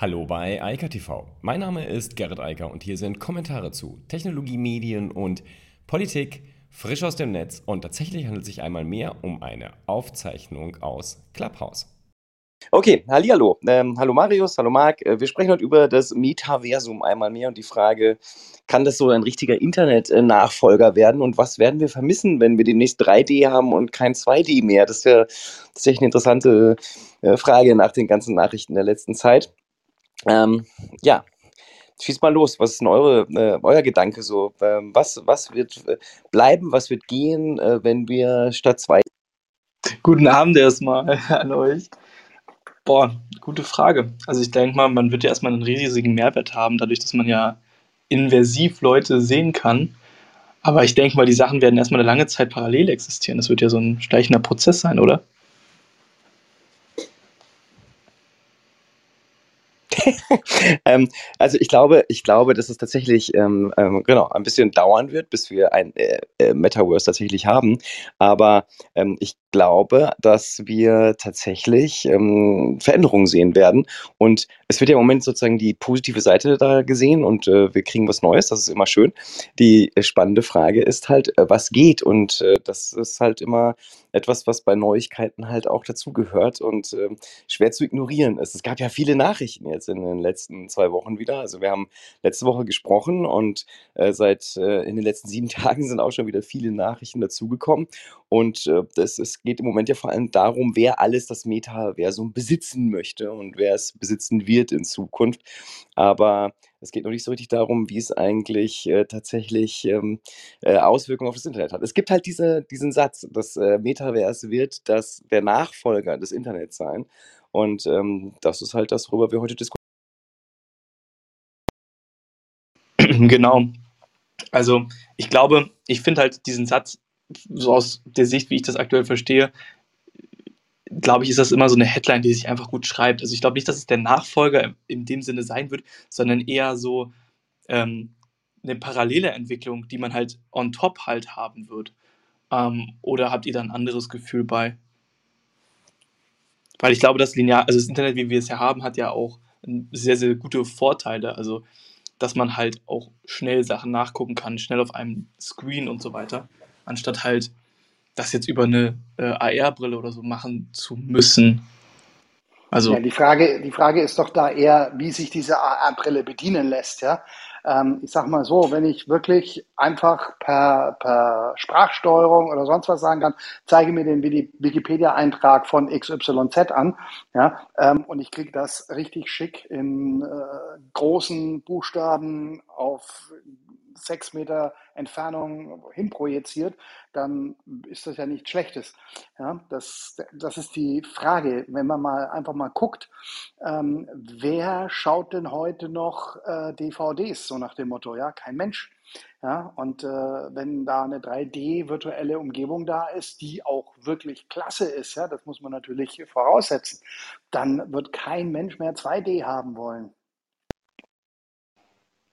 Hallo bei Eika TV. Mein Name ist Gerrit Eiker und hier sind Kommentare zu Technologie, Medien und Politik frisch aus dem Netz und tatsächlich handelt es sich einmal mehr um eine Aufzeichnung aus Clubhouse. Okay, hallihallo. Ähm, hallo Marius, hallo Marc. Äh, wir sprechen heute über das Metaversum einmal mehr und die Frage, kann das so ein richtiger Internet-Nachfolger werden und was werden wir vermissen, wenn wir demnächst 3D haben und kein 2D mehr? Das wäre tatsächlich eine interessante äh, Frage nach den ganzen Nachrichten der letzten Zeit. Ähm, ja, schieß mal los. Was ist denn eure, äh, euer Gedanke so? Ähm, was, was wird äh, bleiben, was wird gehen, äh, wenn wir statt zwei. Guten Abend erstmal an euch. Boah, gute Frage. Also ich denke mal, man wird ja erstmal einen riesigen Mehrwert haben, dadurch, dass man ja inversiv Leute sehen kann. Aber ich denke mal, die Sachen werden erstmal eine lange Zeit parallel existieren. Das wird ja so ein schleichender Prozess sein, oder? ähm, also ich glaube, ich glaube, dass es tatsächlich ähm, ähm, genau ein bisschen dauern wird, bis wir ein äh, äh, Metaverse tatsächlich haben. Aber ähm, ich glaube, dass wir tatsächlich ähm, Veränderungen sehen werden. Und es wird ja im Moment sozusagen die positive Seite da gesehen und äh, wir kriegen was Neues. Das ist immer schön. Die äh, spannende Frage ist halt, äh, was geht? Und äh, das ist halt immer etwas, was bei Neuigkeiten halt auch dazugehört und ähm, schwer zu ignorieren ist. Es gab ja viele Nachrichten jetzt in den letzten zwei Wochen wieder. Also wir haben letzte Woche gesprochen und äh, seit äh, in den letzten sieben Tagen sind auch schon wieder viele Nachrichten dazugekommen. Und äh, das, es geht im Moment ja vor allem darum, wer alles das Metaversum besitzen möchte und wer es besitzen wird in Zukunft. Aber es geht noch nicht so richtig darum, wie es eigentlich äh, tatsächlich ähm, äh, Auswirkungen auf das Internet hat. Es gibt halt diese, diesen Satz, das äh, Metaverse wird das, der Nachfolger des Internets sein. Und ähm, das ist halt das, worüber wir heute diskutieren. Genau. Also ich glaube, ich finde halt diesen Satz, so aus der Sicht, wie ich das aktuell verstehe, glaube ich, ist das immer so eine Headline, die sich einfach gut schreibt. Also ich glaube nicht, dass es der Nachfolger in dem Sinne sein wird, sondern eher so ähm, eine parallele Entwicklung, die man halt on top halt haben wird. Ähm, oder habt ihr da ein anderes Gefühl bei? Weil ich glaube, das Linear, also das Internet, wie wir es ja haben, hat ja auch sehr, sehr gute Vorteile. Also, dass man halt auch schnell Sachen nachgucken kann, schnell auf einem Screen und so weiter, anstatt halt das jetzt über eine äh, AR-Brille oder so machen zu müssen. Also ja, die Frage, die Frage ist doch da eher, wie sich diese AR-Brille bedienen lässt, ja. Ähm, ich sag mal so, wenn ich wirklich einfach per, per Sprachsteuerung oder sonst was sagen kann, zeige mir den Wikipedia-Eintrag von XYZ an, ja, ähm, und ich kriege das richtig schick in äh, großen Buchstaben auf sechs Meter Entfernung hinprojiziert, dann ist das ja nichts Schlechtes. Ja, das, das ist die Frage, wenn man mal einfach mal guckt, ähm, wer schaut denn heute noch äh, DVDs, so nach dem Motto, ja, kein Mensch. Ja, und äh, wenn da eine 3D-virtuelle Umgebung da ist, die auch wirklich klasse ist, ja, das muss man natürlich voraussetzen, dann wird kein Mensch mehr 2D haben wollen.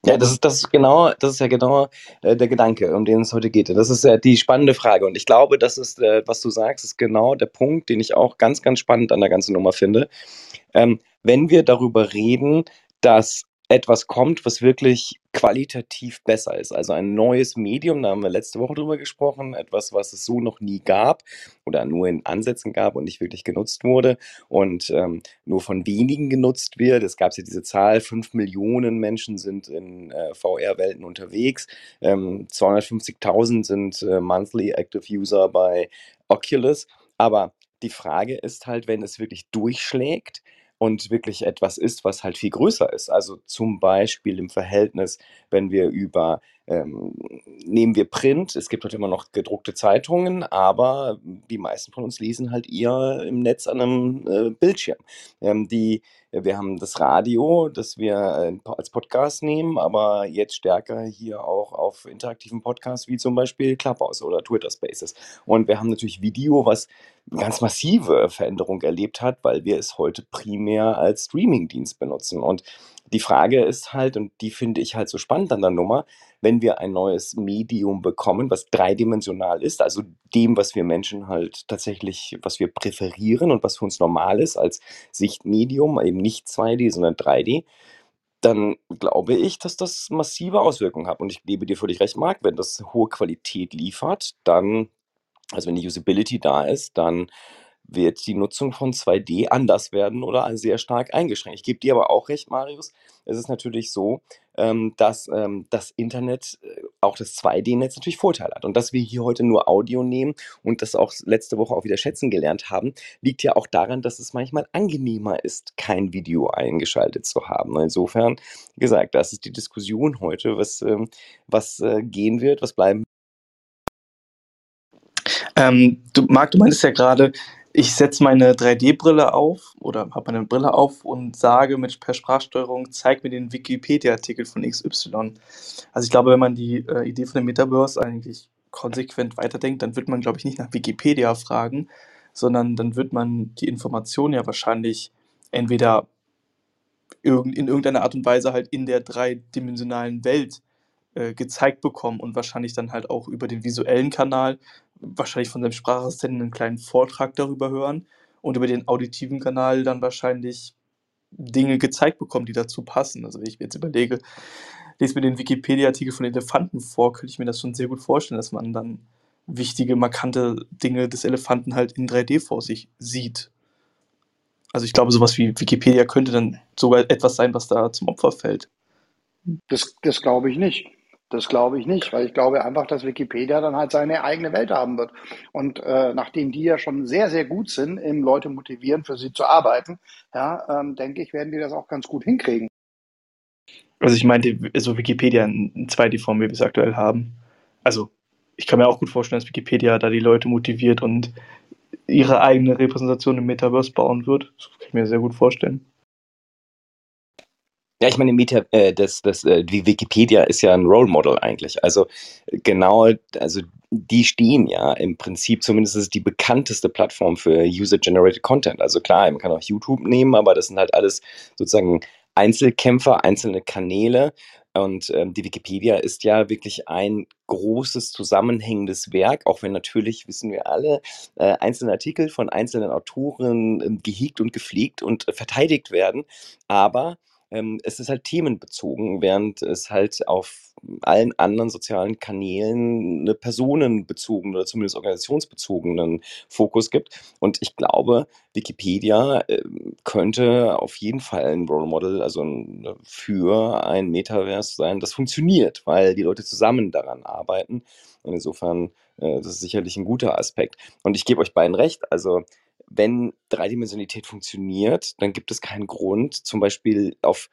Ja, das ist, das ist genau, das ist ja genau äh, der Gedanke, um den es heute geht. Das ist äh, die spannende Frage. Und ich glaube, das ist, äh, was du sagst, ist genau der Punkt, den ich auch ganz, ganz spannend an der ganzen Nummer finde. Ähm, wenn wir darüber reden, dass etwas kommt, was wirklich qualitativ besser ist. Also ein neues Medium, da haben wir letzte Woche drüber gesprochen, etwas, was es so noch nie gab oder nur in Ansätzen gab und nicht wirklich genutzt wurde und ähm, nur von wenigen genutzt wird. Es gab ja diese Zahl, 5 Millionen Menschen sind in äh, VR-Welten unterwegs, ähm, 250.000 sind äh, Monthly Active User bei Oculus. Aber die Frage ist halt, wenn es wirklich durchschlägt, und wirklich etwas ist, was halt viel größer ist. Also zum Beispiel im Verhältnis, wenn wir über, ähm, nehmen wir Print, es gibt heute immer noch gedruckte Zeitungen, aber die meisten von uns lesen halt eher im Netz an einem äh, Bildschirm. Ähm, die wir haben das Radio, das wir äh, als Podcast nehmen, aber jetzt stärker hier auch auf interaktiven Podcasts wie zum Beispiel Clubhouse oder Twitter Spaces. Und wir haben natürlich Video, was ganz massive Veränderung erlebt hat, weil wir es heute primär als Streamingdienst benutzen. Und Die Frage ist halt, und die finde ich halt so spannend an der Nummer, wenn wir ein neues Medium bekommen, was dreidimensional ist, also dem, was wir Menschen halt tatsächlich, was wir präferieren und was für uns normal ist als Sichtmedium, eben nicht 2D, sondern 3D, dann glaube ich, dass das massive Auswirkungen hat. Und ich gebe dir völlig recht, Marc, wenn das hohe Qualität liefert, dann, also wenn die Usability da ist, dann wird die Nutzung von 2D anders werden oder sehr stark eingeschränkt. Ich gebe dir aber auch recht, Marius. Es ist natürlich so, ähm, dass ähm, das Internet, äh, auch das 2D-Netz natürlich Vorteile hat. Und dass wir hier heute nur Audio nehmen und das auch letzte Woche auch wieder schätzen gelernt haben, liegt ja auch daran, dass es manchmal angenehmer ist, kein Video eingeschaltet zu haben. Insofern, wie gesagt, das ist die Diskussion heute, was, ähm, was äh, gehen wird, was bleiben ähm, du, Marc, du meintest ja gerade, ich setze meine 3D-Brille auf oder habe meine Brille auf und sage mit per Sprachsteuerung, zeig mir den Wikipedia-Artikel von XY. Also ich glaube, wenn man die äh, Idee von dem Metaverse eigentlich konsequent weiterdenkt, dann wird man, glaube ich, nicht nach Wikipedia fragen, sondern dann wird man die Information ja wahrscheinlich entweder in irgendeiner Art und Weise halt in der dreidimensionalen Welt äh, gezeigt bekommen und wahrscheinlich dann halt auch über den visuellen Kanal wahrscheinlich von seinem Sprachassistenten einen kleinen Vortrag darüber hören und über den auditiven Kanal dann wahrscheinlich Dinge gezeigt bekommen, die dazu passen. Also wenn ich mir jetzt überlege, lese mir den Wikipedia-Artikel von Elefanten vor, könnte ich mir das schon sehr gut vorstellen, dass man dann wichtige, markante Dinge des Elefanten halt in 3D vor sich sieht. Also ich glaube, sowas wie Wikipedia könnte dann sogar etwas sein, was da zum Opfer fällt. Das, das glaube ich nicht. Das glaube ich nicht, weil ich glaube einfach, dass Wikipedia dann halt seine eigene Welt haben wird. Und äh, nachdem die ja schon sehr, sehr gut sind, im Leute motivieren, für sie zu arbeiten, ja, ähm, denke ich, werden die das auch ganz gut hinkriegen. Also ich meinte, so Wikipedia in 2D-Form, wie wir es aktuell haben. Also ich kann mir auch gut vorstellen, dass Wikipedia da die Leute motiviert und ihre eigene Repräsentation im Metaverse bauen wird. Das kann ich mir sehr gut vorstellen. Ja, ich meine, Meta, äh, das, das, äh, die Wikipedia ist ja ein Role Model eigentlich. Also genau, also die stehen ja im Prinzip, zumindest ist die bekannteste Plattform für User-Generated Content. Also klar, man kann auch YouTube nehmen, aber das sind halt alles sozusagen Einzelkämpfer, einzelne Kanäle. Und ähm, die Wikipedia ist ja wirklich ein großes zusammenhängendes Werk, auch wenn natürlich, wissen wir alle, äh, einzelne Artikel von einzelnen Autoren äh, gehegt und gepflegt und äh, verteidigt werden. Aber ähm, es ist halt themenbezogen, während es halt auf allen anderen sozialen Kanälen eine personenbezogene oder zumindest organisationsbezogenen Fokus gibt. Und ich glaube, Wikipedia äh, könnte auf jeden Fall ein Role Model, also ein, für ein Metaverse sein, das funktioniert, weil die Leute zusammen daran arbeiten. Und insofern, äh, das ist sicherlich ein guter Aspekt. Und ich gebe euch beiden recht, also wenn Dreidimensionalität funktioniert, dann gibt es keinen Grund, zum Beispiel auf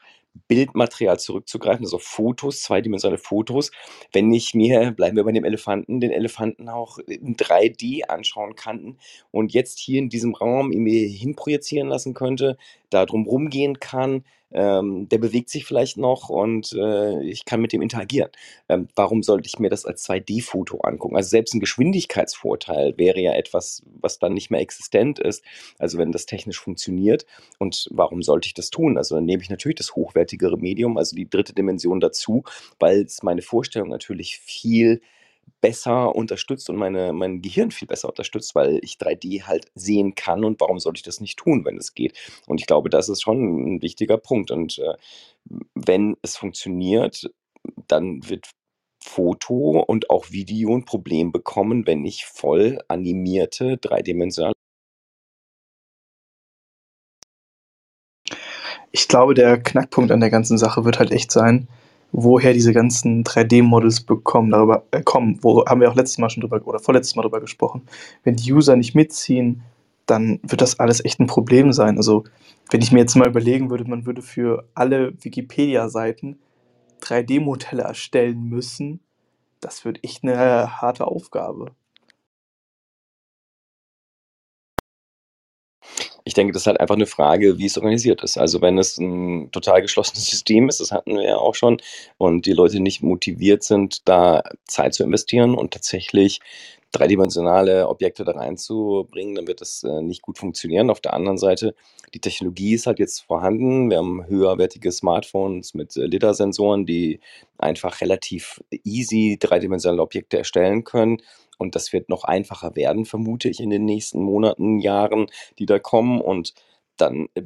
Bildmaterial zurückzugreifen, also Fotos, zweidimensionale Fotos. Wenn ich mir, bleiben wir bei dem Elefanten, den Elefanten auch in 3D anschauen kann und jetzt hier in diesem Raum ihn mir hinprojizieren lassen könnte, da drum rumgehen kann, ähm, der bewegt sich vielleicht noch und äh, ich kann mit dem interagieren. Ähm, warum sollte ich mir das als 2D-Foto angucken? Also selbst ein Geschwindigkeitsvorteil wäre ja etwas, was dann nicht mehr existent ist. Also wenn das technisch funktioniert. Und warum sollte ich das tun? Also dann nehme ich natürlich das hochwertigere Medium, also die dritte Dimension dazu, weil es meine Vorstellung natürlich viel besser unterstützt und meine, mein Gehirn viel besser unterstützt, weil ich 3D halt sehen kann und warum sollte ich das nicht tun, wenn es geht? Und ich glaube, das ist schon ein wichtiger Punkt. Und äh, wenn es funktioniert, dann wird Foto und auch Video ein Problem bekommen, wenn ich voll animierte, dreidimensionale Ich glaube, der Knackpunkt an der ganzen Sache wird halt echt sein, woher diese ganzen 3D-Models bekommen, darüber äh, kommen. Wo haben wir auch letztes Mal schon drüber oder vorletztes Mal drüber gesprochen. Wenn die User nicht mitziehen, dann wird das alles echt ein Problem sein. Also, wenn ich mir jetzt mal überlegen würde, man würde für alle Wikipedia-Seiten 3D-Modelle erstellen müssen, das wird echt eine harte Aufgabe. Ich denke, das ist halt einfach eine Frage, wie es organisiert ist. Also wenn es ein total geschlossenes System ist, das hatten wir ja auch schon, und die Leute nicht motiviert sind, da Zeit zu investieren und tatsächlich dreidimensionale Objekte da reinzubringen, dann wird das äh, nicht gut funktionieren. Auf der anderen Seite, die Technologie ist halt jetzt vorhanden. Wir haben höherwertige Smartphones mit äh, LIDAR-Sensoren, die einfach relativ easy dreidimensionale Objekte erstellen können. Und das wird noch einfacher werden, vermute ich, in den nächsten Monaten, Jahren, die da kommen. Und dann äh,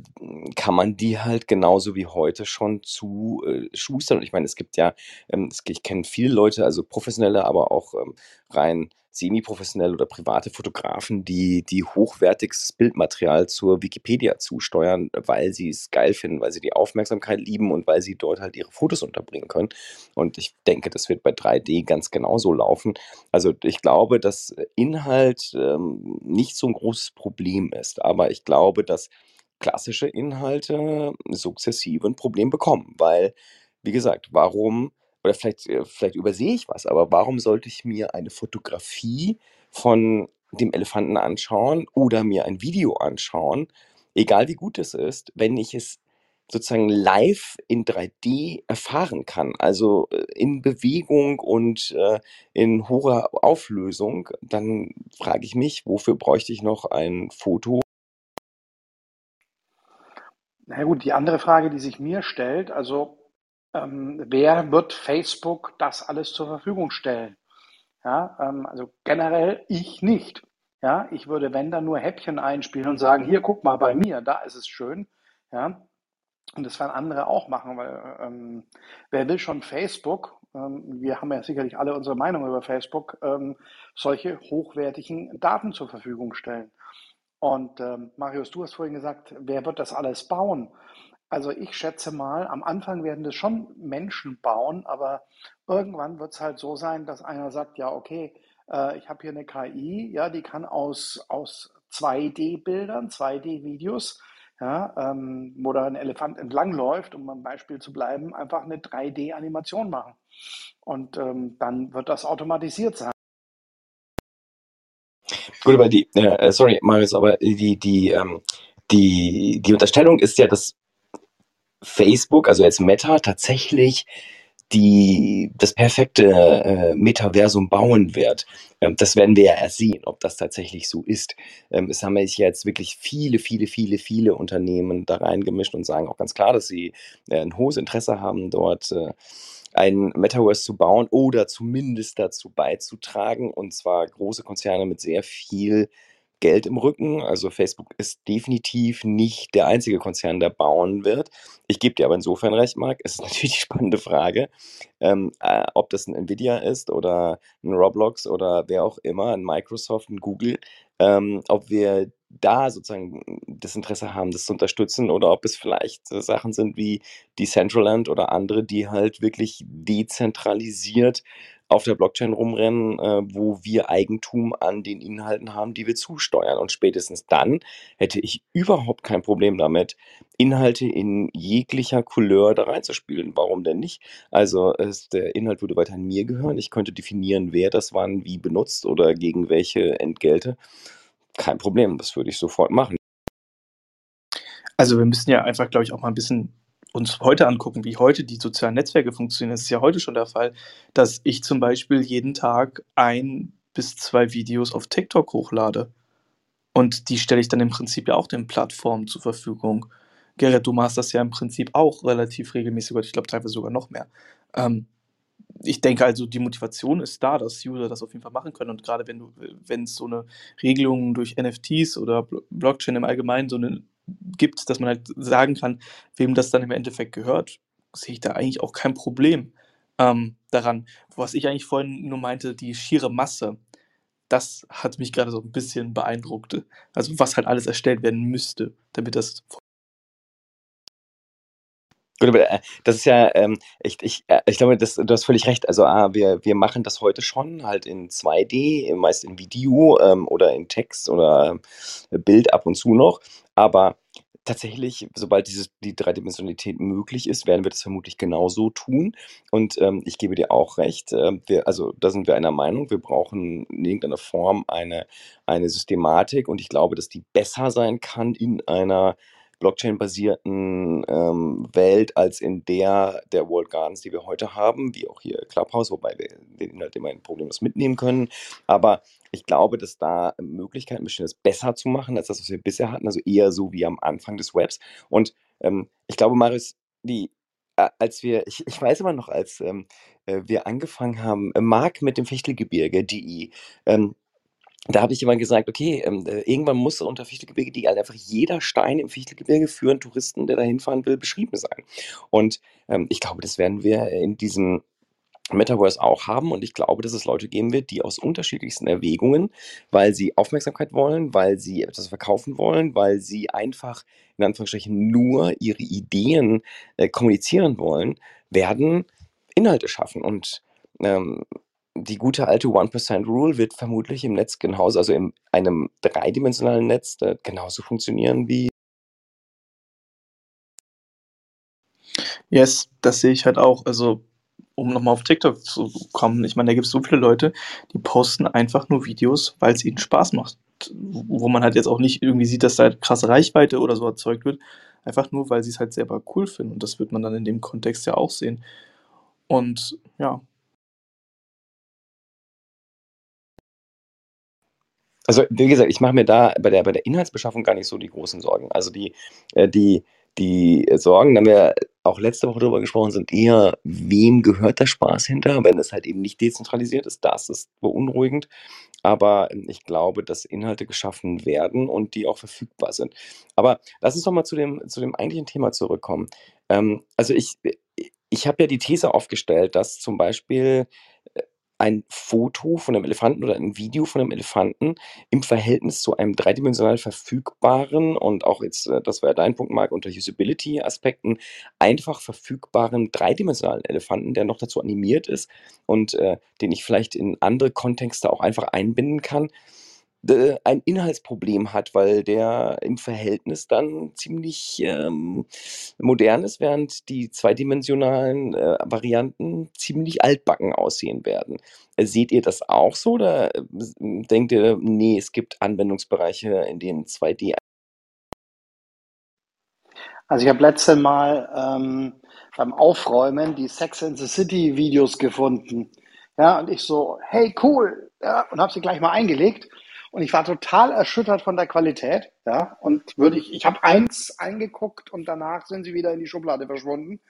kann man die halt genauso wie heute schon zu äh, schustern. Und ich meine, es gibt ja, ähm, ich kenne viele Leute, also professionelle, aber auch ähm, rein semi-professionelle oder private Fotografen, die, die hochwertiges Bildmaterial zur Wikipedia zusteuern, weil sie es geil finden, weil sie die Aufmerksamkeit lieben und weil sie dort halt ihre Fotos unterbringen können. Und ich denke, das wird bei 3D ganz genauso laufen. Also ich glaube, dass Inhalt ähm, nicht so ein großes Problem ist, aber ich glaube, dass klassische Inhalte sukzessive ein Problem bekommen, weil, wie gesagt, warum oder vielleicht, äh, vielleicht übersehe ich was, aber warum sollte ich mir eine Fotografie von dem Elefanten anschauen oder mir ein Video anschauen, egal wie gut es ist, wenn ich es sozusagen live in 3D erfahren kann, also äh, in Bewegung und äh, in hoher Auflösung, dann frage ich mich, wofür bräuchte ich noch ein Foto? Na gut, die andere Frage, die sich mir stellt, also ähm, wer wird Facebook das alles zur Verfügung stellen? Ja, ähm, also generell ich nicht. Ja, ich würde, wenn dann nur Häppchen einspielen und sagen, hier, guck mal bei mir, da ist es schön. Ja, und das werden andere auch machen, weil ähm, wer will schon Facebook? Ähm, wir haben ja sicherlich alle unsere Meinung über Facebook, ähm, solche hochwertigen Daten zur Verfügung stellen. Und ähm, Marius, du hast vorhin gesagt, wer wird das alles bauen? Also ich schätze mal, am Anfang werden das schon Menschen bauen, aber irgendwann wird es halt so sein, dass einer sagt, ja, okay, äh, ich habe hier eine KI, ja, die kann aus, aus 2D-Bildern, 2D-Videos, ja, ähm, wo da ein Elefant entlangläuft, um beim Beispiel zu bleiben, einfach eine 3D-Animation machen. Und ähm, dann wird das automatisiert sein. Gut, aber die, äh, sorry, Marius, aber die, die, ähm, die, die Unterstellung ist ja, dass Facebook, also jetzt Meta, tatsächlich die, das perfekte äh, Metaversum bauen wird. Ähm, das werden wir ja erst sehen, ob das tatsächlich so ist. Ähm, es haben sich jetzt wirklich viele, viele, viele, viele Unternehmen da reingemischt und sagen auch ganz klar, dass sie äh, ein hohes Interesse haben, dort äh, ein Metaverse zu bauen oder zumindest dazu beizutragen. Und zwar große Konzerne mit sehr viel Geld im Rücken. Also Facebook ist definitiv nicht der einzige Konzern, der bauen wird. Ich gebe dir aber insofern recht, Marc. Es ist natürlich die spannende Frage, ähm, äh, ob das ein Nvidia ist oder ein Roblox oder wer auch immer, ein Microsoft, ein Google, ähm, ob wir da sozusagen das Interesse haben, das zu unterstützen oder ob es vielleicht äh, Sachen sind wie Decentraland oder andere, die halt wirklich dezentralisiert auf der Blockchain rumrennen, äh, wo wir Eigentum an den Inhalten haben, die wir zusteuern. Und spätestens dann hätte ich überhaupt kein Problem damit, Inhalte in jeglicher Couleur da reinzuspielen. Warum denn nicht? Also es, der Inhalt würde weiterhin mir gehören. Ich könnte definieren, wer das wann wie benutzt oder gegen welche Entgelte. Kein Problem, das würde ich sofort machen. Also wir müssen ja einfach, glaube ich, auch mal ein bisschen uns heute angucken, wie heute die sozialen Netzwerke funktionieren, es ist ja heute schon der Fall, dass ich zum Beispiel jeden Tag ein bis zwei Videos auf TikTok hochlade. Und die stelle ich dann im Prinzip ja auch den Plattformen zur Verfügung. Gerrit, du machst das ja im Prinzip auch relativ regelmäßig, ich glaube teilweise sogar noch mehr. Ähm, ich denke also, die Motivation ist da, dass User das auf jeden Fall machen können. Und gerade wenn es so eine Regelung durch NFTs oder Blockchain im Allgemeinen so eine gibt, dass man halt sagen kann, wem das dann im Endeffekt gehört, sehe ich da eigentlich auch kein Problem ähm, daran. Was ich eigentlich vorhin nur meinte, die schiere Masse, das hat mich gerade so ein bisschen beeindruckt. Also was halt alles erstellt werden müsste, damit das Gut, aber äh, das ist ja, ähm, ich, ich, äh, ich glaube, das, du hast völlig recht. Also, ah, wir, wir machen das heute schon halt in 2D, meist in Video ähm, oder in Text oder äh, Bild ab und zu noch. Aber tatsächlich, sobald dieses, die Dreidimensionalität möglich ist, werden wir das vermutlich genauso tun. Und ähm, ich gebe dir auch recht. Äh, wir, also, da sind wir einer Meinung. Wir brauchen in irgendeiner Form eine, eine Systematik und ich glaube, dass die besser sein kann in einer Blockchain-basierten ähm, Welt als in der der World Gardens, die wir heute haben, wie auch hier Clubhouse, wobei wir den Inhalt immer ein problemlos mitnehmen können. Aber ich glaube, dass da Möglichkeiten bestehen, das besser zu machen als das, was wir bisher hatten, also eher so wie am Anfang des Webs. Und ähm, ich glaube, Marius, die, äh, als wir, ich, ich weiß immer noch, als ähm, äh, wir angefangen haben, äh, Marc mit dem Fichtelgebirge, die, ähm, da habe ich immer gesagt, okay, ähm, äh, irgendwann muss unter Fichtelgebirge die halt einfach jeder Stein im Fichtelgebirge für einen Touristen, der da hinfahren will, beschrieben sein. Und ähm, ich glaube, das werden wir in diesem Metaverse auch haben und ich glaube, dass es Leute geben wird, die aus unterschiedlichsten Erwägungen, weil sie Aufmerksamkeit wollen, weil sie etwas verkaufen wollen, weil sie einfach in Anführungsstrichen nur ihre Ideen äh, kommunizieren wollen, werden Inhalte schaffen und ähm, die gute alte 1% Rule wird vermutlich im Netz genauso, also in einem dreidimensionalen Netz äh, genauso funktionieren wie Yes, das sehe ich halt auch. Also um nochmal auf TikTok zu kommen, ich meine, da gibt es so viele Leute, die posten einfach nur Videos, weil es ihnen Spaß macht. Wo man halt jetzt auch nicht irgendwie sieht, dass da halt krasse Reichweite oder so erzeugt wird, einfach nur, weil sie es halt selber cool finden. Und das wird man dann in dem Kontext ja auch sehen. Und ja. Also, wie gesagt, ich mache mir da bei der, bei der Inhaltsbeschaffung gar nicht so die großen Sorgen. Also die, äh, die, die Sorgen, da haben wir auch letzte Woche darüber gesprochen, sind eher, wem gehört der Spaß hinter, wenn es halt eben nicht dezentralisiert ist. Das ist beunruhigend. Aber ich glaube, dass Inhalte geschaffen werden und die auch verfügbar sind. Aber lass uns doch mal zu dem, zu dem eigentlichen Thema zurückkommen. Ähm, also ich, ich habe ja die These aufgestellt, dass zum Beispiel äh, ein Foto von einem Elefanten oder ein Video von einem Elefanten im Verhältnis zu einem dreidimensional verfügbaren und auch jetzt, äh, das war ja dein Punkt, Marc, unter Usability-Aspekten, einfach verfügbaren dreidimensionalen Elefanten, der noch dazu animiert ist und äh, den ich vielleicht in andere Kontexte auch einfach einbinden kann, äh, ein Inhaltsproblem hat, weil der im Verhältnis dann ziemlich ähm, modern ist, während die zweidimensionalen äh, Varianten ziemlich altbacken aussehen werden. Äh, seht ihr das auch so oder äh, denkt ihr, nee, es gibt Anwendungsbereiche, in denen 2D also ich habe letzte Mal ähm, beim Aufräumen die Sex and the City Videos gefunden. Ja, und ich so, hey, cool, ja, und habe sie gleich mal eingelegt. Und ich war total erschüttert von der Qualität. Ja, und würde ich, ich habe eins eingeguckt und danach sind sie wieder in die Schublade verschwunden.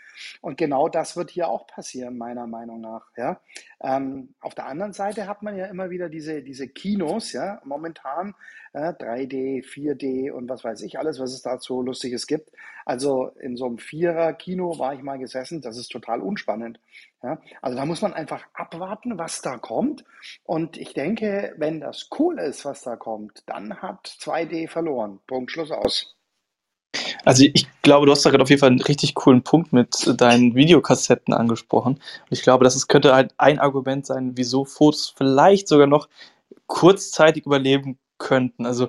Und genau das wird hier auch passieren, meiner Meinung nach. Ja, ähm, auf der anderen Seite hat man ja immer wieder diese, diese Kinos, ja, momentan äh, 3D, 4D und was weiß ich alles, was es dazu Lustiges gibt. Also in so einem Vierer-Kino war ich mal gesessen, das ist total unspannend. Ja, also da muss man einfach abwarten, was da kommt. Und ich denke, wenn das cool ist, was da kommt, dann hat 2D verloren. Punkt, Schluss aus. Also ich glaube, du hast da gerade auf jeden Fall einen richtig coolen Punkt mit deinen Videokassetten angesprochen. Und ich glaube, das ist, könnte halt ein Argument sein, wieso Fotos vielleicht sogar noch kurzzeitig überleben könnten. Also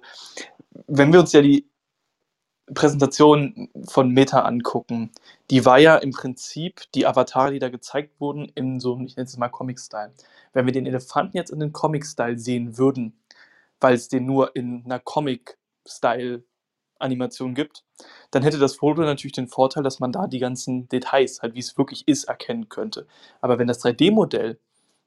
wenn wir uns ja die Präsentation von Meta angucken, die war ja im Prinzip die Avatare, die da gezeigt wurden, in so, ich nenne es mal Comic-Style. Wenn wir den Elefanten jetzt in den Comic-Style sehen würden, weil es den nur in einer Comic-Style-Animation gibt, dann hätte das Foto natürlich den Vorteil, dass man da die ganzen Details, halt wie es wirklich ist, erkennen könnte. Aber wenn das 3D-Modell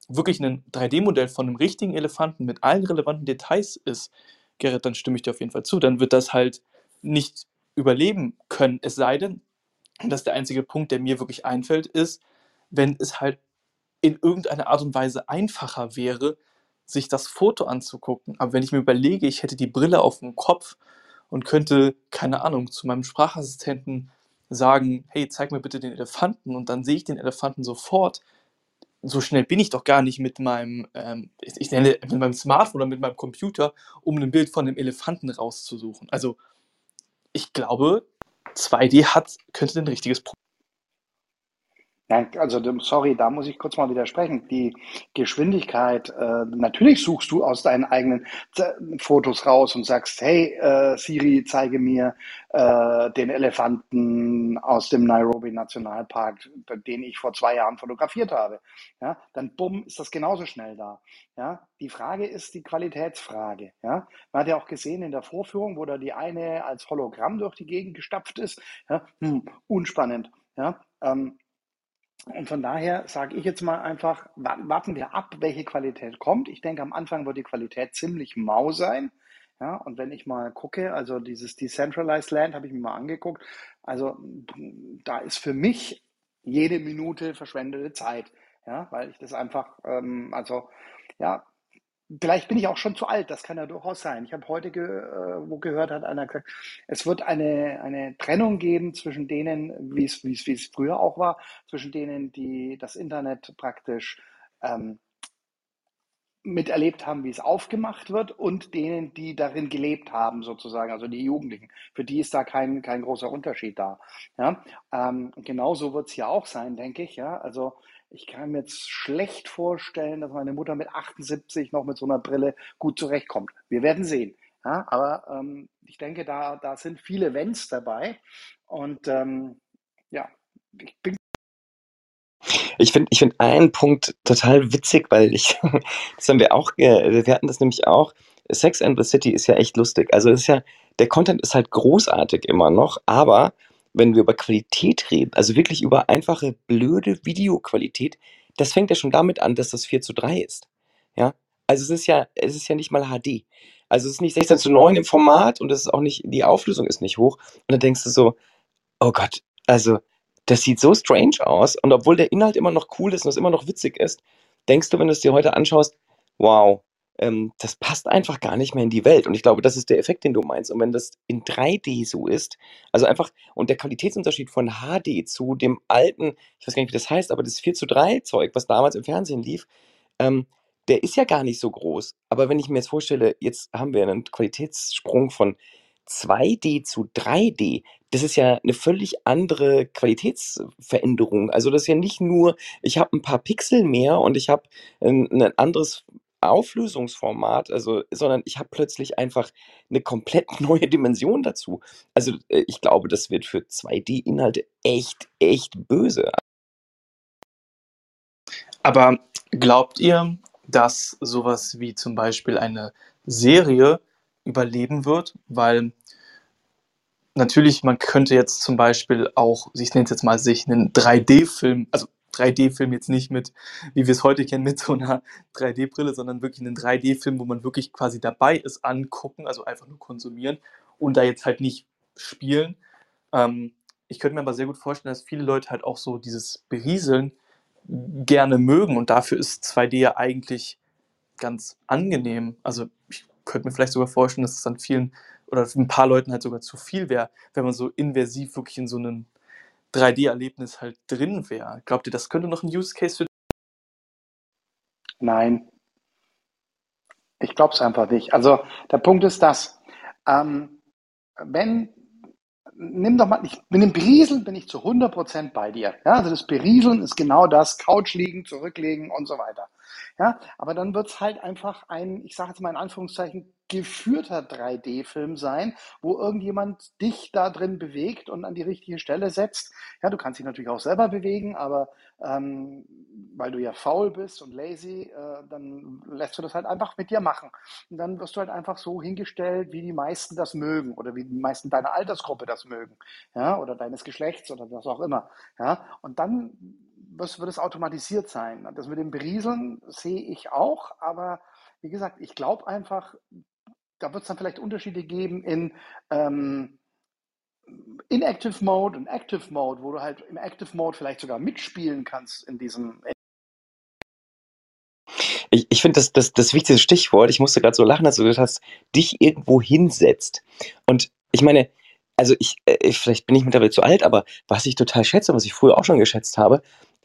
wirklich ein 3D-Modell von einem richtigen Elefanten mit allen relevanten Details ist, Gerrit, dann stimme ich dir auf jeden Fall zu, dann wird das halt nicht überleben können. Es sei denn, und das ist der einzige Punkt, der mir wirklich einfällt, ist, wenn es halt in irgendeiner Art und Weise einfacher wäre, sich das Foto anzugucken. Aber wenn ich mir überlege, ich hätte die Brille auf dem Kopf und könnte, keine Ahnung, zu meinem Sprachassistenten sagen, hey, zeig mir bitte den Elefanten und dann sehe ich den Elefanten sofort, so schnell bin ich doch gar nicht mit meinem, ähm, ich, nenne mit meinem Smartphone oder mit meinem Computer, um ein Bild von dem Elefanten rauszusuchen. Also ich glaube, 2D hat, könnte ein richtiges Problem. Ja, also sorry, da muss ich kurz mal widersprechen. Die Geschwindigkeit, äh, natürlich suchst du aus deinen eigenen Z Fotos raus und sagst, hey äh, Siri, zeige mir äh, den Elefanten aus dem Nairobi Nationalpark, den ich vor zwei Jahren fotografiert habe. Ja, dann bumm, ist das genauso schnell da. Ja, die Frage ist die Qualitätsfrage. Ja, man hat ja auch gesehen in der Vorführung, wo da die eine als Hologramm durch die Gegend gestapft ist. Ja, hm, unspannend. Ja, ähm, und von daher sage ich jetzt mal einfach, warten wir ab, welche Qualität kommt. Ich denke, am Anfang wird die Qualität ziemlich mau sein. Ja, und wenn ich mal gucke, also dieses Decentralized Land habe ich mir mal angeguckt. Also da ist für mich jede Minute verschwendete Zeit. Ja, weil ich das einfach, ähm, also ja, Vielleicht bin ich auch schon zu alt, das kann ja durchaus sein. Ich habe heute ge, äh, wo gehört, hat einer gesagt, es wird eine, eine Trennung geben zwischen denen, wie es, früher auch war, zwischen denen, die das Internet praktisch ähm, miterlebt haben, wie es aufgemacht wird und denen, die darin gelebt haben, sozusagen, also die Jugendlichen. Für die ist da kein, kein großer Unterschied da. Ja? Ähm, genauso wird es hier auch sein, denke ich. Ja? Also ich kann mir jetzt schlecht vorstellen, dass meine Mutter mit 78 noch mit so einer Brille gut zurechtkommt. Wir werden sehen. Ja, aber ähm, ich denke, da, da sind viele Wenns dabei. Und ähm, ja, ich bin. Ich finde ich find einen Punkt total witzig, weil ich, das haben wir auch, wir hatten das nämlich auch. Sex and the City ist ja echt lustig. Also ist ja, der Content ist halt großartig immer noch, aber wenn wir über Qualität reden, also wirklich über einfache, blöde Videoqualität, das fängt ja schon damit an, dass das 4 zu 3 ist. Ja? Also es ist ja, es ist ja nicht mal HD. Also es ist nicht 16 zu 9 im Format und es ist auch nicht, die Auflösung ist nicht hoch. Und dann denkst du so, oh Gott, also das sieht so strange aus. Und obwohl der Inhalt immer noch cool ist und es immer noch witzig ist, denkst du, wenn du es dir heute anschaust, wow, ähm, das passt einfach gar nicht mehr in die Welt. Und ich glaube, das ist der Effekt, den du meinst. Und wenn das in 3D so ist, also einfach, und der Qualitätsunterschied von HD zu dem alten, ich weiß gar nicht, wie das heißt, aber das 4 zu 3 Zeug, was damals im Fernsehen lief, ähm, der ist ja gar nicht so groß. Aber wenn ich mir jetzt vorstelle, jetzt haben wir einen Qualitätssprung von 2D zu 3D, das ist ja eine völlig andere Qualitätsveränderung. Also das ist ja nicht nur, ich habe ein paar Pixel mehr und ich habe ein, ein anderes Auflösungsformat, also sondern ich habe plötzlich einfach eine komplett neue Dimension dazu. Also, äh, ich glaube, das wird für 2D-Inhalte echt, echt böse. Aber glaubt ihr, dass sowas wie zum Beispiel eine Serie überleben wird? Weil natürlich, man könnte jetzt zum Beispiel auch, ich nenne es jetzt mal, sich einen 3D-Film, also 3D-Film jetzt nicht mit, wie wir es heute kennen, mit so einer 3D-Brille, sondern wirklich einen 3D-Film, wo man wirklich quasi dabei ist, angucken, also einfach nur konsumieren und da jetzt halt nicht spielen. Ähm, ich könnte mir aber sehr gut vorstellen, dass viele Leute halt auch so dieses Berieseln gerne mögen und dafür ist 2D ja eigentlich ganz angenehm. Also ich könnte mir vielleicht sogar vorstellen, dass es dann vielen oder ein paar Leuten halt sogar zu viel wäre, wenn man so inversiv wirklich in so einen 3D-Erlebnis halt drin wäre. Glaubt ihr, das könnte noch ein Use Case für Nein. Ich glaube es einfach nicht. Also der Punkt ist das, ähm, wenn, nimm doch mal, ich, mit dem Berieseln bin ich zu 100% bei dir. Ja, also das Berieseln ist genau das, Couch liegen, zurücklegen und so weiter. Ja, aber dann wird es halt einfach ein, ich sage jetzt mal in Anführungszeichen, geführter 3D-Film sein, wo irgendjemand dich da drin bewegt und an die richtige Stelle setzt. Ja, du kannst dich natürlich auch selber bewegen, aber ähm, weil du ja faul bist und lazy, äh, dann lässt du das halt einfach mit dir machen. Und dann wirst du halt einfach so hingestellt, wie die meisten das mögen oder wie die meisten deiner Altersgruppe das mögen, ja, oder deines Geschlechts oder was auch immer. Ja, und dann wird es automatisiert sein. Das mit dem Berieseln sehe ich auch, aber wie gesagt, ich glaube einfach, da wird es dann vielleicht Unterschiede geben in ähm, Inactive Mode und Active Mode, wo du halt im Active Mode vielleicht sogar mitspielen kannst in diesem. Ich, ich finde das, das, das wichtigste Stichwort, ich musste gerade so lachen, als du gesagt hast, dich irgendwo hinsetzt. Und ich meine, also ich, äh, vielleicht bin ich mittlerweile zu alt, aber was ich total schätze, was ich früher auch schon geschätzt habe,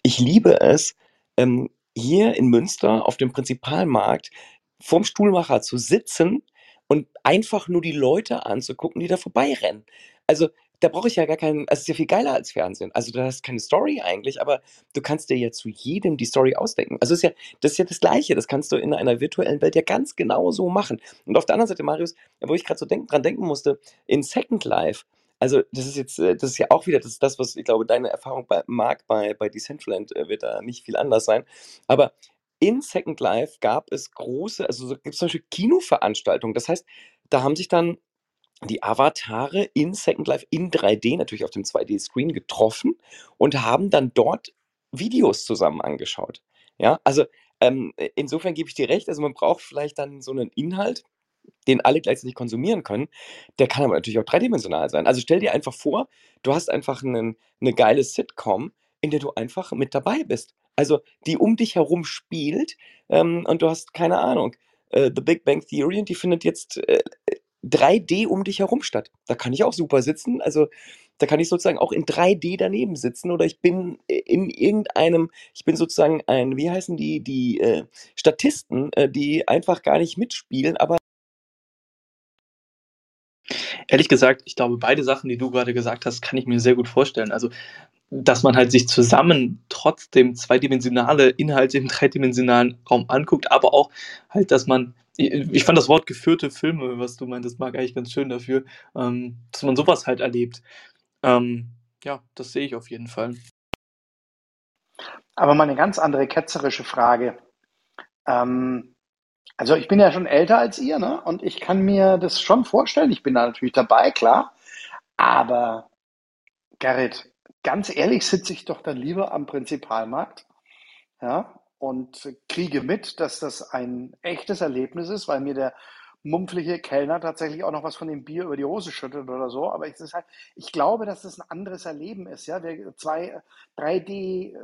ich liebe es, ähm, hier in Münster auf dem Prinzipalmarkt vorm Stuhlmacher zu sitzen und einfach nur die Leute anzugucken, die da vorbeirennen. Also da brauche ich ja gar keinen, also es ist ja viel geiler als Fernsehen. Also du hast keine Story eigentlich, aber du kannst dir ja zu jedem die Story ausdenken. Also ist ja, das ist ja das Gleiche. Das kannst du in einer virtuellen Welt ja ganz genau so machen. Und auf der anderen Seite, Marius, wo ich gerade so denk, dran denken musste, in Second Life, also das ist jetzt, äh, das ist ja auch wieder, das das, was ich glaube, deine Erfahrung bei Mark bei, bei Decentraland äh, wird da nicht viel anders sein. Aber in Second Life gab es große, also so gibt es zum Beispiel Kinoveranstaltungen. Das heißt, da haben sich dann die Avatare in Second Life in 3D, natürlich auf dem 2D-Screen getroffen und haben dann dort Videos zusammen angeschaut. Ja, also ähm, insofern gebe ich dir recht, also man braucht vielleicht dann so einen Inhalt, den alle gleichzeitig konsumieren können. Der kann aber natürlich auch dreidimensional sein. Also stell dir einfach vor, du hast einfach einen, eine geile Sitcom, in der du einfach mit dabei bist. Also die um dich herum spielt ähm, und du hast keine Ahnung. Äh, The Big Bang Theory und die findet jetzt äh, 3D um dich herum statt. Da kann ich auch super sitzen. Also da kann ich sozusagen auch in 3D daneben sitzen oder ich bin in irgendeinem, ich bin sozusagen ein, wie heißen die, die äh, Statisten, äh, die einfach gar nicht mitspielen, aber Ehrlich gesagt, ich glaube, beide Sachen, die du gerade gesagt hast, kann ich mir sehr gut vorstellen. Also, dass man halt sich zusammen trotzdem zweidimensionale Inhalte im dreidimensionalen Raum anguckt, aber auch halt, dass man ich fand das Wort geführte Filme, was du meintest, mag eigentlich ganz schön dafür, ähm, dass man sowas halt erlebt. Ähm, ja, das sehe ich auf jeden Fall. Aber mal eine ganz andere ketzerische Frage. Ähm, also ich bin ja schon älter als ihr, ne? Und ich kann mir das schon vorstellen. Ich bin da natürlich dabei, klar. Aber Gerrit, ganz ehrlich sitze ich doch dann lieber am Prinzipalmarkt, ja, und kriege mit, dass das ein echtes Erlebnis ist, weil mir der mumpfliche Kellner tatsächlich auch noch was von dem Bier über die Hose schüttet oder so. Aber ich, halt, ich glaube, dass das ein anderes Erleben ist. Ja, wir, zwei 3D-Welt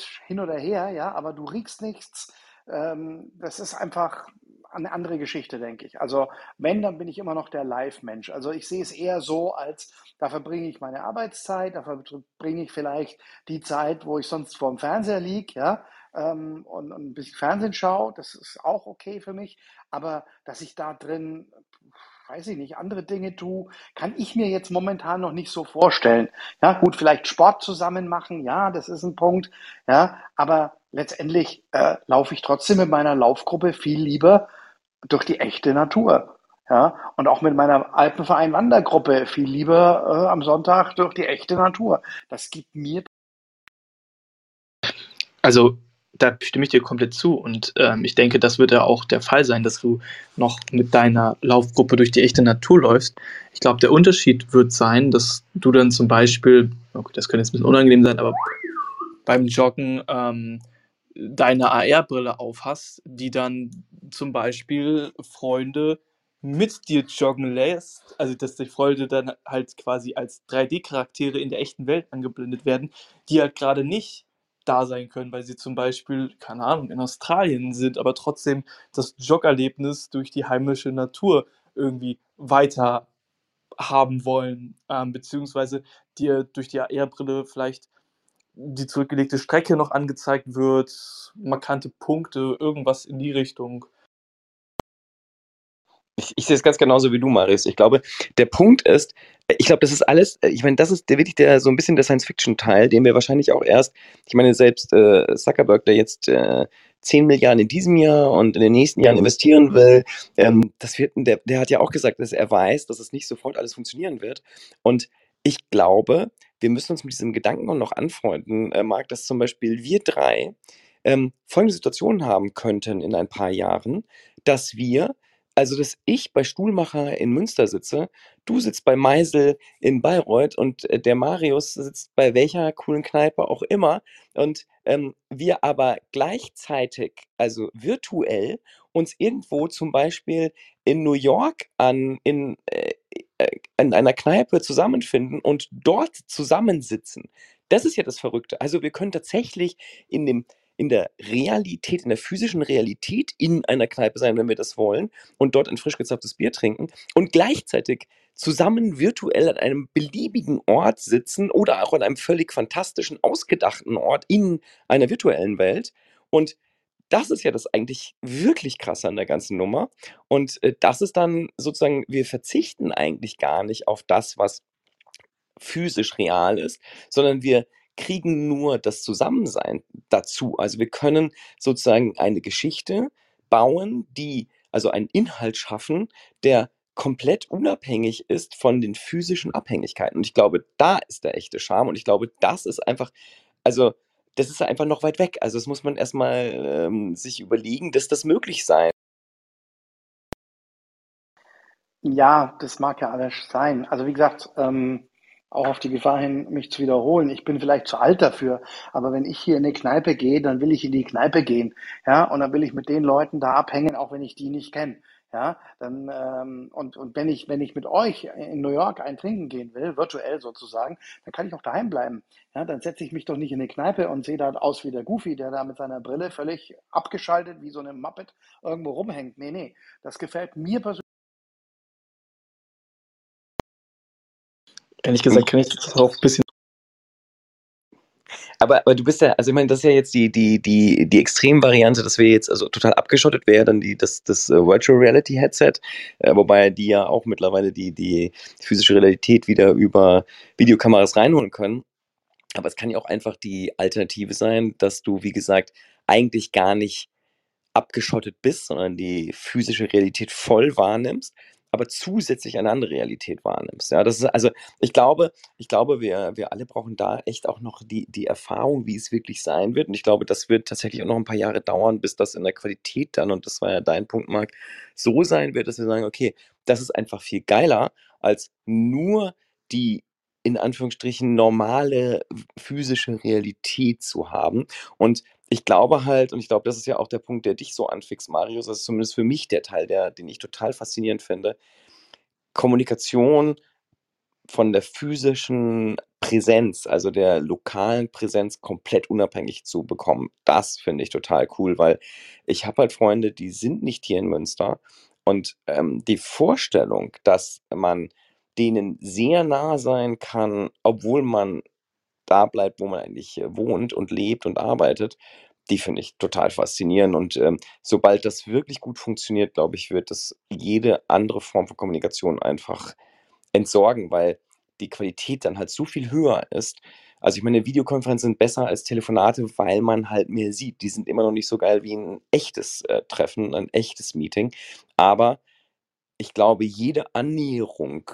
äh, hin oder her, ja, aber du riechst nichts. Ähm, das ist einfach eine andere Geschichte, denke ich. Also wenn, dann bin ich immer noch der Live-Mensch. Also ich sehe es eher so, als da verbringe ich meine Arbeitszeit, da verbringe ich vielleicht die Zeit, wo ich sonst vor dem Fernseher liege, ja, ähm, und, und ein bisschen Fernsehen schaue. Das ist auch okay für mich. Aber dass ich da drin weiß ich nicht, andere Dinge tue, kann ich mir jetzt momentan noch nicht so vorstellen. Ja, gut, vielleicht Sport zusammen machen, ja, das ist ein Punkt, ja, aber letztendlich äh, laufe ich trotzdem mit meiner Laufgruppe viel lieber durch die echte Natur. Ja, und auch mit meiner Alpenverein Wandergruppe viel lieber äh, am Sonntag durch die echte Natur. Das gibt mir. Also da stimme ich dir komplett zu und ähm, ich denke, das wird ja auch der Fall sein, dass du noch mit deiner Laufgruppe durch die echte Natur läufst. Ich glaube, der Unterschied wird sein, dass du dann zum Beispiel, okay, das könnte jetzt ein bisschen unangenehm sein, aber beim Joggen ähm, deine AR-Brille aufhast, die dann zum Beispiel Freunde mit dir joggen lässt, also dass die Freunde dann halt quasi als 3D-Charaktere in der echten Welt angeblendet werden, die halt gerade nicht da sein können, weil sie zum Beispiel, keine Ahnung, in Australien sind, aber trotzdem das Joggerlebnis durch die heimische Natur irgendwie weiter haben wollen, ähm, beziehungsweise dir durch die AR-Brille vielleicht die zurückgelegte Strecke noch angezeigt wird, markante Punkte, irgendwas in die Richtung. Ich, ich sehe es ganz genauso wie du, Marius. Ich glaube, der Punkt ist, ich glaube, das ist alles, ich meine, das ist der, wirklich der, so ein bisschen der Science-Fiction-Teil, den wir wahrscheinlich auch erst, ich meine, selbst äh, Zuckerberg, der jetzt äh, 10 Milliarden in diesem Jahr und in den nächsten Jahren investieren will, ähm, das wird, der, der hat ja auch gesagt, dass er weiß, dass es nicht sofort alles funktionieren wird. Und ich glaube, wir müssen uns mit diesem Gedanken auch noch anfreunden, äh, Marc, dass zum Beispiel wir drei ähm, folgende Situationen haben könnten in ein paar Jahren, dass wir also, dass ich bei Stuhlmacher in Münster sitze, du sitzt bei Meisel in Bayreuth und, äh, der Marius sitzt bei welcher coolen Kneipe auch immer und, ähm, wir aber gleichzeitig, also virtuell, uns irgendwo zum Beispiel in New York an in, äh, in einer Kneipe zusammenfinden und dort zusammensitzen. Das ist ja das Verrückte. Also, wir können tatsächlich in dem in der Realität, in der physischen Realität in einer Kneipe sein, wenn wir das wollen, und dort ein frisch gezapftes Bier trinken und gleichzeitig zusammen virtuell an einem beliebigen Ort sitzen oder auch an einem völlig fantastischen, ausgedachten Ort in einer virtuellen Welt. Und das ist ja das eigentlich wirklich krasse an der ganzen Nummer. Und äh, das ist dann sozusagen, wir verzichten eigentlich gar nicht auf das, was physisch real ist, sondern wir kriegen nur das Zusammensein dazu. Also wir können sozusagen eine Geschichte bauen, die also einen Inhalt schaffen, der komplett unabhängig ist von den physischen Abhängigkeiten. Und ich glaube, da ist der echte Charme. Und ich glaube, das ist einfach, also das ist einfach noch weit weg. Also das muss man erstmal ähm, sich überlegen, dass das möglich sein. Ja, das mag ja alles sein. Also wie gesagt, ähm, auch auf die Gefahr hin, mich zu wiederholen. Ich bin vielleicht zu alt dafür, aber wenn ich hier in eine Kneipe gehe, dann will ich in die Kneipe gehen, ja, und dann will ich mit den Leuten da abhängen, auch wenn ich die nicht kenne. Ja, dann ähm, und, und wenn ich, wenn ich mit euch in New York ein Trinken gehen will, virtuell sozusagen, dann kann ich auch daheim bleiben. Ja, dann setze ich mich doch nicht in eine Kneipe und sehe da aus wie der Goofy, der da mit seiner Brille völlig abgeschaltet wie so eine Muppet irgendwo rumhängt. Nee, nee, das gefällt mir persönlich. Ehrlich gesagt kann ich das auch ein bisschen aber, aber du bist ja, also ich meine, das ist ja jetzt die, die, die, die Extremvariante, dass wir jetzt also total abgeschottet wäre, dann die, das, das äh, Virtual Reality Headset, äh, wobei die ja auch mittlerweile die, die physische Realität wieder über Videokameras reinholen können. Aber es kann ja auch einfach die Alternative sein, dass du, wie gesagt, eigentlich gar nicht abgeschottet bist, sondern die physische Realität voll wahrnimmst aber zusätzlich eine andere Realität wahrnimmst. Ja, das ist also, ich glaube, ich glaube, wir, wir alle brauchen da echt auch noch die, die Erfahrung, wie es wirklich sein wird. Und ich glaube, das wird tatsächlich auch noch ein paar Jahre dauern, bis das in der Qualität dann, und das war ja dein Punkt, Marc, so sein wird, dass wir sagen, okay, das ist einfach viel geiler, als nur die in Anführungsstrichen normale physische Realität zu haben. Und ich glaube halt, und ich glaube, das ist ja auch der Punkt, der dich so anfixt, Marius, das ist zumindest für mich der Teil, der, den ich total faszinierend finde. Kommunikation von der physischen Präsenz, also der lokalen Präsenz komplett unabhängig zu bekommen. Das finde ich total cool, weil ich habe halt Freunde, die sind nicht hier in Münster und ähm, die Vorstellung, dass man denen sehr nah sein kann, obwohl man da bleibt, wo man eigentlich äh, wohnt und lebt und arbeitet, die finde ich total faszinierend. Und ähm, sobald das wirklich gut funktioniert, glaube ich, wird das jede andere Form von Kommunikation einfach entsorgen, weil die Qualität dann halt so viel höher ist. Also ich meine, Videokonferenzen sind besser als Telefonate, weil man halt mehr sieht. Die sind immer noch nicht so geil wie ein echtes äh, Treffen, ein echtes Meeting. Aber ich glaube, jede Annäherung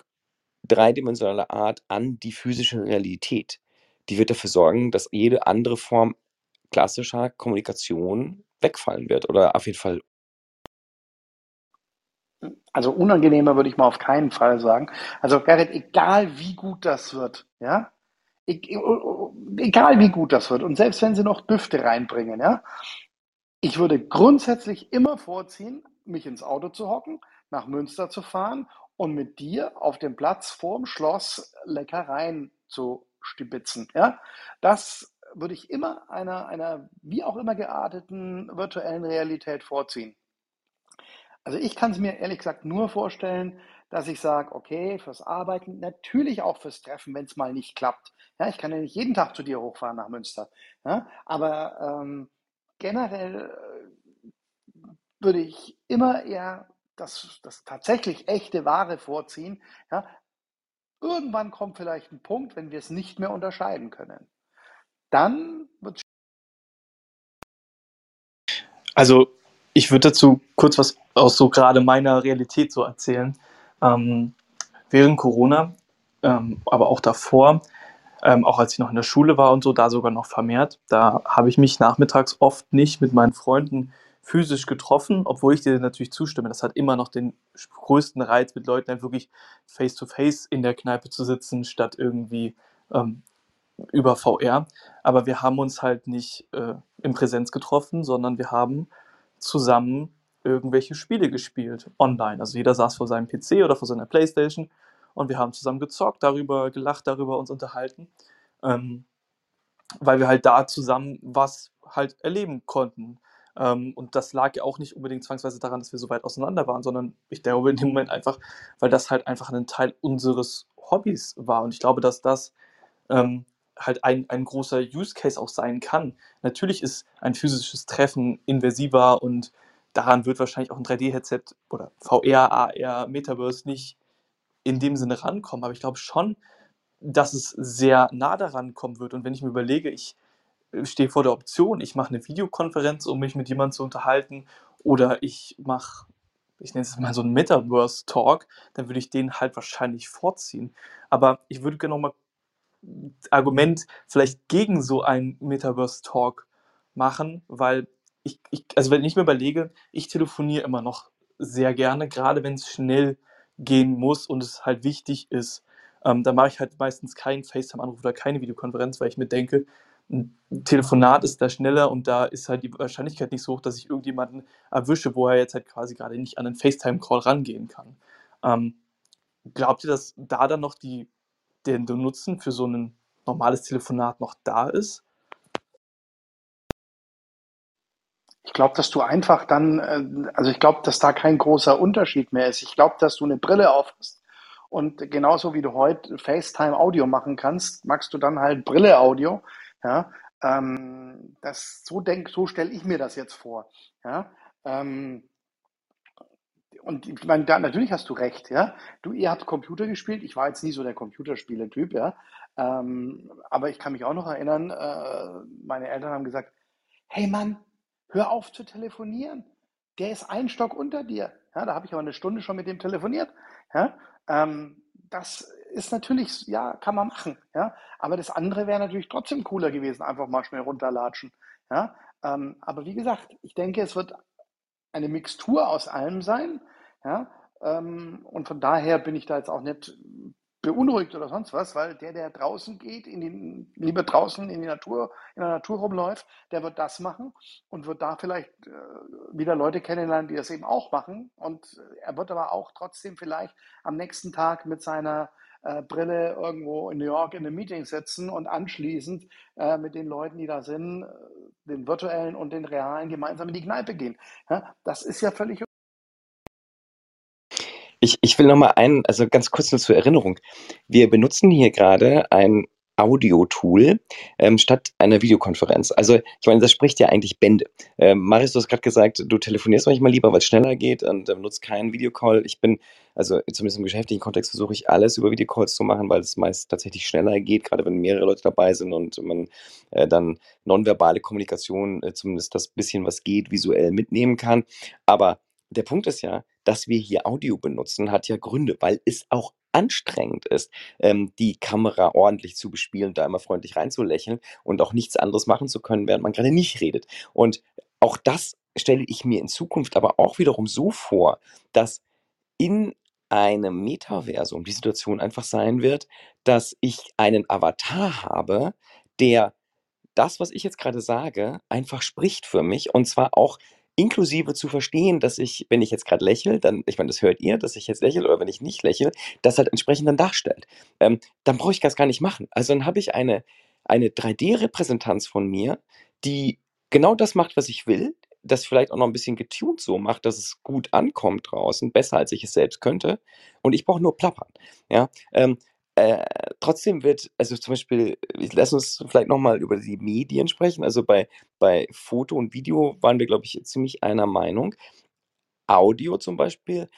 dreidimensionaler Art an die physische Realität die wird dafür sorgen, dass jede andere Form klassischer Kommunikation wegfallen wird oder auf jeden Fall. Also unangenehmer würde ich mal auf keinen Fall sagen. Also Gerrit, egal wie gut das wird, ja, e-, e-, egal wie gut das wird und selbst wenn sie noch Düfte reinbringen, ja, ich würde grundsätzlich immer vorziehen, mich ins Auto zu hocken, nach Münster zu fahren und mit dir auf dem Platz vorm Schloss Leckereien zu stibitzen. Ja? Das würde ich immer einer, einer wie auch immer gearteten virtuellen Realität vorziehen. Also ich kann es mir ehrlich gesagt nur vorstellen, dass ich sage, okay, fürs Arbeiten, natürlich auch fürs Treffen, wenn es mal nicht klappt. Ja, ich kann ja nicht jeden Tag zu dir hochfahren nach Münster. Ja, aber ähm, generell äh, würde ich immer eher das, das tatsächlich echte Ware vorziehen, ja, Irgendwann kommt vielleicht ein Punkt, wenn wir es nicht mehr unterscheiden können. Dann wird es. Also, ich würde dazu kurz was aus so gerade meiner Realität so erzählen. Ähm, während Corona, ähm, aber auch davor, ähm, auch als ich noch in der Schule war und so, da sogar noch vermehrt, da habe ich mich nachmittags oft nicht mit meinen Freunden physisch getroffen, obwohl ich dir natürlich zustimme. Das hat immer noch den größten Reiz, mit Leuten dann wirklich face-to-face in der Kneipe zu sitzen, statt irgendwie ähm, über VR. Aber wir haben uns halt nicht äh, in Präsenz getroffen, sondern wir haben zusammen irgendwelche Spiele gespielt, online. Also jeder saß vor seinem PC oder vor seiner Playstation und wir haben zusammen gezockt, darüber gelacht, darüber uns unterhalten, ähm, weil wir halt da zusammen was halt erleben konnten. Ähm, und das lag ja auch nicht unbedingt zwangsweise daran, dass wir so weit auseinander waren, sondern ich glaube in dem Moment einfach, weil das halt einfach ein Teil unseres Hobbys war. Und ich glaube, dass das ähm, halt ein, ein großer Use Case auch sein kann. Natürlich ist ein physisches Treffen inversiver und daran wird wahrscheinlich auch ein 3D-Headset oder VR, AR, Metaverse nicht in dem Sinne rankommen. Aber ich glaube schon, dass es sehr nah daran kommen wird. Und wenn ich mir überlege, ich stehe vor der Option, ich mache eine Videokonferenz, um mich mit jemandem zu unterhalten, oder ich mache, ich nenne es mal so einen Metaverse-Talk, dann würde ich den halt wahrscheinlich vorziehen. Aber ich würde gerne nochmal Argument vielleicht gegen so einen Metaverse-Talk machen, weil ich, ich, also wenn ich mir überlege, ich telefoniere immer noch sehr gerne, gerade wenn es schnell gehen muss und es halt wichtig ist. Ähm, da mache ich halt meistens keinen FaceTime-Anruf oder keine Videokonferenz, weil ich mir denke, ein Telefonat ist da schneller und da ist halt die Wahrscheinlichkeit nicht so hoch, dass ich irgendjemanden erwische, wo er jetzt halt quasi gerade nicht an einen FaceTime-Call rangehen kann. Ähm, glaubt ihr, dass da dann noch die, der Nutzen für so ein normales Telefonat noch da ist? Ich glaube, dass du einfach dann, äh, also ich glaube, dass da kein großer Unterschied mehr ist. Ich glaube, dass du eine Brille auf hast und genauso wie du heute FaceTime Audio machen kannst, magst du dann halt Brille Audio. Ja, ähm, das so denk, so stelle ich mir das jetzt vor. Ja, ähm, und ich meine, da, natürlich hast du recht, ja. Du, ihr habt Computer gespielt. Ich war jetzt nie so der Computerspieletyp, ja. Ähm, aber ich kann mich auch noch erinnern, äh, meine Eltern haben gesagt, hey Mann, hör auf zu telefonieren. Der ist ein Stock unter dir. Ja, da habe ich aber eine Stunde schon mit dem telefoniert. Ja, ähm, das ist natürlich, ja, kann man machen. Ja, aber das andere wäre natürlich trotzdem cooler gewesen, einfach mal schnell runterlatschen. Ja, ähm, aber wie gesagt, ich denke, es wird eine Mixtur aus allem sein. Ja, ähm, und von daher bin ich da jetzt auch nicht beunruhigt oder sonst was, weil der, der draußen geht, in den, lieber draußen in die Natur, in der Natur rumläuft, der wird das machen und wird da vielleicht äh, wieder Leute kennenlernen, die das eben auch machen. Und er wird aber auch trotzdem vielleicht am nächsten Tag mit seiner äh, Brille irgendwo in New York in einem Meeting sitzen und anschließend äh, mit den Leuten, die da sind, den virtuellen und den realen gemeinsam in die Kneipe gehen. Ja, das ist ja völlig ich, ich will noch mal einen, also ganz kurz nur zur Erinnerung. Wir benutzen hier gerade ein Audio-Tool ähm, statt einer Videokonferenz. Also ich meine, das spricht ja eigentlich Bände. Ähm, Marius, du hast gerade gesagt, du telefonierst manchmal lieber, weil es schneller geht und äh, nutzt keinen Videocall. Ich bin, also zumindest im geschäftlichen Kontext versuche ich alles über Videocalls zu machen, weil es meist tatsächlich schneller geht, gerade wenn mehrere Leute dabei sind und man äh, dann nonverbale Kommunikation, äh, zumindest das bisschen, was geht, visuell mitnehmen kann. Aber der Punkt ist ja, dass wir hier Audio benutzen, hat ja Gründe, weil es auch anstrengend ist, ähm, die Kamera ordentlich zu bespielen, da immer freundlich reinzulächeln und auch nichts anderes machen zu können, während man gerade nicht redet. Und auch das stelle ich mir in Zukunft aber auch wiederum so vor, dass in einem Metaversum die Situation einfach sein wird, dass ich einen Avatar habe, der das, was ich jetzt gerade sage, einfach spricht für mich und zwar auch inklusive zu verstehen, dass ich, wenn ich jetzt gerade lächle, dann, ich meine, das hört ihr, dass ich jetzt lächle oder wenn ich nicht lächle, das halt entsprechend dann darstellt. Ähm, dann brauche ich das gar nicht machen. Also dann habe ich eine, eine 3D-Repräsentanz von mir, die genau das macht, was ich will, das vielleicht auch noch ein bisschen getuned so macht, dass es gut ankommt draußen, besser als ich es selbst könnte. Und ich brauche nur plappern. Ja, ähm, äh, trotzdem wird, also zum Beispiel, lass uns vielleicht nochmal über die Medien sprechen. Also bei, bei Foto und Video waren wir, glaube ich, ziemlich einer Meinung. Audio zum Beispiel,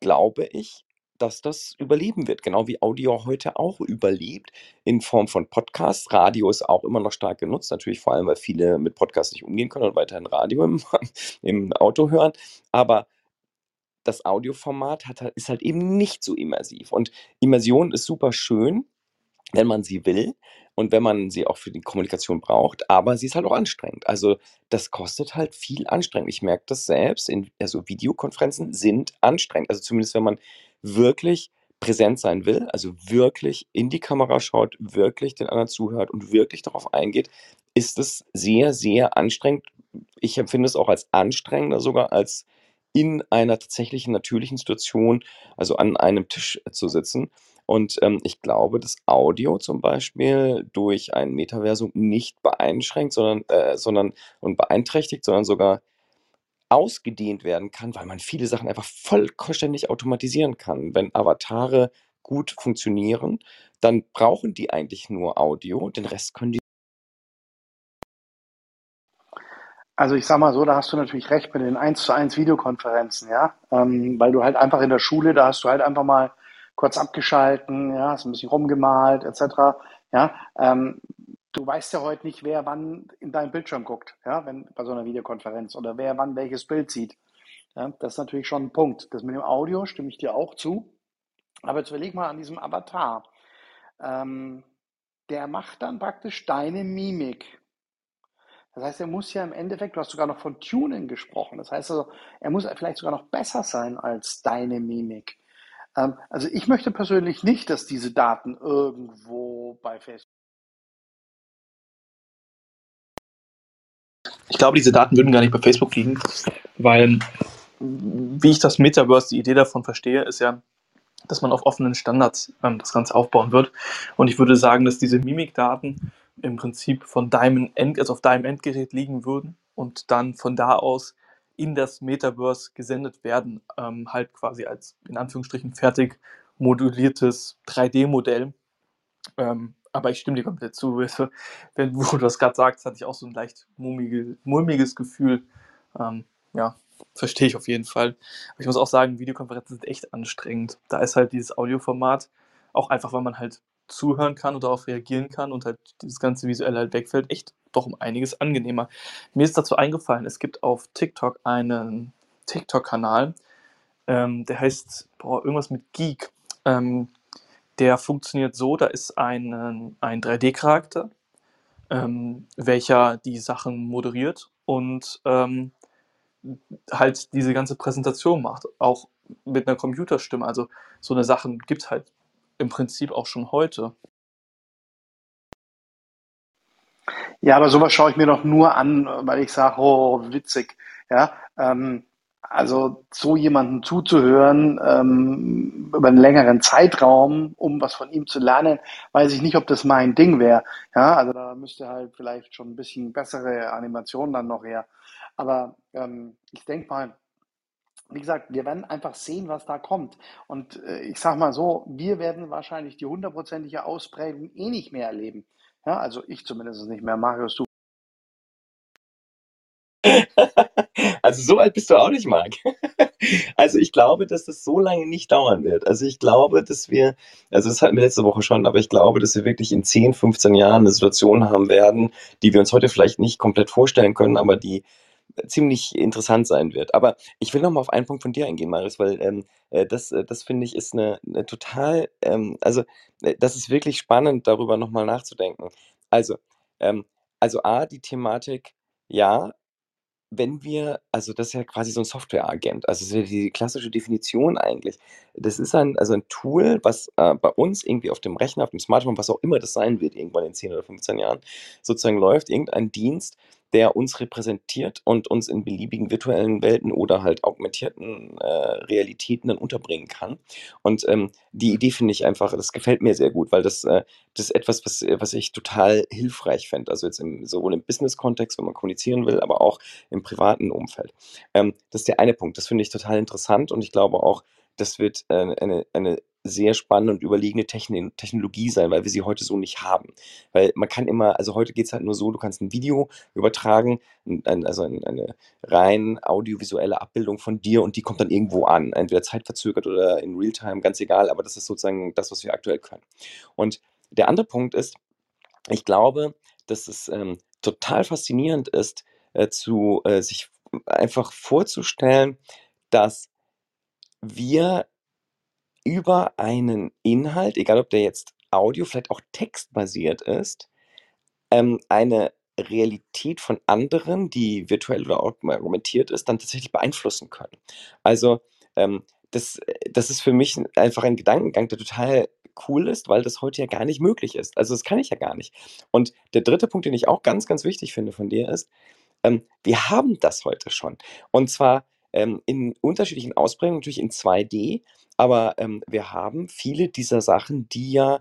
glaube ich, dass das überleben wird, genau wie Audio heute auch überlebt in Form von Podcasts. Radio ist auch immer noch stark genutzt, natürlich vor allem, weil viele mit Podcasts nicht umgehen können und weiterhin Radio im, im Auto hören. Aber das Audioformat hat, ist halt eben nicht so immersiv. Und Immersion ist super schön, wenn man sie will und wenn man sie auch für die Kommunikation braucht, aber sie ist halt auch anstrengend. Also das kostet halt viel anstrengend. Ich merke das selbst, in, also Videokonferenzen sind anstrengend. Also zumindest wenn man wirklich präsent sein will, also wirklich in die Kamera schaut, wirklich den anderen zuhört und wirklich darauf eingeht, ist es sehr, sehr anstrengend. Ich empfinde es auch als anstrengender sogar als in einer tatsächlichen natürlichen Situation, also an einem Tisch zu sitzen. Und ähm, ich glaube, dass Audio zum Beispiel durch ein Metaversum nicht beeinschränkt, sondern, äh, sondern und beeinträchtigt, sondern sogar ausgedehnt werden kann, weil man viele Sachen einfach vollständig automatisieren kann. Wenn Avatare gut funktionieren, dann brauchen die eigentlich nur Audio, den Rest können die Also ich sag mal so, da hast du natürlich recht mit den 1 zu 1 Videokonferenzen, ja. Ähm, weil du halt einfach in der Schule, da hast du halt einfach mal kurz abgeschalten, ja, hast ein bisschen rumgemalt, etc. Ja, ähm, du weißt ja heute nicht, wer wann in deinen Bildschirm guckt, ja, wenn bei so einer Videokonferenz oder wer wann welches Bild sieht. Ja, das ist natürlich schon ein Punkt. Das mit dem Audio stimme ich dir auch zu. Aber jetzt überleg mal an diesem Avatar. Ähm, der macht dann praktisch deine Mimik. Das heißt, er muss ja im Endeffekt, du hast sogar noch von Tuning gesprochen. Das heißt also, er muss vielleicht sogar noch besser sein als deine Mimik. Ähm, also ich möchte persönlich nicht, dass diese Daten irgendwo bei Facebook. Ich glaube, diese Daten würden gar nicht bei Facebook liegen, weil, wie ich das Metaverse, die Idee davon verstehe, ist ja, dass man auf offenen Standards ähm, das Ganze aufbauen wird. Und ich würde sagen, dass diese Mimikdaten im Prinzip von deinem End, also auf deinem Endgerät liegen würden und dann von da aus in das Metaverse gesendet werden, ähm, halt quasi als in Anführungsstrichen fertig moduliertes 3D-Modell. Ähm, aber ich stimme dir komplett zu. Also, wenn du das gerade sagst, hatte ich auch so ein leicht mulmige, mulmiges Gefühl. Ähm, ja, verstehe ich auf jeden Fall. Aber ich muss auch sagen, Videokonferenzen sind echt anstrengend. Da ist halt dieses Audioformat auch einfach, weil man halt zuhören kann und darauf reagieren kann und halt dieses ganze visuelle halt wegfällt, echt doch um einiges angenehmer. Mir ist dazu eingefallen, es gibt auf TikTok einen TikTok-Kanal, ähm, der heißt boah, irgendwas mit Geek. Ähm, der funktioniert so, da ist ein, ein 3D-Charakter, ähm, welcher die Sachen moderiert und ähm, halt diese ganze Präsentation macht, auch mit einer Computerstimme. Also so eine Sachen gibt es halt im Prinzip auch schon heute. Ja, aber sowas schaue ich mir doch nur an, weil ich sage, oh, witzig. Ja, ähm, also so jemanden zuzuhören ähm, über einen längeren Zeitraum, um was von ihm zu lernen, weiß ich nicht, ob das mein Ding wäre. Ja, also da müsste halt vielleicht schon ein bisschen bessere Animation dann noch her. Aber ähm, ich denke mal, wie gesagt, wir werden einfach sehen, was da kommt. Und äh, ich sage mal so, wir werden wahrscheinlich die hundertprozentige Ausprägung eh nicht mehr erleben. Ja, also ich zumindest nicht mehr. Marius, du. also so alt bist du auch nicht, Marc. also ich glaube, dass das so lange nicht dauern wird. Also ich glaube, dass wir, also das hatten wir letzte Woche schon, aber ich glaube, dass wir wirklich in 10, 15 Jahren eine Situation haben werden, die wir uns heute vielleicht nicht komplett vorstellen können, aber die ziemlich interessant sein wird. Aber ich will noch mal auf einen Punkt von dir eingehen, Marius, weil ähm, äh, das, äh, das finde ich ist eine, eine total, ähm, also äh, das ist wirklich spannend, darüber noch mal nachzudenken. Also, ähm, also A, die Thematik, ja, wenn wir, also das ist ja quasi so ein Softwareagent, also das ist ja die klassische Definition eigentlich. Das ist ein, also ein Tool, was äh, bei uns irgendwie auf dem Rechner, auf dem Smartphone, was auch immer das sein wird, irgendwann in 10 oder 15 Jahren, sozusagen läuft, irgendein Dienst, der uns repräsentiert und uns in beliebigen virtuellen Welten oder halt augmentierten äh, Realitäten dann unterbringen kann. Und ähm, die Idee finde ich einfach, das gefällt mir sehr gut, weil das, äh, das ist etwas, was, was ich total hilfreich fände. Also jetzt im, sowohl im Business-Kontext, wenn man kommunizieren will, aber auch im privaten Umfeld. Ähm, das ist der eine Punkt. Das finde ich total interessant und ich glaube auch, das wird äh, eine, eine sehr spannende und überlegene Techn Technologie sein, weil wir sie heute so nicht haben. Weil man kann immer, also heute geht es halt nur so, du kannst ein Video übertragen, ein, also ein, eine rein audiovisuelle Abbildung von dir und die kommt dann irgendwo an, entweder zeitverzögert oder in Realtime, ganz egal, aber das ist sozusagen das, was wir aktuell können. Und der andere Punkt ist, ich glaube, dass es ähm, total faszinierend ist, äh, zu äh, sich einfach vorzustellen, dass wir über einen Inhalt, egal ob der jetzt Audio, vielleicht auch textbasiert ist, ähm, eine Realität von anderen, die virtuell oder augmentiert ist, dann tatsächlich beeinflussen können. Also ähm, das, das ist für mich einfach ein Gedankengang, der total cool ist, weil das heute ja gar nicht möglich ist. Also das kann ich ja gar nicht. Und der dritte Punkt, den ich auch ganz, ganz wichtig finde von dir ist, ähm, wir haben das heute schon. Und zwar ähm, in unterschiedlichen Ausprägungen, natürlich in 2D, aber ähm, wir haben viele dieser Sachen, die ja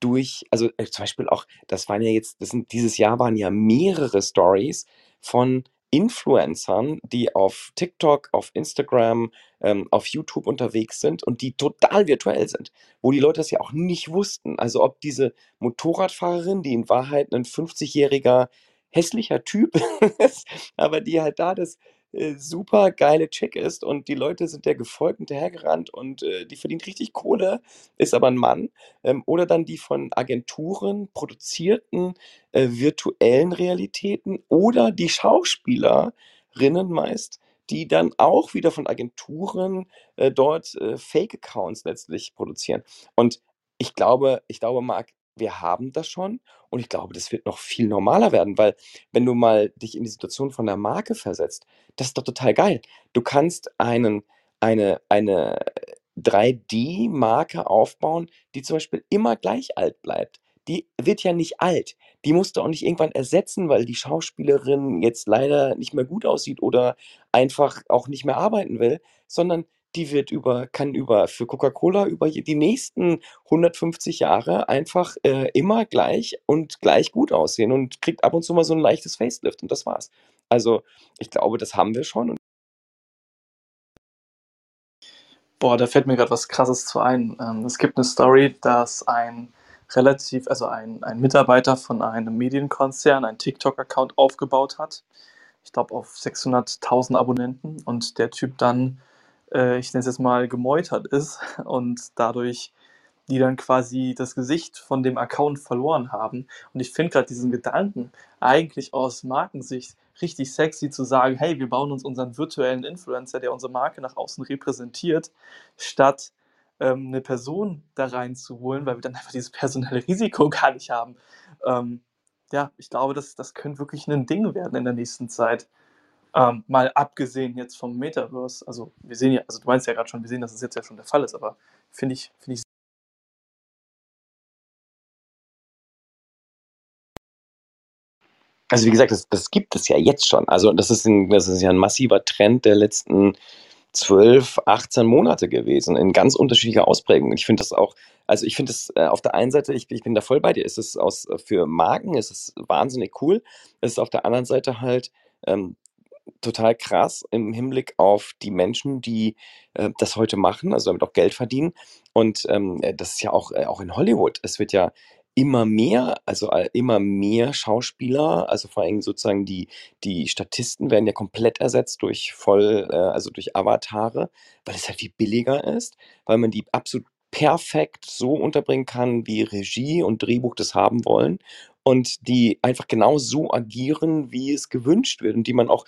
durch, also äh, zum Beispiel auch, das waren ja jetzt, das sind, dieses Jahr waren ja mehrere Stories von Influencern, die auf TikTok, auf Instagram, ähm, auf YouTube unterwegs sind und die total virtuell sind, wo die Leute das ja auch nicht wussten. Also ob diese Motorradfahrerin, die in Wahrheit ein 50-jähriger hässlicher Typ ist, aber die halt da das äh, super geile Chick ist und die Leute sind der gefolgt und hinterhergerannt und äh, die verdient richtig Kohle, ist aber ein Mann. Ähm, oder dann die von Agenturen produzierten äh, virtuellen Realitäten oder die Schauspielerinnen meist, die dann auch wieder von Agenturen äh, dort äh, Fake-Accounts letztlich produzieren. Und ich glaube, ich glaube, Marc, wir haben das schon und ich glaube, das wird noch viel normaler werden, weil wenn du mal dich in die Situation von der Marke versetzt, das ist doch total geil. Du kannst einen, eine, eine 3D-Marke aufbauen, die zum Beispiel immer gleich alt bleibt. Die wird ja nicht alt. Die musst du auch nicht irgendwann ersetzen, weil die Schauspielerin jetzt leider nicht mehr gut aussieht oder einfach auch nicht mehr arbeiten will, sondern die wird über, kann über für Coca-Cola über die nächsten 150 Jahre einfach äh, immer gleich und gleich gut aussehen und kriegt ab und zu mal so ein leichtes Facelift und das war's. Also ich glaube, das haben wir schon. Boah, da fällt mir gerade was Krasses zu ein. Ähm, es gibt eine Story, dass ein relativ, also ein, ein Mitarbeiter von einem Medienkonzern einen TikTok-Account aufgebaut hat. Ich glaube auf 600.000 Abonnenten und der Typ dann äh, ich nenne es jetzt mal, gemeutert ist und dadurch die dann quasi das Gesicht von dem Account verloren haben. Und ich finde gerade diesen Gedanken eigentlich aus Markensicht richtig sexy zu sagen, hey, wir bauen uns unseren virtuellen Influencer, der unsere Marke nach außen repräsentiert, statt ähm, eine Person da reinzuholen, weil wir dann einfach dieses personelle Risiko gar nicht haben. Ähm, ja, ich glaube, das, das könnte wirklich ein Ding werden in der nächsten Zeit. Ähm, mal abgesehen jetzt vom Metaverse, also wir sehen ja, also du meinst ja gerade schon, wir sehen, dass es jetzt ja schon der Fall ist, aber finde ich, finde ich Also wie gesagt, das, das gibt es ja jetzt schon. Also das ist, ein, das ist ja ein massiver Trend der letzten 12, 18 Monate gewesen, in ganz unterschiedlicher Ausprägung. Ich finde das auch, also ich finde es äh, auf der einen Seite, ich, ich bin da voll bei dir, ist es aus, für Marken, ist es wahnsinnig cool. Es ist auf der anderen Seite halt ähm, total krass im Hinblick auf die Menschen, die äh, das heute machen, also damit auch Geld verdienen. Und ähm, äh, das ist ja auch, äh, auch in Hollywood. Es wird ja immer mehr, also äh, immer mehr Schauspieler, also vor allem sozusagen die, die Statisten werden ja komplett ersetzt durch voll, äh, also durch Avatare, weil es halt viel billiger ist, weil man die absolut perfekt so unterbringen kann, wie Regie und Drehbuch das haben wollen und die einfach genau so agieren, wie es gewünscht wird und die man auch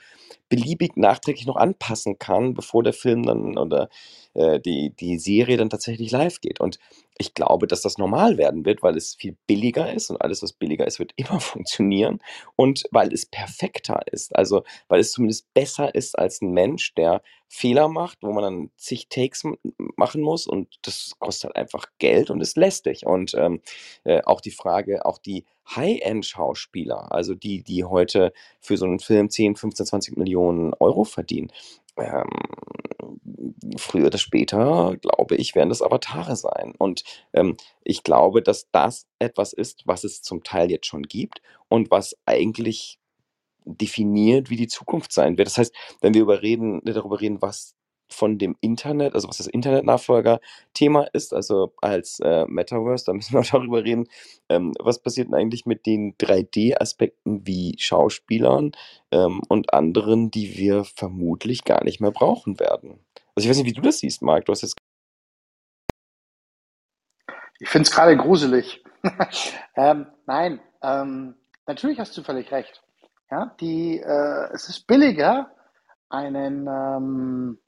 beliebig nachträglich noch anpassen kann, bevor der Film dann oder äh, die, die Serie dann tatsächlich live geht. Und ich glaube, dass das normal werden wird, weil es viel billiger ist und alles, was billiger ist, wird immer funktionieren und weil es perfekter ist. Also, weil es zumindest besser ist als ein Mensch, der Fehler macht, wo man dann zig Takes machen muss und das kostet halt einfach Geld und ist lästig. Und ähm, äh, auch die Frage, auch die High-End-Schauspieler, also die, die heute für so einen Film 10, 15, 20 Millionen Euro verdienen, ähm, früher oder später, glaube ich, werden das Avatare sein. Und ähm, ich glaube, dass das etwas ist, was es zum Teil jetzt schon gibt und was eigentlich definiert, wie die Zukunft sein wird. Das heißt, wenn wir überreden, darüber reden, was von dem Internet, also was das Internet-Nachfolger-Thema ist, also als äh, Metaverse, da müssen wir auch darüber reden, ähm, was passiert denn eigentlich mit den 3D-Aspekten wie Schauspielern ähm, und anderen, die wir vermutlich gar nicht mehr brauchen werden. Also ich weiß nicht, wie du das siehst, Marc. Du hast jetzt. Ich finde es gerade gruselig. ähm, nein, ähm, natürlich hast du völlig recht. Ja, die, äh, es ist billiger, einen ähm,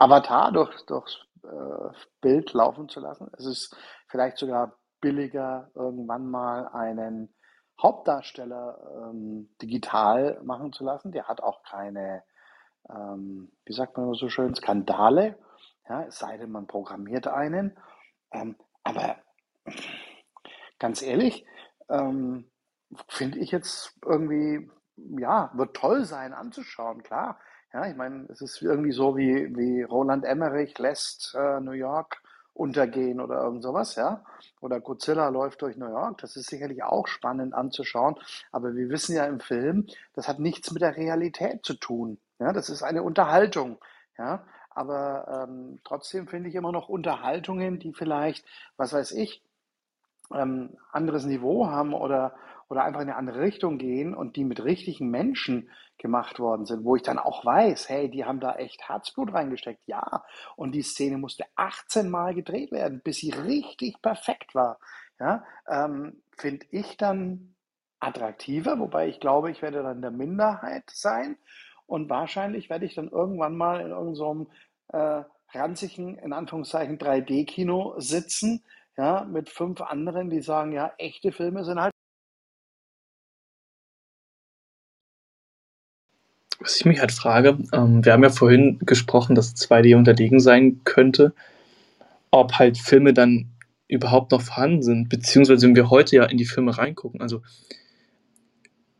Avatar durch, durchs äh, Bild laufen zu lassen. Es ist vielleicht sogar billiger, irgendwann mal einen Hauptdarsteller ähm, digital machen zu lassen. Der hat auch keine, ähm, wie sagt man so schön, Skandale. Ja, es sei denn, man programmiert einen. Ähm, aber ganz ehrlich, ähm, finde ich jetzt irgendwie, ja, wird toll sein anzuschauen, klar. Ja, ich meine, es ist irgendwie so wie, wie Roland Emmerich lässt äh, New York untergehen oder irgend sowas, ja. Oder Godzilla läuft durch New York. Das ist sicherlich auch spannend anzuschauen. Aber wir wissen ja im Film, das hat nichts mit der Realität zu tun. Ja, das ist eine Unterhaltung. Ja, aber ähm, trotzdem finde ich immer noch Unterhaltungen, die vielleicht, was weiß ich, ähm, anderes Niveau haben oder oder einfach in eine andere Richtung gehen und die mit richtigen Menschen gemacht worden sind, wo ich dann auch weiß, hey, die haben da echt Herzblut reingesteckt, ja. Und die Szene musste 18 Mal gedreht werden, bis sie richtig perfekt war. Ja, ähm, finde ich dann attraktiver, wobei ich glaube, ich werde dann der Minderheit sein und wahrscheinlich werde ich dann irgendwann mal in irgendeinem äh, ranzigen, in Anführungszeichen, 3D-Kino sitzen, ja, mit fünf anderen, die sagen, ja, echte Filme sind halt. Was ich mich halt frage, ähm, wir haben ja vorhin gesprochen, dass 2D unterlegen sein könnte, ob halt Filme dann überhaupt noch vorhanden sind, beziehungsweise wenn wir heute ja in die Filme reingucken, also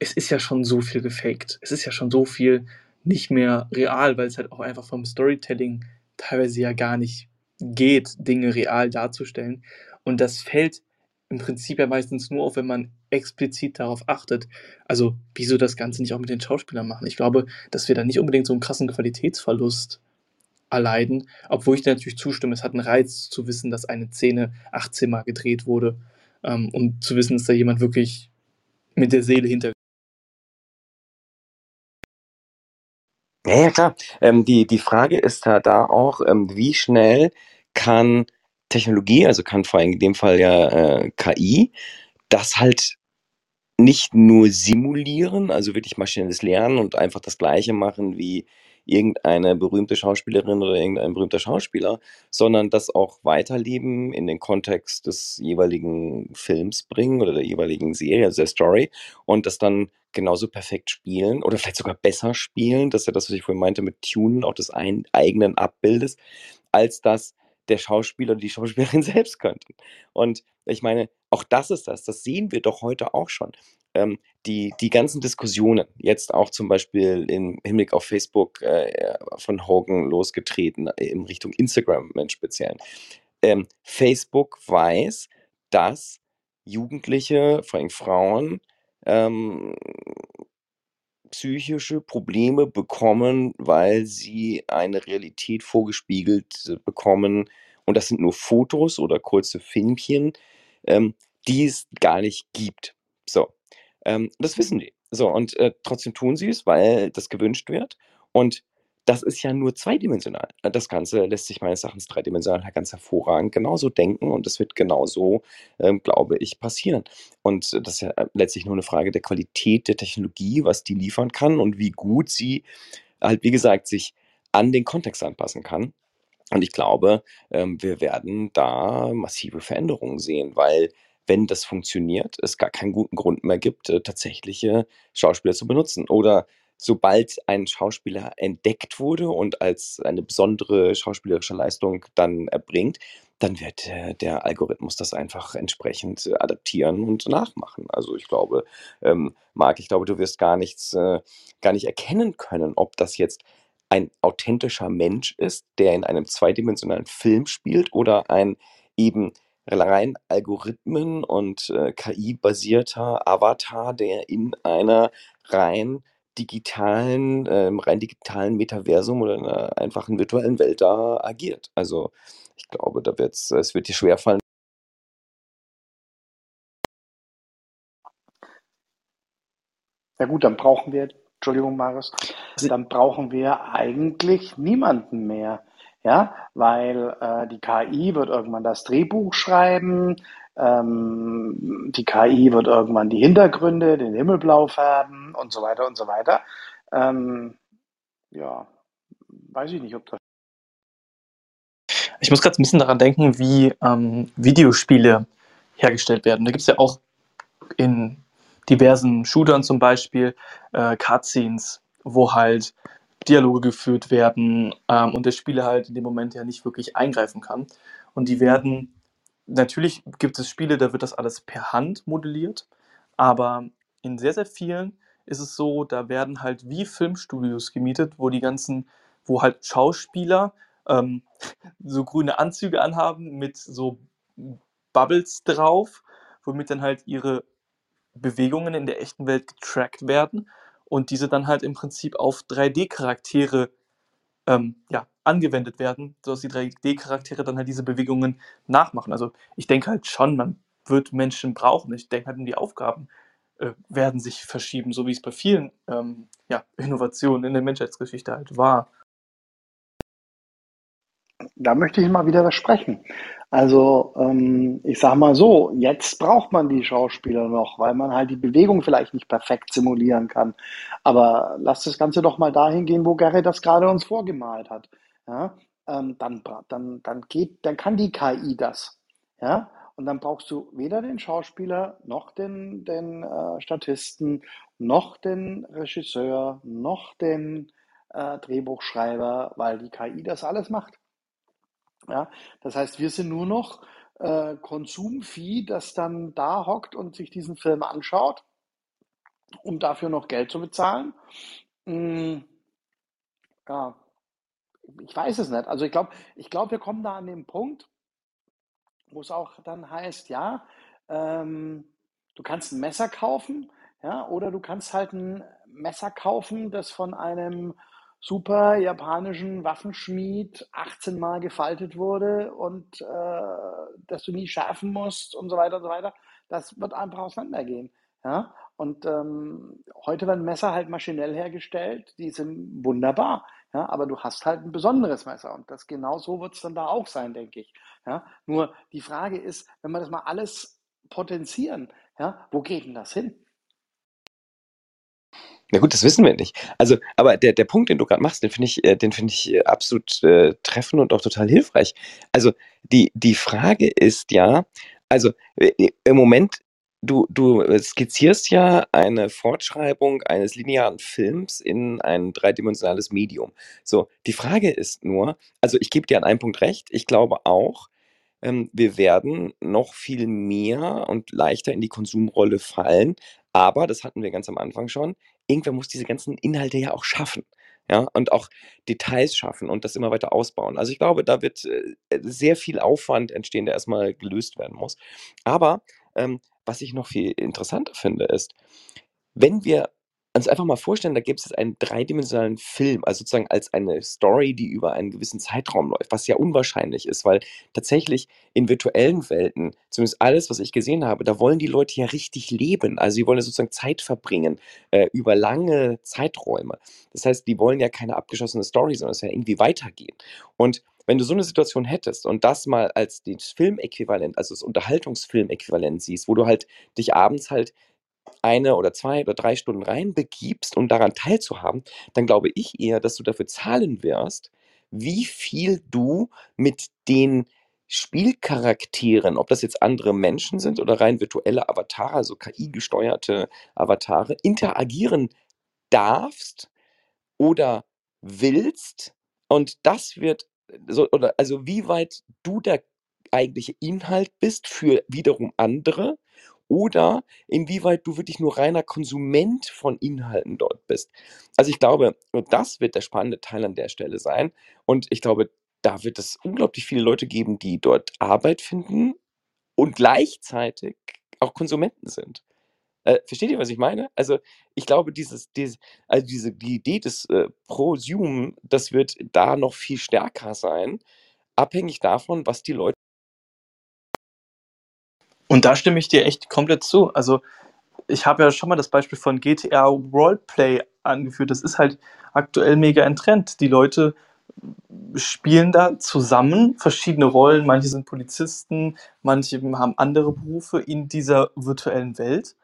es ist ja schon so viel gefaked. Es ist ja schon so viel nicht mehr real, weil es halt auch einfach vom Storytelling teilweise ja gar nicht geht, Dinge real darzustellen. Und das fällt im Prinzip ja meistens nur auf, wenn man explizit darauf achtet. Also, wieso das Ganze nicht auch mit den Schauspielern machen? Ich glaube, dass wir da nicht unbedingt so einen krassen Qualitätsverlust erleiden, obwohl ich natürlich zustimme, es hat einen Reiz zu wissen, dass eine Szene 18 Mal gedreht wurde, ähm, um zu wissen, dass da jemand wirklich mit der Seele hinter Ja, ja, klar. Ähm, die, die Frage ist da, da auch, ähm, wie schnell kann Technologie, also kann vor allem in dem Fall ja äh, KI, das halt nicht nur simulieren, also wirklich maschinelles Lernen und einfach das Gleiche machen wie irgendeine berühmte Schauspielerin oder irgendein berühmter Schauspieler, sondern das auch weiterleben in den Kontext des jeweiligen Films bringen oder der jeweiligen Serie, also der Story und das dann genauso perfekt spielen oder vielleicht sogar besser spielen, das ist ja das, was ich vorhin meinte mit Tunen auch des eigenen Abbildes, als das der Schauspieler oder die Schauspielerin selbst könnten. Und ich meine, auch das ist das, das sehen wir doch heute auch schon. Ähm, die, die ganzen Diskussionen, jetzt auch zum Beispiel im Hinblick auf Facebook äh, von Hogan losgetreten, äh, in Richtung Instagram im Speziellen. Ähm, Facebook weiß, dass Jugendliche, vor allem Frauen, ähm, psychische Probleme bekommen, weil sie eine Realität vorgespiegelt äh, bekommen. Und das sind nur Fotos oder kurze Filmchen, ähm, die es gar nicht gibt. So, ähm, das wissen die. So, und äh, trotzdem tun sie es, weil das gewünscht wird. Und das ist ja nur zweidimensional. Das Ganze lässt sich meines Erachtens dreidimensional ganz hervorragend genauso denken und das wird genauso, ähm, glaube ich, passieren. Und das ist ja äh, letztlich nur eine Frage der Qualität der Technologie, was die liefern kann und wie gut sie halt, wie gesagt, sich an den Kontext anpassen kann. Und ich glaube, ähm, wir werden da massive Veränderungen sehen, weil wenn das funktioniert, es gar keinen guten Grund mehr gibt, äh, tatsächliche Schauspieler zu benutzen. Oder sobald ein Schauspieler entdeckt wurde und als eine besondere schauspielerische Leistung dann erbringt, dann wird äh, der Algorithmus das einfach entsprechend adaptieren und nachmachen. Also ich glaube, ähm, Marc, ich glaube, du wirst gar nichts, äh, gar nicht erkennen können, ob das jetzt ein authentischer Mensch ist, der in einem zweidimensionalen Film spielt oder ein eben rein Algorithmen und äh, KI-basierter Avatar, der in einer rein digitalen, ähm, rein digitalen Metaversum oder einer einfachen virtuellen Welt da agiert. Also ich glaube, da wird's, es wird dir schwerfallen. Ja gut, dann brauchen wir, Entschuldigung, Marius, dann brauchen wir eigentlich niemanden mehr. Ja, weil äh, die KI wird irgendwann das Drehbuch schreiben, ähm, die KI wird irgendwann die Hintergründe, den Himmel blau färben und so weiter und so weiter. Ähm, ja, weiß ich nicht, ob das. Ich muss gerade ein bisschen daran denken, wie ähm, Videospiele hergestellt werden. Da gibt es ja auch in diversen Shootern zum Beispiel äh, Cutscenes, wo halt Dialoge geführt werden ähm, und der Spieler halt in dem Moment ja nicht wirklich eingreifen kann. Und die werden, natürlich gibt es Spiele, da wird das alles per Hand modelliert, aber in sehr, sehr vielen ist es so, da werden halt wie Filmstudios gemietet, wo die ganzen, wo halt Schauspieler ähm, so grüne Anzüge anhaben mit so Bubbles drauf, womit dann halt ihre Bewegungen in der echten Welt getrackt werden und diese dann halt im Prinzip auf 3D-Charaktere ähm, ja, angewendet werden, sodass die 3D-Charaktere dann halt diese Bewegungen nachmachen. Also ich denke halt schon, man wird Menschen brauchen. Ich denke halt die Aufgaben äh, werden sich verschieben, so wie es bei vielen ähm, ja, Innovationen in der Menschheitsgeschichte halt war. Da möchte ich mal wieder widersprechen. Also ähm, ich sage mal so, jetzt braucht man die Schauspieler noch, weil man halt die Bewegung vielleicht nicht perfekt simulieren kann. Aber lass das Ganze doch mal dahin gehen, wo Gary das gerade uns vorgemalt hat. Ja? Ähm, dann, dann, dann, geht, dann kann die KI das. Ja? Und dann brauchst du weder den Schauspieler, noch den, den äh, Statisten, noch den Regisseur, noch den äh, Drehbuchschreiber, weil die KI das alles macht. Ja, das heißt, wir sind nur noch äh, Konsumvieh, das dann da hockt und sich diesen Film anschaut, um dafür noch Geld zu bezahlen. Hm, ja, ich weiß es nicht. Also ich glaube, ich glaube, wir kommen da an den Punkt, wo es auch dann heißt, ja, ähm, du kannst ein Messer kaufen, ja, oder du kannst halt ein Messer kaufen, das von einem super japanischen Waffenschmied 18 Mal gefaltet wurde und äh, dass du nie schärfen musst und so weiter und so weiter. Das wird einfach auseinandergehen. Ja? Und ähm, heute werden Messer halt maschinell hergestellt, die sind wunderbar. Ja? Aber du hast halt ein besonderes Messer und das genau so wird es dann da auch sein, denke ich. Ja? Nur die Frage ist, wenn wir das mal alles potenzieren, ja, wo geht denn das hin? Na gut, das wissen wir nicht. Also, aber der, der Punkt, den du gerade machst, den finde ich, äh, den finde ich äh, absolut äh, treffend und auch total hilfreich. Also, die, die Frage ist ja, also äh, im Moment, du, du skizzierst ja eine Fortschreibung eines linearen Films in ein dreidimensionales Medium. So, die Frage ist nur, also ich gebe dir an einem Punkt recht, ich glaube auch, ähm, wir werden noch viel mehr und leichter in die Konsumrolle fallen. Aber, das hatten wir ganz am Anfang schon, irgendwer muss diese ganzen Inhalte ja auch schaffen. Ja, und auch Details schaffen und das immer weiter ausbauen. Also ich glaube, da wird äh, sehr viel Aufwand entstehen, der erstmal gelöst werden muss. Aber ähm, was ich noch viel interessanter finde, ist, wenn wir uns einfach mal vorstellen, da gibt es einen dreidimensionalen Film, also sozusagen als eine Story, die über einen gewissen Zeitraum läuft, was ja unwahrscheinlich ist, weil tatsächlich in virtuellen Welten, zumindest alles, was ich gesehen habe, da wollen die Leute ja richtig leben. Also sie wollen ja sozusagen Zeit verbringen äh, über lange Zeiträume. Das heißt, die wollen ja keine abgeschlossene Story, sondern es ja irgendwie weitergehen. Und wenn du so eine Situation hättest und das mal als das Filmäquivalent, also das Unterhaltungsfilmäquivalent siehst, wo du halt dich abends halt eine oder zwei oder drei Stunden reinbegibst, um daran teilzuhaben, dann glaube ich eher, dass du dafür zahlen wirst, wie viel du mit den Spielcharakteren, ob das jetzt andere Menschen sind oder rein virtuelle Avatare, also KI-gesteuerte Avatare, interagieren darfst oder willst. Und das wird so, oder also wie weit du der eigentliche Inhalt bist für wiederum andere oder inwieweit du wirklich nur reiner Konsument von Inhalten dort bist. Also ich glaube, das wird der spannende Teil an der Stelle sein. Und ich glaube, da wird es unglaublich viele Leute geben, die dort Arbeit finden und gleichzeitig auch Konsumenten sind. Äh, versteht ihr, was ich meine? Also ich glaube, dieses, dieses also diese, die Idee des äh, Prosumen, das wird da noch viel stärker sein, abhängig davon, was die Leute und da stimme ich dir echt komplett zu. Also, ich habe ja schon mal das Beispiel von GTA Roleplay angeführt. Das ist halt aktuell mega ein Trend. Die Leute spielen da zusammen verschiedene Rollen. Manche sind Polizisten, manche haben andere Berufe in dieser virtuellen Welt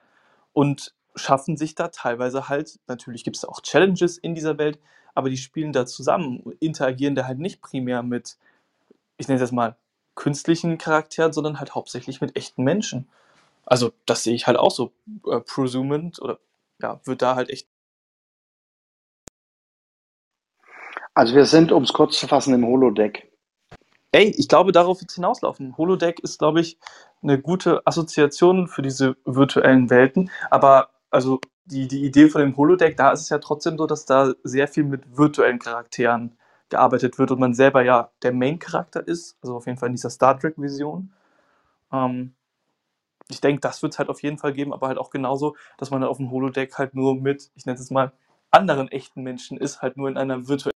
und schaffen sich da teilweise halt, natürlich gibt es auch Challenges in dieser Welt, aber die spielen da zusammen, interagieren da halt nicht primär mit, ich nenne es jetzt mal, künstlichen Charakteren, sondern halt hauptsächlich mit echten Menschen. Also das sehe ich halt auch so. Äh, Prosumant oder ja, wird da halt echt. Also wir sind, um es kurz zu fassen, im Holodeck. Ey, ich glaube, darauf wird es hinauslaufen. Holodeck ist, glaube ich, eine gute Assoziation für diese virtuellen Welten. Aber also die, die Idee von dem Holodeck, da ist es ja trotzdem so, dass da sehr viel mit virtuellen Charakteren gearbeitet wird und man selber ja der Main-Charakter ist, also auf jeden Fall in dieser Star Trek-Vision. Ähm, ich denke, das wird es halt auf jeden Fall geben, aber halt auch genauso, dass man auf dem Holodeck halt nur mit, ich nenne es mal, anderen echten Menschen ist, halt nur in einer virtuellen.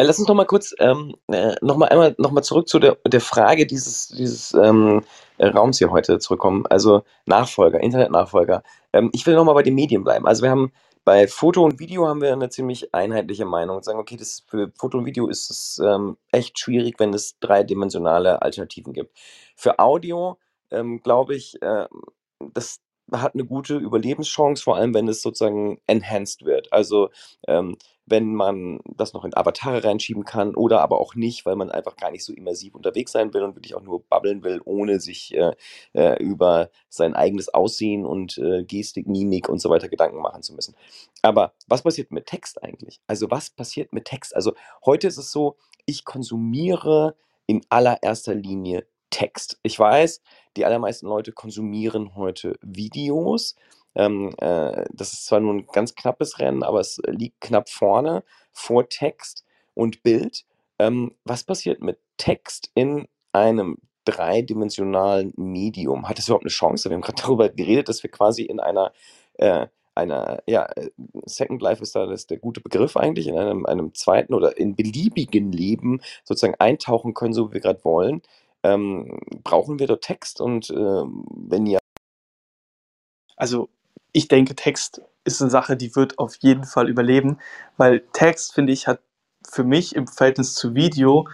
Lass uns noch mal kurz ähm, äh, noch mal einmal noch mal zurück zu der, der Frage dieses, dieses ähm, äh, Raums hier heute zurückkommen. Also Nachfolger, Internetnachfolger. Ähm, ich will nochmal bei den Medien bleiben. Also wir haben bei Foto und Video haben wir eine ziemlich einheitliche Meinung und sagen, okay, das für Foto und Video ist es ähm, echt schwierig, wenn es dreidimensionale Alternativen gibt. Für Audio ähm, glaube ich, äh, das hat eine gute Überlebenschance, vor allem wenn es sozusagen enhanced wird. Also ähm, wenn man das noch in Avatare reinschieben kann oder aber auch nicht, weil man einfach gar nicht so immersiv unterwegs sein will und wirklich auch nur babbeln will, ohne sich äh, äh, über sein eigenes Aussehen und äh, Gestik, Mimik und so weiter Gedanken machen zu müssen. Aber was passiert mit Text eigentlich? Also was passiert mit Text? Also heute ist es so, ich konsumiere in allererster Linie Text. Ich weiß, die allermeisten Leute konsumieren heute Videos. Ähm, äh, das ist zwar nur ein ganz knappes Rennen, aber es liegt knapp vorne vor Text und Bild. Ähm, was passiert mit Text in einem dreidimensionalen Medium? Hat es überhaupt eine Chance? Wir haben gerade darüber geredet, dass wir quasi in einer, äh, einer, ja, äh, Second Life ist da das der gute Begriff eigentlich, in einem, einem zweiten oder in beliebigen Leben sozusagen eintauchen können, so wie wir gerade wollen. Ähm, brauchen wir dort Text und ähm, wenn ja. Also ich denke, Text ist eine Sache, die wird auf jeden Fall überleben, weil Text, finde ich, hat für mich im Verhältnis zu Video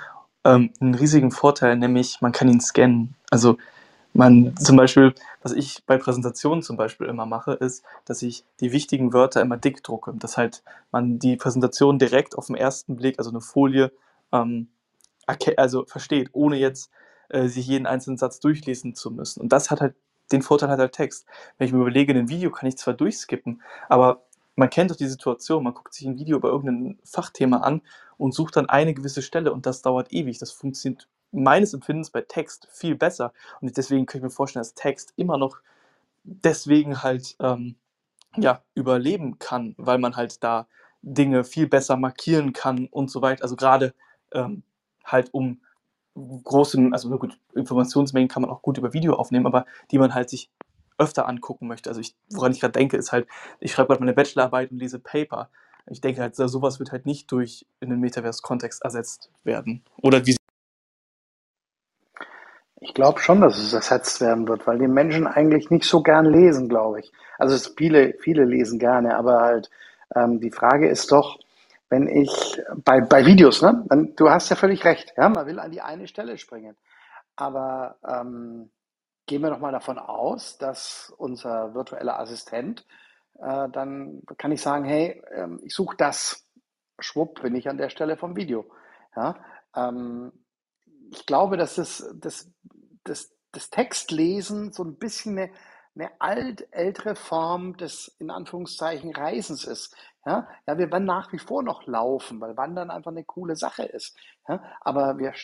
ähm, einen riesigen Vorteil, nämlich man kann ihn scannen. Also man zum Beispiel, was ich bei Präsentationen zum Beispiel immer mache, ist, dass ich die wichtigen Wörter immer dick drucke, dass halt man die Präsentation direkt auf den ersten Blick, also eine Folie, ähm, also versteht, ohne jetzt äh, sich jeden einzelnen Satz durchlesen zu müssen. Und das hat halt den Vorteil hat halt Text. Wenn ich mir überlege, ein Video kann ich zwar durchskippen, aber man kennt doch die Situation, man guckt sich ein Video über irgendein Fachthema an und sucht dann eine gewisse Stelle und das dauert ewig. Das funktioniert meines Empfindens bei Text viel besser. Und deswegen kann ich mir vorstellen, dass Text immer noch deswegen halt ähm, ja, überleben kann, weil man halt da Dinge viel besser markieren kann und so weiter. Also gerade ähm, halt um großen, also gut, Informationsmengen kann man auch gut über Video aufnehmen, aber die man halt sich öfter angucken möchte. Also ich, woran ich gerade denke, ist halt, ich schreibe gerade meine Bachelorarbeit und lese Paper. Ich denke halt, sowas wird halt nicht durch in den Metaverse-Kontext ersetzt werden. Oder wie ich glaube schon, dass es ersetzt werden wird, weil die Menschen eigentlich nicht so gern lesen, glaube ich. Also viele, viele lesen gerne, aber halt ähm, die Frage ist doch, wenn ich bei, bei Videos, ne, dann, du hast ja völlig recht, ja, man will an die eine Stelle springen. Aber ähm, gehen wir doch mal davon aus, dass unser virtueller Assistent, äh, dann kann ich sagen, hey, ähm, ich suche das. Schwupp, bin ich an der Stelle vom Video. Ja, ähm, ich glaube, dass das, das, das, das Textlesen so ein bisschen eine, eine alt, ältere Form des, in Anführungszeichen, Reisens ist. Ja, ja, wir werden nach wie vor noch laufen, weil Wandern einfach eine coole Sache ist. Ja, aber wir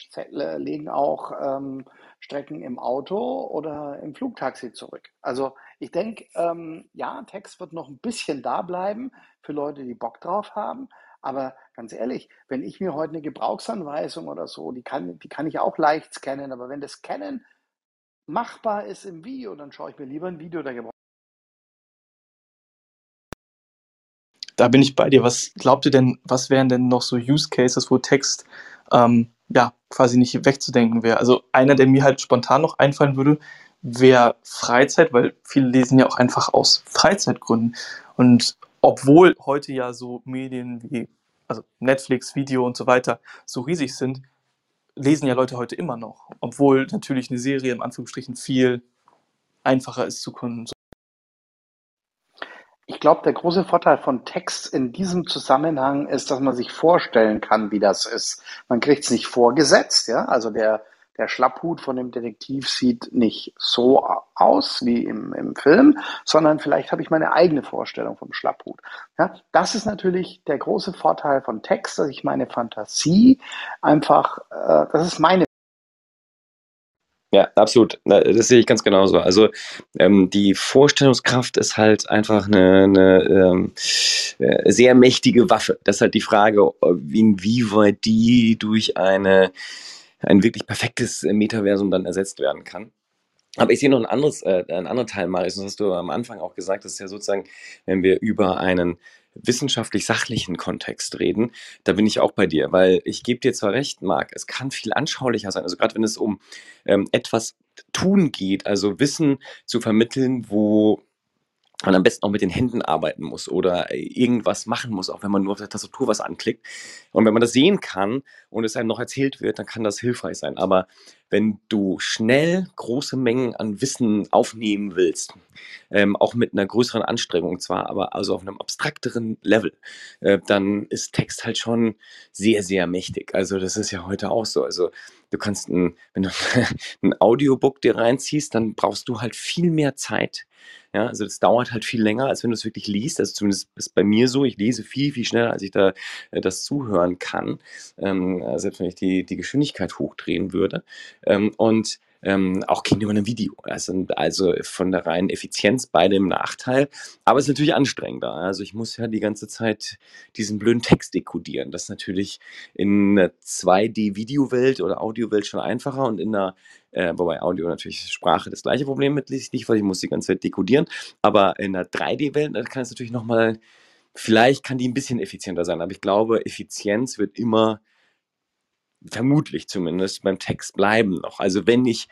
legen auch ähm, Strecken im Auto oder im Flugtaxi zurück. Also ich denke, ähm, ja, Text wird noch ein bisschen da bleiben für Leute, die Bock drauf haben. Aber ganz ehrlich, wenn ich mir heute eine Gebrauchsanweisung oder so, die kann, die kann ich auch leicht scannen, aber wenn das Scannen machbar ist im Video, dann schaue ich mir lieber ein Video der Gebrauchsanweisung da bin ich bei dir. Was glaubt ihr denn, was wären denn noch so Use Cases, wo Text ähm, ja quasi nicht wegzudenken wäre? Also einer, der mir halt spontan noch einfallen würde, wäre Freizeit, weil viele lesen ja auch einfach aus Freizeitgründen. Und obwohl heute ja so Medien wie also Netflix, Video und so weiter so riesig sind, lesen ja Leute heute immer noch. Obwohl natürlich eine Serie im Anführungsstrichen viel einfacher ist zu konsumieren ich glaube, der große Vorteil von Text in diesem Zusammenhang ist, dass man sich vorstellen kann, wie das ist. Man kriegt es nicht vorgesetzt, ja. Also der, der Schlapphut von dem Detektiv sieht nicht so aus wie im, im Film, sondern vielleicht habe ich meine eigene Vorstellung vom Schlapphut. Ja, das ist natürlich der große Vorteil von Text, dass ich meine Fantasie einfach, äh, das ist meine ja, absolut. Das sehe ich ganz genauso. Also ähm, die Vorstellungskraft ist halt einfach eine, eine ähm, äh, sehr mächtige Waffe. Das ist halt die Frage, inwieweit die durch eine, ein wirklich perfektes Metaversum dann ersetzt werden kann. Aber ich sehe noch ein anderes, äh, einen anderen Teil, Marius, das hast du am Anfang auch gesagt, das ist ja sozusagen, wenn wir über einen wissenschaftlich-sachlichen Kontext reden, da bin ich auch bei dir, weil ich gebe dir zwar recht, Marc, es kann viel anschaulicher sein, also gerade wenn es um ähm, etwas tun geht, also Wissen zu vermitteln, wo man am besten auch mit den Händen arbeiten muss oder irgendwas machen muss, auch wenn man nur auf der Tastatur was anklickt. Und wenn man das sehen kann und es einem noch erzählt wird, dann kann das hilfreich sein. Aber wenn du schnell große Mengen an Wissen aufnehmen willst, ähm, auch mit einer größeren Anstrengung zwar, aber also auf einem abstrakteren Level, äh, dann ist Text halt schon sehr, sehr mächtig. Also das ist ja heute auch so. Also du kannst, ein, wenn du ein Audiobook dir reinziehst, dann brauchst du halt viel mehr Zeit. Ja, also das dauert halt viel länger, als wenn du es wirklich liest. Also zumindest ist bei mir so, ich lese viel, viel schneller, als ich da äh, das zuhören kann. Ähm, selbst wenn ich die, die Geschwindigkeit hochdrehen würde. Ähm, und ähm, auch gegenüber einem Video. Also, also von der reinen Effizienz beide im Nachteil. Aber es ist natürlich anstrengender. Also ich muss ja die ganze Zeit diesen blöden Text dekodieren. Das ist natürlich in einer 2D-Videowelt oder Audiowelt schon einfacher und in einer äh, wobei Audio natürlich Sprache das gleiche Problem mit sich, weil ich muss die ganze Zeit dekodieren. Aber in einer 3D-Welt kann es natürlich nochmal, vielleicht kann die ein bisschen effizienter sein, aber ich glaube, Effizienz wird immer vermutlich zumindest beim Text bleiben noch. Also wenn ich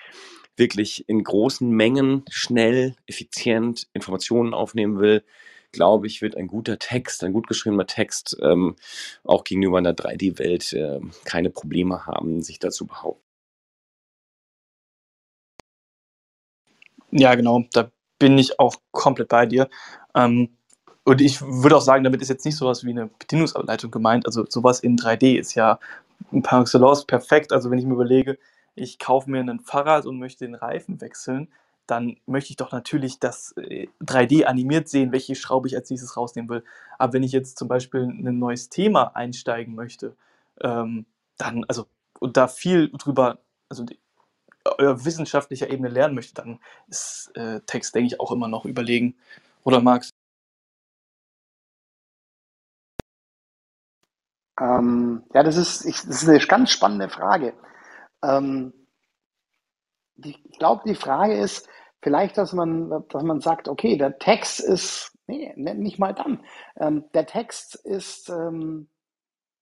wirklich in großen Mengen schnell, effizient Informationen aufnehmen will, glaube ich, wird ein guter Text, ein gut geschriebener Text ähm, auch gegenüber einer 3D-Welt äh, keine Probleme haben, sich dazu behaupten. Ja, genau, da bin ich auch komplett bei dir. Ähm, und ich würde auch sagen, damit ist jetzt nicht sowas wie eine Bedienungsanleitung gemeint. Also sowas in 3D ist ja par excellence perfekt. Also wenn ich mir überlege, ich kaufe mir ein Fahrrad und möchte den Reifen wechseln, dann möchte ich doch natürlich das 3D äh, animiert sehen, welche Schraube ich als nächstes rausnehmen will. Aber wenn ich jetzt zum Beispiel ein neues Thema einsteigen möchte, ähm, dann, also, und da viel drüber, also auf wissenschaftlicher Ebene lernen möchte, dann ist äh, Text, denke ich, auch immer noch überlegen. Oder Max? Ähm, ja, das ist, ich, das ist eine ganz spannende Frage. Ähm, die, ich glaube, die Frage ist vielleicht, dass man, dass man sagt, okay, der Text ist, nee, nicht mal dann. Ähm, der Text ist ähm,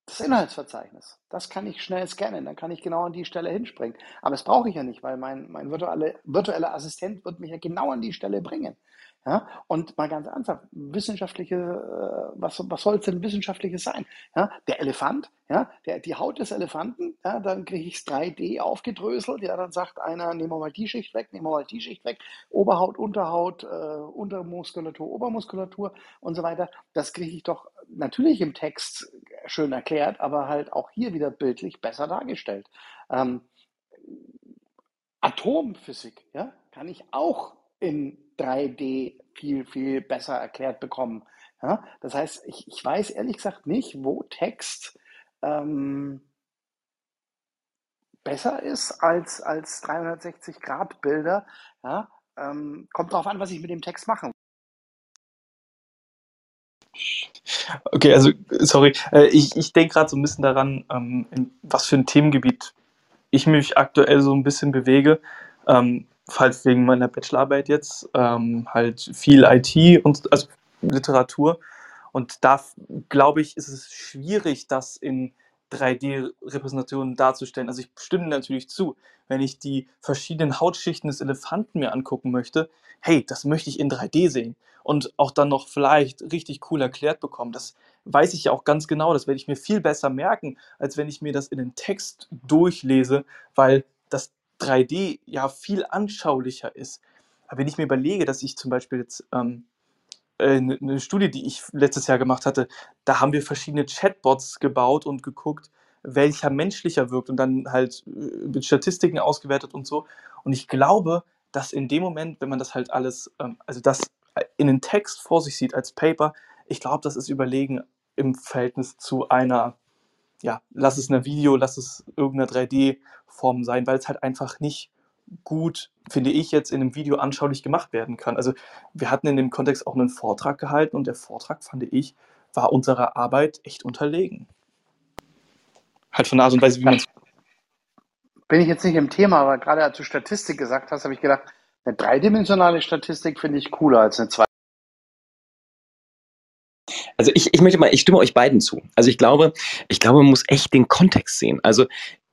das Inhaltsverzeichnis. Das kann ich schnell scannen, dann kann ich genau an die Stelle hinspringen. Aber das brauche ich ja nicht, weil mein, mein virtuelle, virtueller Assistent wird mich ja genau an die Stelle bringen. Ja? Und mal ganz ernsthaft, wissenschaftliche, äh, was, was soll es denn wissenschaftliches sein? Ja? Der Elefant, ja? Der, die Haut des Elefanten, ja? dann kriege ich es 3D aufgedröselt, ja, dann sagt einer, nehmen wir mal die Schicht weg, nehmen wir mal die Schicht weg, Oberhaut, Unterhaut, äh, Untermuskulatur, Obermuskulatur und so weiter. Das kriege ich doch natürlich im Text schön erklärt, aber halt auch hier wieder bildlich besser dargestellt. Ähm, Atomphysik, ja, kann ich auch in 3D viel, viel besser erklärt bekommen. Ja? Das heißt, ich, ich weiß ehrlich gesagt nicht, wo Text ähm, besser ist als, als 360-Grad-Bilder. Ja? Ähm, kommt darauf an, was ich mit dem Text mache. Okay, also sorry, äh, ich, ich denke gerade so ein bisschen daran, ähm, in was für ein Themengebiet ich mich aktuell so ein bisschen bewege. Ähm, falls wegen meiner Bachelorarbeit jetzt, ähm, halt viel IT und also Literatur. Und da glaube ich, ist es schwierig, das in 3D-Repräsentationen darzustellen. Also ich stimme natürlich zu, wenn ich die verschiedenen Hautschichten des Elefanten mir angucken möchte, hey, das möchte ich in 3D sehen und auch dann noch vielleicht richtig cool erklärt bekommen. Das weiß ich ja auch ganz genau, das werde ich mir viel besser merken, als wenn ich mir das in den Text durchlese, weil das 3D ja viel anschaulicher ist. Aber wenn ich mir überlege, dass ich zum Beispiel jetzt ähm, eine, äh, eine Studie, die ich letztes Jahr gemacht hatte, da haben wir verschiedene Chatbots gebaut und geguckt, welcher menschlicher wirkt und dann halt äh, mit Statistiken ausgewertet und so. Und ich glaube, dass in dem Moment, wenn man das halt alles, ähm, also das in den Text vor sich sieht als Paper, ich glaube, das ist überlegen im Verhältnis zu einer ja, lass es eine Video, lass es irgendeine 3D-Form sein, weil es halt einfach nicht gut, finde ich, jetzt in einem Video anschaulich gemacht werden kann. Also wir hatten in dem Kontext auch einen Vortrag gehalten und der Vortrag, fand ich, war unserer Arbeit echt unterlegen. Halt von der Art und Weise, wie man es. Bin ich jetzt nicht im Thema, aber gerade als du Statistik gesagt hast, habe ich gedacht, Eine dreidimensionale Statistik finde ich cooler als eine zwei. Also ich, ich möchte mal, ich stimme euch beiden zu. Also ich glaube, ich glaube, man muss echt den Kontext sehen. Also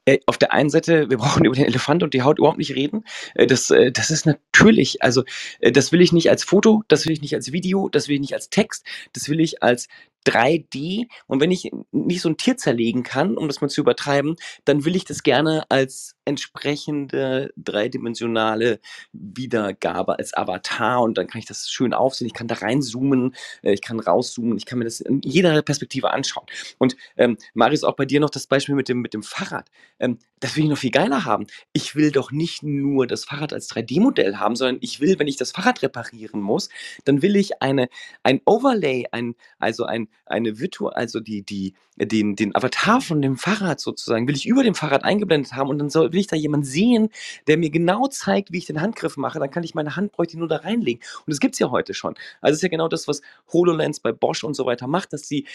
äh, auf der einen Seite, wir brauchen über den Elefant und die Haut überhaupt nicht reden. Äh, das, äh, das ist natürlich, also das will ich nicht als Foto, das will ich nicht als Video, das will ich nicht als Text, das will ich als 3D. Und wenn ich nicht so ein Tier zerlegen kann, um das mal zu übertreiben, dann will ich das gerne als entsprechende dreidimensionale Wiedergabe, als Avatar. Und dann kann ich das schön aufsehen. Ich kann da reinzoomen, äh, ich kann rauszoomen, ich kann mir das in jeder Perspektive anschauen. Und ähm, Marius, auch bei dir noch das Beispiel mit dem, mit dem Fahrrad. Ähm, das will ich noch viel geiler haben. Ich will doch nicht nur das Fahrrad als 3D-Modell haben, sondern ich will, wenn ich das Fahrrad reparieren muss, dann will ich eine, ein Overlay, ein, also ein, eine Virtu, also die, die, den, den Avatar von dem Fahrrad sozusagen, will ich über dem Fahrrad eingeblendet haben und dann soll, will ich da jemanden sehen, der mir genau zeigt, wie ich den Handgriff mache. Dann kann ich meine Hand bräuchte nur da reinlegen. Und das gibt es ja heute schon. Also es ist ja genau das, was HoloLens bei Bosch und so weiter macht, dass sie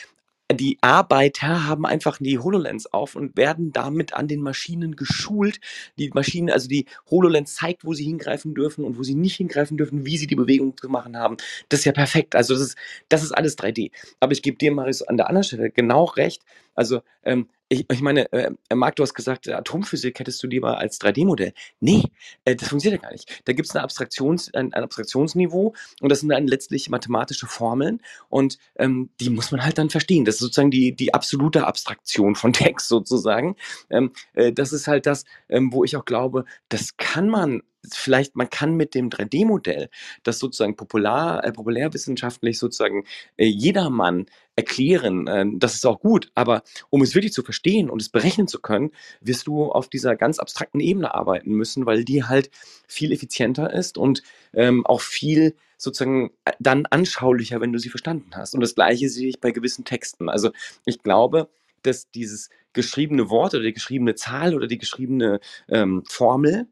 die Arbeiter haben einfach die HoloLens auf und werden damit an den Maschinen geschult. Die Maschinen, also die HoloLens zeigt, wo sie hingreifen dürfen und wo sie nicht hingreifen dürfen, wie sie die Bewegung zu machen haben. Das ist ja perfekt. Also das ist, das ist alles 3D. Aber ich gebe dir, Marius, an der anderen Stelle genau recht. Also ähm, ich, ich meine, äh, Marc, du hast gesagt, Atomphysik hättest du lieber als 3D-Modell. Nee, äh, das funktioniert ja gar nicht. Da gibt es Abstraktions, ein, ein, Abstraktionsniveau und das sind dann letztlich mathematische Formeln und ähm, die muss man halt dann verstehen. Das ist sozusagen die, die absolute Abstraktion von Text sozusagen. Ähm, äh, das ist halt das, ähm, wo ich auch glaube, das kann man vielleicht, man kann mit dem 3D-Modell, das sozusagen popular, äh, populärwissenschaftlich sozusagen äh, jedermann erklären, äh, das ist auch gut, aber um es wirklich zu verstehen und es berechnen zu können, wirst du auf dieser ganz abstrakten Ebene arbeiten müssen, weil die halt viel effizienter ist und ähm, auch viel sozusagen äh, dann anschaulicher, wenn du sie verstanden hast. Und das Gleiche sehe ich bei gewissen Texten. Also ich glaube, dass dieses geschriebene Wort oder die geschriebene Zahl oder die geschriebene ähm, Formel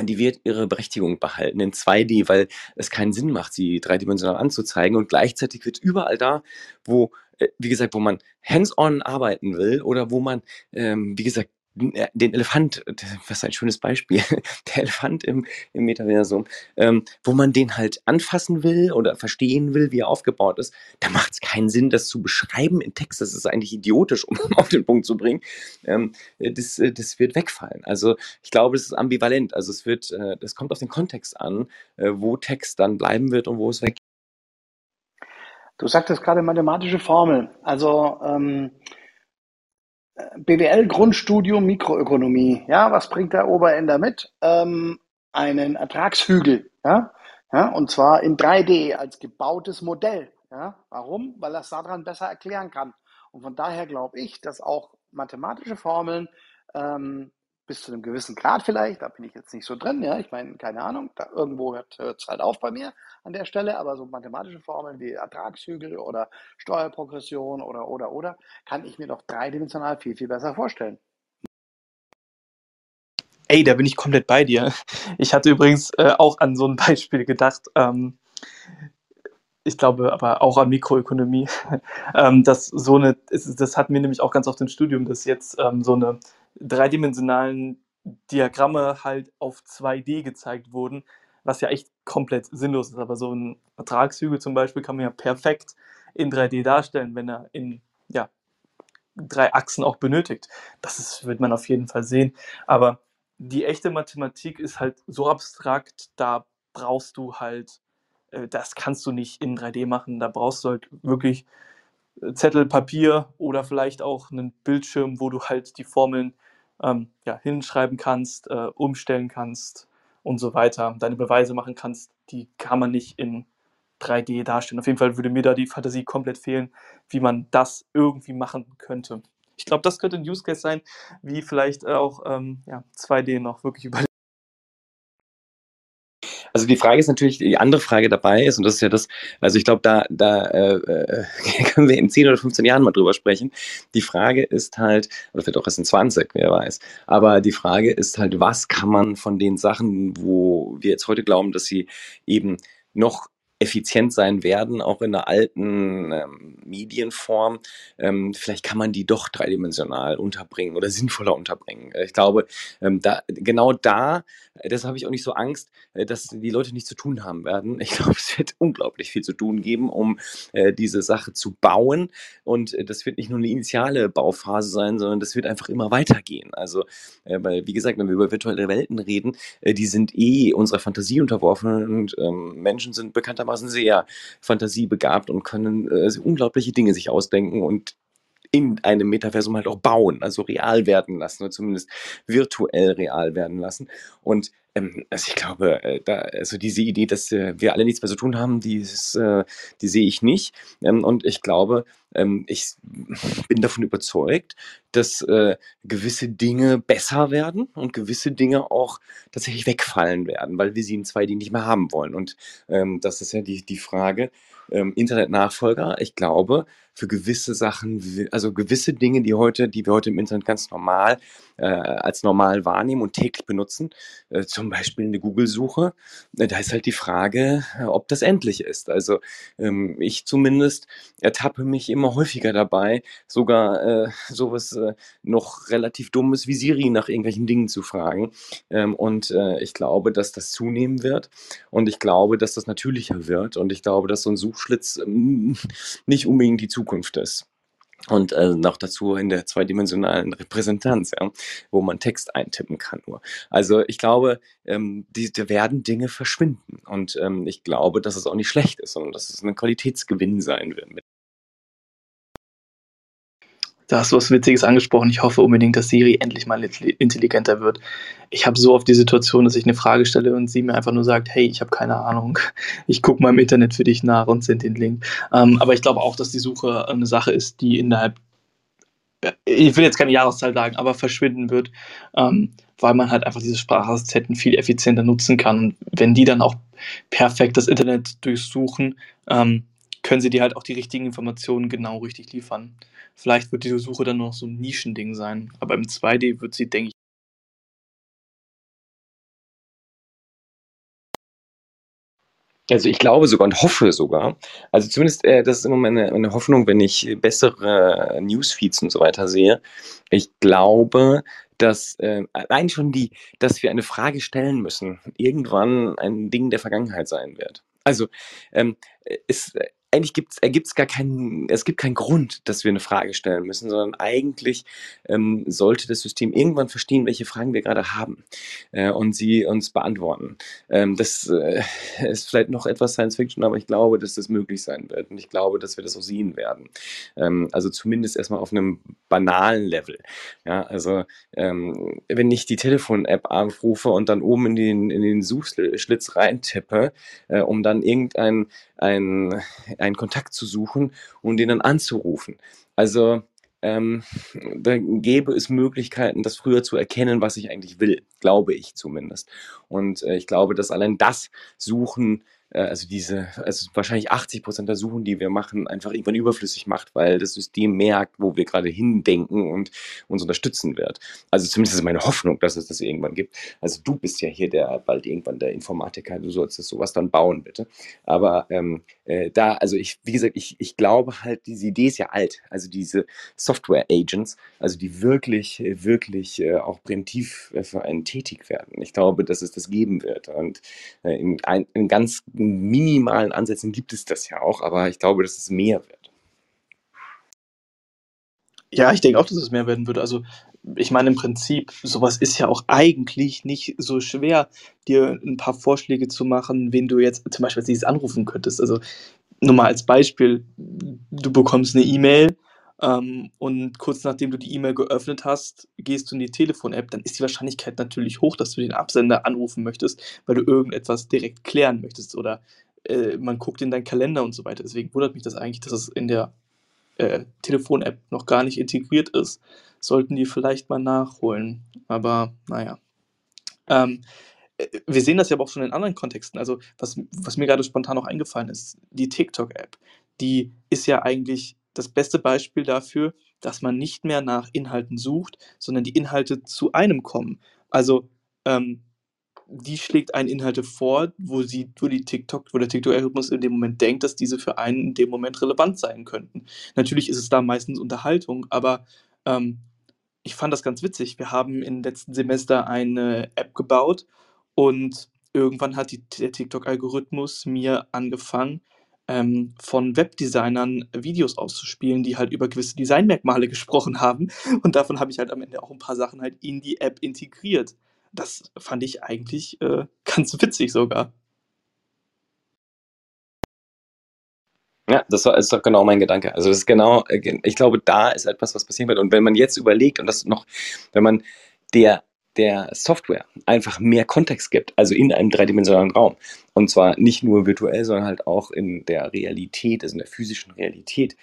die wird ihre Berechtigung behalten in 2D, weil es keinen Sinn macht, sie dreidimensional anzuzeigen. Und gleichzeitig wird überall da, wo, äh, wie gesagt, wo man hands-on arbeiten will oder wo man, ähm, wie gesagt, den Elefant, was ein schönes Beispiel, der Elefant im, im Metaversum, ähm, wo man den halt anfassen will oder verstehen will, wie er aufgebaut ist, da macht es keinen Sinn, das zu beschreiben in Text. Das ist eigentlich idiotisch, um auf den Punkt zu bringen. Ähm, das, äh, das wird wegfallen. Also ich glaube, es ist ambivalent. Also es wird, äh, das kommt auf den Kontext an, wo Text dann bleiben wird und wo es weg. Du sagtest gerade mathematische Formel. Also ähm, BWL-Grundstudium Mikroökonomie. Ja, was bringt der Oberender mit? Ähm, einen Ertragshügel. Ja? ja, und zwar in 3D als gebautes Modell. Ja, warum? Weil es daran besser erklären kann. Und von daher glaube ich, dass auch mathematische Formeln ähm, bis zu einem gewissen Grad vielleicht, da bin ich jetzt nicht so drin, ja, ich meine, keine Ahnung, da irgendwo hört es halt auf bei mir an der Stelle, aber so mathematische Formeln wie Ertragshügel oder Steuerprogression oder, oder, oder, kann ich mir doch dreidimensional viel, viel besser vorstellen. Ey, da bin ich komplett bei dir. Ich hatte übrigens äh, auch an so ein Beispiel gedacht. Ähm, ich glaube aber auch an Mikroökonomie, ähm, dass so eine, das hatten wir nämlich auch ganz oft im Studium, dass jetzt ähm, so eine dreidimensionalen Diagramme halt auf 2D gezeigt wurden, was ja echt komplett sinnlos ist. Aber so ein Ertragshügel zum Beispiel kann man ja perfekt in 3D darstellen, wenn er in ja, drei Achsen auch benötigt. Das ist, wird man auf jeden Fall sehen. Aber die echte Mathematik ist halt so abstrakt, da brauchst du halt, äh, das kannst du nicht in 3D machen. Da brauchst du halt wirklich Zettel, Papier oder vielleicht auch einen Bildschirm, wo du halt die Formeln ähm, ja, hinschreiben kannst, äh, umstellen kannst und so weiter, deine Beweise machen kannst, die kann man nicht in 3D darstellen. Auf jeden Fall würde mir da die Fantasie komplett fehlen, wie man das irgendwie machen könnte. Ich glaube, das könnte ein Use Case sein, wie vielleicht auch ähm, ja, 2D noch wirklich überlegen. Also die Frage ist natürlich, die andere Frage dabei ist, und das ist ja das, also ich glaube, da, da äh, können wir in 10 oder 15 Jahren mal drüber sprechen. Die Frage ist halt, oder vielleicht auch erst in 20, wer weiß. Aber die Frage ist halt, was kann man von den Sachen, wo wir jetzt heute glauben, dass sie eben noch effizient sein werden, auch in der alten ähm, Medienform. Ähm, vielleicht kann man die doch dreidimensional unterbringen oder sinnvoller unterbringen. Ich glaube, ähm, da, genau da, äh, das habe ich auch nicht so Angst, äh, dass die Leute nichts zu tun haben werden. Ich glaube, es wird unglaublich viel zu tun geben, um äh, diese Sache zu bauen. Und äh, das wird nicht nur eine initiale Bauphase sein, sondern das wird einfach immer weitergehen. Also, äh, weil, wie gesagt, wenn wir über virtuelle Welten reden, äh, die sind eh unserer Fantasie unterworfen und ähm, Menschen sind bekanntermaßen sehr fantasiebegabt und können äh, unglaubliche Dinge sich ausdenken und in einem Metaversum halt auch bauen, also real werden lassen oder zumindest virtuell real werden lassen. Und ähm, also ich glaube, äh, da, also diese Idee, dass äh, wir alle nichts mehr zu tun haben, die, ist, äh, die sehe ich nicht. Ähm, und ich glaube, ähm, ich bin davon überzeugt, dass gewisse Dinge besser werden und gewisse Dinge auch tatsächlich wegfallen werden, weil wir sie in 2D nicht mehr haben wollen. Und das ist ja die, die Frage, Internet-Nachfolger, ich glaube, für gewisse Sachen, also gewisse Dinge, die heute, die wir heute im Internet ganz normal äh, als normal wahrnehmen und täglich benutzen, äh, zum Beispiel eine Google-Suche, äh, da ist halt die Frage, äh, ob das endlich ist. Also ähm, ich zumindest ertappe mich immer häufiger dabei, sogar äh, sowas äh, noch relativ dummes wie Siri nach irgendwelchen Dingen zu fragen. Ähm, und ich glaube, dass das zunehmen wird und ich glaube, dass das natürlicher wird und ich glaube, dass so ein Suchschlitz ähm, nicht unbedingt die Zukunft ist. Und äh, noch dazu in der zweidimensionalen Repräsentanz, ja, wo man Text eintippen kann nur. Also ich glaube, ähm, die, da werden Dinge verschwinden. Und ähm, ich glaube, dass es auch nicht schlecht ist, sondern dass es ein Qualitätsgewinn sein wird. Da hast du was Witziges angesprochen. Ich hoffe unbedingt, dass Siri endlich mal intelligenter wird. Ich habe so oft die Situation, dass ich eine Frage stelle und sie mir einfach nur sagt, hey, ich habe keine Ahnung. Ich gucke mal im Internet für dich nach und sende den Link. Ähm, aber ich glaube auch, dass die Suche eine Sache ist, die innerhalb, ich will jetzt keine Jahreszahl sagen, aber verschwinden wird, ähm, weil man halt einfach diese Sprachassistenten viel effizienter nutzen kann. Und wenn die dann auch perfekt das Internet durchsuchen, ähm, können sie dir halt auch die richtigen Informationen genau richtig liefern. Vielleicht wird diese Suche dann noch so ein Nischending sein, aber im 2D wird sie, denke ich, Also ich glaube sogar und hoffe sogar, also zumindest äh, das ist immer meine, meine Hoffnung, wenn ich bessere Newsfeeds und so weiter sehe. Ich glaube, dass äh, allein schon die, dass wir eine Frage stellen müssen, irgendwann ein Ding der Vergangenheit sein wird. Also ähm, es, eigentlich gibt's, ergibt es gar keinen, es gibt keinen Grund, dass wir eine Frage stellen müssen, sondern eigentlich ähm, sollte das System irgendwann verstehen, welche Fragen wir gerade haben äh, und sie uns beantworten. Ähm, das äh, ist vielleicht noch etwas Science Fiction, aber ich glaube, dass das möglich sein wird und ich glaube, dass wir das auch sehen werden. Ähm, also zumindest erstmal auf einem banalen Level. Ja, also ähm, wenn ich die Telefon-App aufrufe und dann oben in den, in den Suchschlitz reintippe, äh, um dann irgendein ein, einen Kontakt zu suchen und den dann anzurufen. Also ähm, da gäbe es Möglichkeiten, das früher zu erkennen, was ich eigentlich will, glaube ich zumindest. Und äh, ich glaube, dass allein das Suchen also diese, also wahrscheinlich 80 Prozent der Suchen, die wir machen, einfach irgendwann überflüssig macht, weil das System merkt, wo wir gerade hindenken und uns unterstützen wird. Also zumindest ist meine Hoffnung, dass es das irgendwann gibt. Also du bist ja hier der bald irgendwann der Informatiker, du sollst das sowas dann bauen, bitte. Aber ähm, äh, da, also ich, wie gesagt, ich, ich glaube halt, diese Idee ist ja alt. Also diese Software-Agents, also die wirklich, wirklich äh, auch präventiv äh, für einen tätig werden. Ich glaube, dass es das geben wird. Und äh, in, ein, in ganz minimalen Ansätzen gibt es das ja auch, aber ich glaube, dass es mehr wird. Ja, ich denke auch, dass es mehr werden wird. Also, ich meine, im Prinzip, sowas ist ja auch eigentlich nicht so schwer, dir ein paar Vorschläge zu machen, wen du jetzt zum Beispiel als anrufen könntest. Also, nur mal als Beispiel, du bekommst eine E-Mail ähm, und kurz nachdem du die E-Mail geöffnet hast, gehst du in die Telefon-App, dann ist die Wahrscheinlichkeit natürlich hoch, dass du den Absender anrufen möchtest, weil du irgendetwas direkt klären möchtest oder äh, man guckt in deinen Kalender und so weiter. Deswegen wundert mich das eigentlich, dass es in der äh, Telefon-App noch gar nicht integriert ist. Sollten die vielleicht mal nachholen. Aber naja. Ähm, äh, wir sehen das ja aber auch schon in anderen Kontexten. Also, was, was mir gerade spontan noch eingefallen ist, die TikTok-App, die ist ja eigentlich das beste Beispiel dafür, dass man nicht mehr nach Inhalten sucht, sondern die Inhalte zu einem kommen. Also ähm, die schlägt einen Inhalte vor, wo sie, wo die TikTok, wo der TikTok-Algorithmus in dem Moment denkt, dass diese für einen in dem Moment relevant sein könnten. Natürlich ist es da meistens Unterhaltung, aber ähm, ich fand das ganz witzig. Wir haben im letzten Semester eine App gebaut und irgendwann hat die, der TikTok-Algorithmus mir angefangen, ähm, von Webdesignern Videos auszuspielen, die halt über gewisse Designmerkmale gesprochen haben. Und davon habe ich halt am Ende auch ein paar Sachen halt in die App integriert. Das fand ich eigentlich äh, ganz witzig sogar. Ja, das ist doch genau mein Gedanke. Also das ist genau, äh, ich glaube, da ist etwas, was passieren wird. Und wenn man jetzt überlegt und das noch, wenn man der der Software einfach mehr Kontext gibt, also in einem dreidimensionalen Raum. Und zwar nicht nur virtuell, sondern halt auch in der Realität, also in der physischen Realität,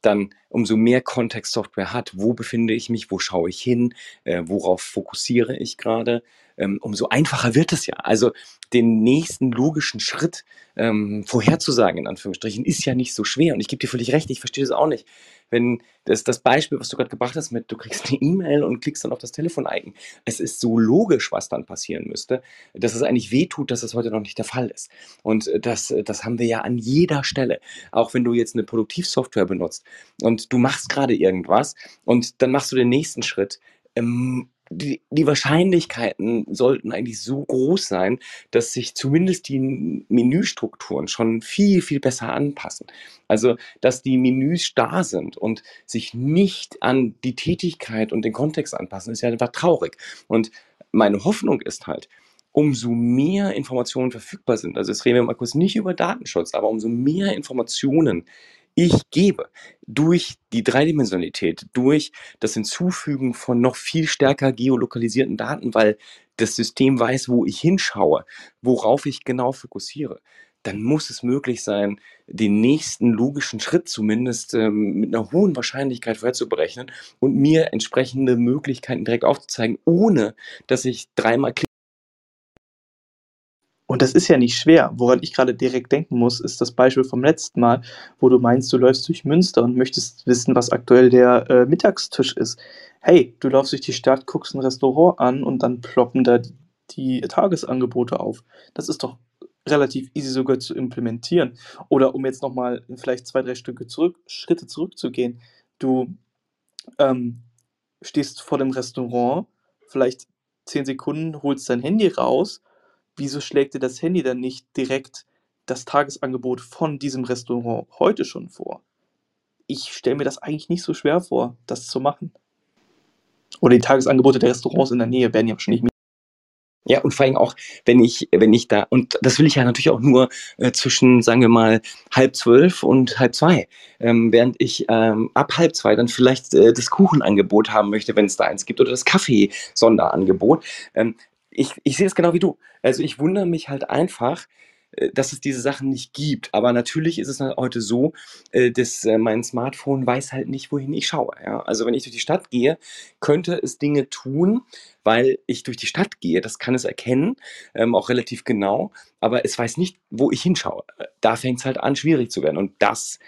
dann umso mehr Kontext Software hat, wo befinde ich mich, wo schaue ich hin, äh, worauf fokussiere ich gerade, ähm, umso einfacher wird es ja. Also den nächsten logischen Schritt ähm, vorherzusagen, in Anführungsstrichen, ist ja nicht so schwer. Und ich gebe dir völlig recht, ich verstehe das auch nicht. Wenn das, das Beispiel, was du gerade gebracht hast, mit du kriegst eine E-Mail und klickst dann auf das Telefon-Icon, es ist so logisch, was dann passieren müsste, dass es eigentlich wehtut, dass es heute noch nicht der Fall ist. Und das, das haben wir ja an jeder Stelle. Auch wenn du jetzt eine Produktivsoftware benutzt und du machst gerade irgendwas und dann machst du den nächsten Schritt. Ähm, die, die Wahrscheinlichkeiten sollten eigentlich so groß sein, dass sich zumindest die Menüstrukturen schon viel, viel besser anpassen. Also, dass die Menüs da sind und sich nicht an die Tätigkeit und den Kontext anpassen, ist ja einfach traurig. Und meine Hoffnung ist halt, umso mehr Informationen verfügbar sind, also jetzt reden wir mal kurz nicht über Datenschutz, aber umso mehr Informationen ich gebe durch die Dreidimensionalität, durch das Hinzufügen von noch viel stärker geolokalisierten Daten, weil das System weiß, wo ich hinschaue, worauf ich genau fokussiere, dann muss es möglich sein, den nächsten logischen Schritt zumindest ähm, mit einer hohen Wahrscheinlichkeit vorherzuberechnen und mir entsprechende Möglichkeiten direkt aufzuzeigen, ohne dass ich dreimal klicke. Und das ist ja nicht schwer. Woran ich gerade direkt denken muss, ist das Beispiel vom letzten Mal, wo du meinst, du läufst durch Münster und möchtest wissen, was aktuell der äh, Mittagstisch ist. Hey, du läufst durch die Stadt, guckst ein Restaurant an und dann ploppen da die, Tagesangebote auf. Das ist doch relativ easy sogar zu implementieren. Oder um jetzt nochmal vielleicht zwei, drei Stücke zurück, Schritte zurückzugehen. Du ähm, stehst vor dem Restaurant, vielleicht zehn Sekunden, holst dein Handy raus wieso schlägt dir das Handy dann nicht direkt das Tagesangebot von diesem Restaurant heute schon vor? Ich stelle mir das eigentlich nicht so schwer vor, das zu machen. Oder die Tagesangebote der Restaurants in der Nähe werden ja wahrscheinlich ja, und vor allem auch, wenn ich, wenn ich da, und das will ich ja natürlich auch nur äh, zwischen, sagen wir mal, halb zwölf und halb zwei. Ähm, während ich ähm, ab halb zwei dann vielleicht äh, das Kuchenangebot haben möchte, wenn es da eins gibt, oder das Kaffee-Sonderangebot. Ähm, ich, ich sehe es genau wie du. Also ich wundere mich halt einfach, äh, dass es diese Sachen nicht gibt. Aber natürlich ist es halt heute so, äh, dass äh, mein Smartphone weiß halt nicht, wohin ich schaue. Ja? Also wenn ich durch die Stadt gehe, könnte es Dinge tun, weil ich durch die Stadt gehe. Das kann es erkennen, ähm, auch relativ genau. Aber es weiß nicht, wo ich hinschaue. Da fängt es halt an, schwierig zu werden. Und das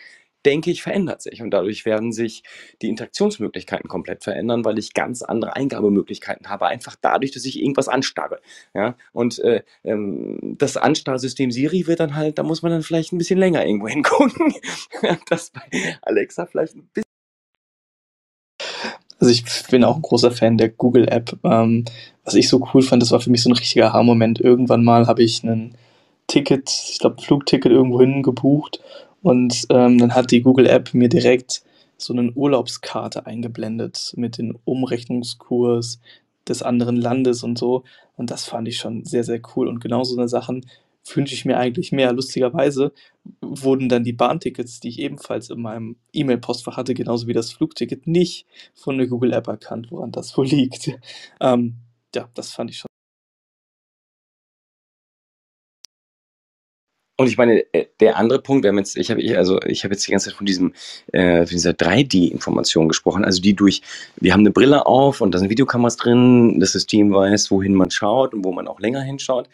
denke ich, verändert sich. Und dadurch werden sich die Interaktionsmöglichkeiten komplett verändern, weil ich ganz andere Eingabemöglichkeiten habe, einfach dadurch, dass ich irgendwas anstarre. Ja? Und äh, ähm, das Anstarrsystem Siri wird dann halt, da muss man dann vielleicht ein bisschen länger irgendwo hingucken. das bei Alexa vielleicht ein bisschen. Also ich bin auch ein großer Fan der Google-App. Ähm, was ich so cool fand, das war für mich so ein richtiger Aha-Moment. Irgendwann mal habe ich ein Ticket, ich glaube ein Flugticket irgendwo hin gebucht und ähm, dann hat die Google App mir direkt so eine Urlaubskarte eingeblendet mit dem Umrechnungskurs des anderen Landes und so. Und das fand ich schon sehr, sehr cool. Und genau so eine Sachen wünsche ich mir eigentlich mehr. Lustigerweise wurden dann die Bahntickets, die ich ebenfalls in meinem E-Mail-Postfach hatte, genauso wie das Flugticket, nicht von der Google App erkannt, woran das wohl liegt. Ähm, ja, das fand ich schon Und ich meine, äh, der andere Punkt, wir haben jetzt, ich habe also ich habe jetzt die ganze Zeit von diesem äh, von dieser 3D-Information gesprochen, also die durch, wir haben eine Brille auf und da sind Videokameras drin, das System weiß, wohin man schaut und wo man auch länger hinschaut.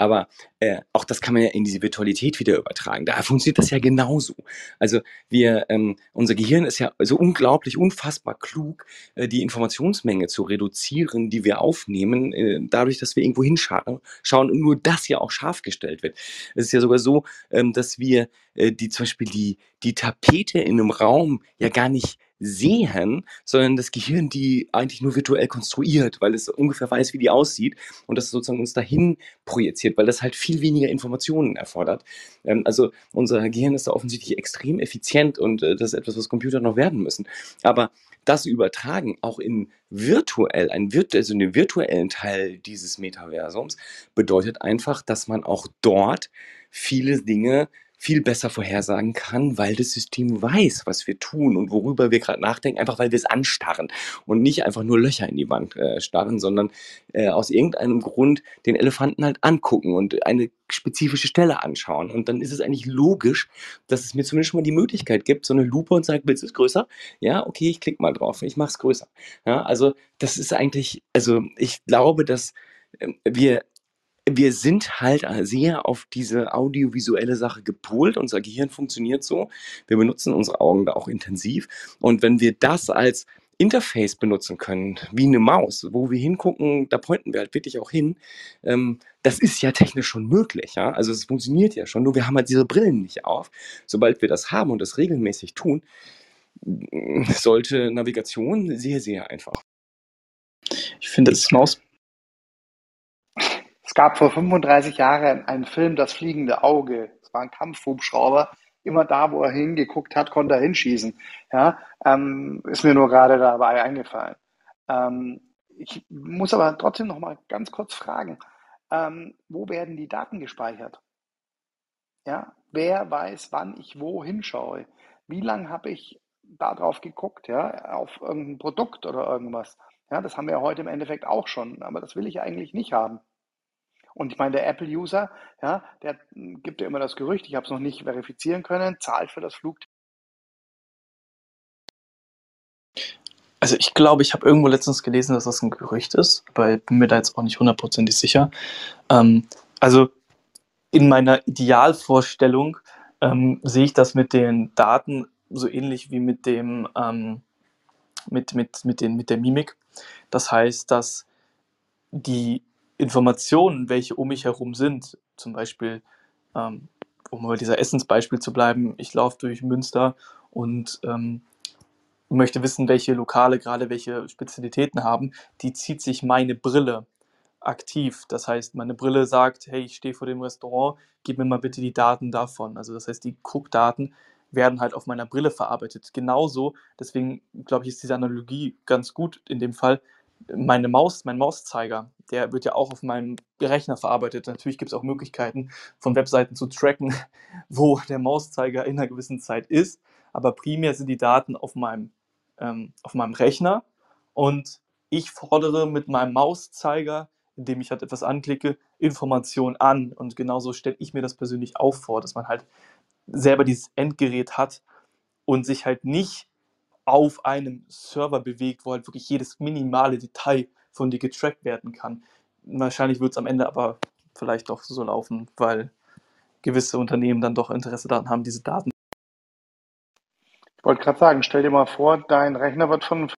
Aber äh, auch das kann man ja in diese Virtualität wieder übertragen. Da funktioniert das ja genauso. Also wir, ähm, unser Gehirn ist ja so unglaublich, unfassbar klug, äh, die Informationsmenge zu reduzieren, die wir aufnehmen, äh, dadurch, dass wir irgendwo hinschauen schauen und nur das ja auch scharf gestellt wird. Es ist ja sogar so, ähm, dass wir äh, die zum Beispiel die, die Tapete in einem Raum ja gar nicht sehen, sondern das Gehirn die eigentlich nur virtuell konstruiert, weil es ungefähr weiß, wie die aussieht und das sozusagen uns dahin projiziert, weil das halt viel weniger Informationen erfordert. Ähm, also unser Gehirn ist da offensichtlich extrem effizient und äh, das ist etwas, was Computer noch werden müssen. Aber das übertragen auch in virtuell, ein virt also einen virtuellen Teil dieses Metaversums bedeutet einfach, dass man auch dort viele Dinge viel besser vorhersagen kann, weil das System weiß, was wir tun und worüber wir gerade nachdenken, einfach weil wir es anstarren und nicht einfach nur Löcher in die Wand äh, starren, sondern äh, aus irgendeinem Grund den Elefanten halt angucken und eine spezifische Stelle anschauen. Und dann ist es eigentlich logisch, dass es mir zumindest schon mal die Möglichkeit gibt, so eine Lupe und sagt, willst du es größer? Ja, okay, ich klicke mal drauf, ich mache es größer. Ja, also das ist eigentlich, also ich glaube, dass ähm, wir wir sind halt sehr auf diese audiovisuelle Sache gepolt. Unser Gehirn funktioniert so. Wir benutzen unsere Augen da auch intensiv. Und wenn wir das als Interface benutzen können, wie eine Maus, wo wir hingucken, da pointen wir halt wirklich auch hin. Ähm, das ist ja technisch schon möglich, ja. Also es funktioniert ja schon, nur wir haben halt diese Brillen nicht auf. Sobald wir das haben und das regelmäßig tun, sollte Navigation sehr, sehr einfach. Ich finde, das Maus gab vor 35 Jahren einen Film, Das fliegende Auge. Es war ein Kampfhubschrauber. Immer da, wo er hingeguckt hat, konnte er hinschießen. Ja, ähm, ist mir nur gerade dabei eingefallen. Ähm, ich muss aber trotzdem noch mal ganz kurz fragen, ähm, wo werden die Daten gespeichert? Ja, wer weiß, wann ich wo hinschaue? Wie lange habe ich darauf geguckt, ja, auf irgendein Produkt oder irgendwas? Ja, das haben wir heute im Endeffekt auch schon, aber das will ich eigentlich nicht haben. Und ich meine, der Apple-User, ja, der gibt ja immer das Gerücht, ich habe es noch nicht verifizieren können, zahlt für das Flugticket. Also ich glaube, ich habe irgendwo letztens gelesen, dass das ein Gerücht ist, aber ich bin mir da jetzt auch nicht hundertprozentig sicher. Ähm, also in meiner Idealvorstellung ähm, sehe ich das mit den Daten so ähnlich wie mit dem ähm, mit, mit, mit, den, mit der Mimik. Das heißt, dass die Informationen, welche um mich herum sind, zum Beispiel, ähm, um bei dieser Essensbeispiel zu bleiben, ich laufe durch Münster und ähm, möchte wissen, welche Lokale gerade welche Spezialitäten haben, die zieht sich meine Brille aktiv. Das heißt, meine Brille sagt, hey, ich stehe vor dem Restaurant, gib mir mal bitte die Daten davon. Also das heißt, die Cook-Daten werden halt auf meiner Brille verarbeitet. Genauso, deswegen glaube ich, ist diese Analogie ganz gut in dem Fall, meine Maus, mein Mauszeiger, der wird ja auch auf meinem Rechner verarbeitet. Natürlich gibt es auch Möglichkeiten, von Webseiten zu tracken, wo der Mauszeiger in einer gewissen Zeit ist. Aber primär sind die Daten auf meinem, ähm, auf meinem Rechner und ich fordere mit meinem Mauszeiger, indem ich halt etwas anklicke, Informationen an. Und genauso stelle ich mir das persönlich auch vor, dass man halt selber dieses Endgerät hat und sich halt nicht auf einem Server bewegt, wo halt wirklich jedes minimale Detail von dir getrackt werden kann. Wahrscheinlich wird es am Ende aber vielleicht doch so laufen, weil gewisse Unternehmen dann doch Interesse daran haben, diese Daten. Ich wollte gerade sagen, stell dir mal vor, dein Rechner wird von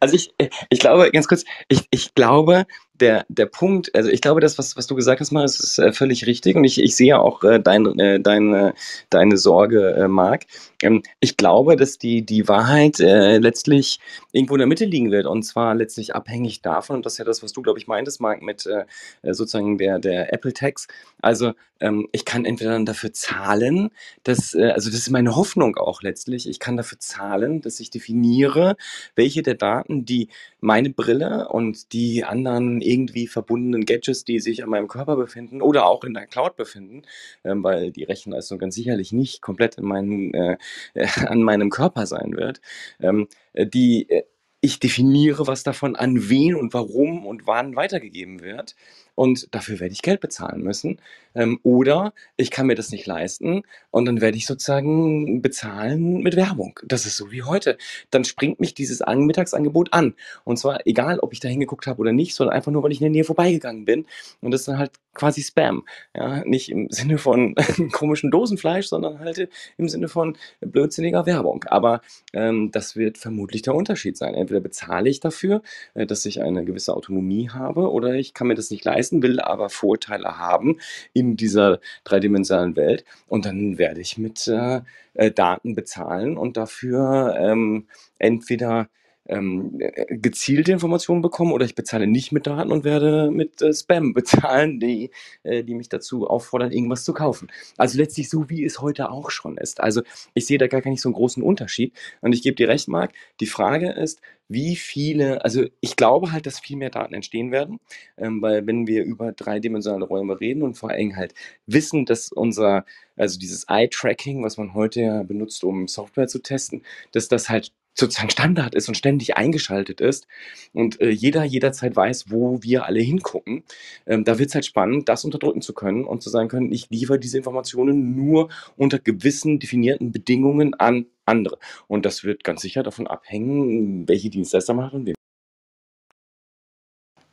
also ich, ich glaube, ganz kurz, ich, ich glaube, der, der Punkt, also ich glaube, das, was, was du gesagt hast, Marius, ist äh, völlig richtig und ich, ich sehe auch äh, dein, äh, deine, deine Sorge, äh, Marc. Ähm, ich glaube, dass die, die Wahrheit äh, letztlich irgendwo in der Mitte liegen wird und zwar letztlich abhängig davon, und das ist ja das, was du, glaube ich, meintest, Marc, mit äh, sozusagen der, der Apple-Tax. Also ähm, ich kann entweder dann dafür zahlen, dass, äh, also das ist meine Hoffnung auch letztlich, ich kann dafür zahlen, dass ich definiere, welche der Daten, die meine Brille und die anderen irgendwie verbundenen Gadgets, die sich an meinem Körper befinden oder auch in der Cloud befinden, ähm, weil die Rechenleistung ganz sicherlich nicht komplett in meinen, äh, äh, an meinem Körper sein wird, ähm, äh, die äh, ich definiere, was davon an wen und warum und wann weitergegeben wird. Und dafür werde ich Geld bezahlen müssen. Ähm, oder ich kann mir das nicht leisten und dann werde ich sozusagen bezahlen mit Werbung. Das ist so wie heute. Dann springt mich dieses Mittagsangebot an. Und zwar egal, ob ich da hingeguckt habe oder nicht, sondern einfach nur, weil ich in der Nähe vorbeigegangen bin. Und das ist dann halt quasi Spam. Ja, nicht im Sinne von komischen Dosenfleisch, sondern halt im Sinne von blödsinniger Werbung. Aber ähm, das wird vermutlich der Unterschied sein. Entweder bezahle ich dafür, äh, dass ich eine gewisse Autonomie habe, oder ich kann mir das nicht leisten, will aber Vorteile haben in dieser dreidimensionalen Welt. Und dann werde ich mit äh, äh Daten bezahlen und dafür ähm, entweder ähm, äh, gezielte Informationen bekommen oder ich bezahle nicht mit Daten und werde mit äh, Spam bezahlen, die, äh, die mich dazu auffordern, irgendwas zu kaufen. Also letztlich so, wie es heute auch schon ist. Also ich sehe da gar nicht so einen großen Unterschied. Und ich gebe dir recht, Marc, die Frage ist, wie viele, also ich glaube halt, dass viel mehr Daten entstehen werden, ähm, weil wenn wir über dreidimensionale Räume reden und vor allem halt wissen, dass unser, also dieses Eye-Tracking, was man heute ja benutzt, um Software zu testen, dass das halt sozusagen Standard ist und ständig eingeschaltet ist und äh, jeder jederzeit weiß, wo wir alle hingucken, ähm, da wird es halt spannend, das unterdrücken zu können und zu sagen können, ich liefere diese Informationen nur unter gewissen definierten Bedingungen an andere. Und das wird ganz sicher davon abhängen, welche Dienstleister man hat und wem.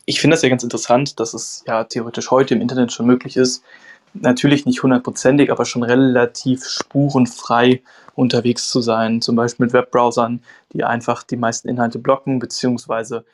Ich finde das ja ganz interessant, dass es ja theoretisch heute im Internet schon möglich ist, natürlich nicht hundertprozentig, aber schon relativ spurenfrei unterwegs zu sein, zum Beispiel mit Webbrowsern, die einfach die meisten Inhalte blocken, beziehungsweise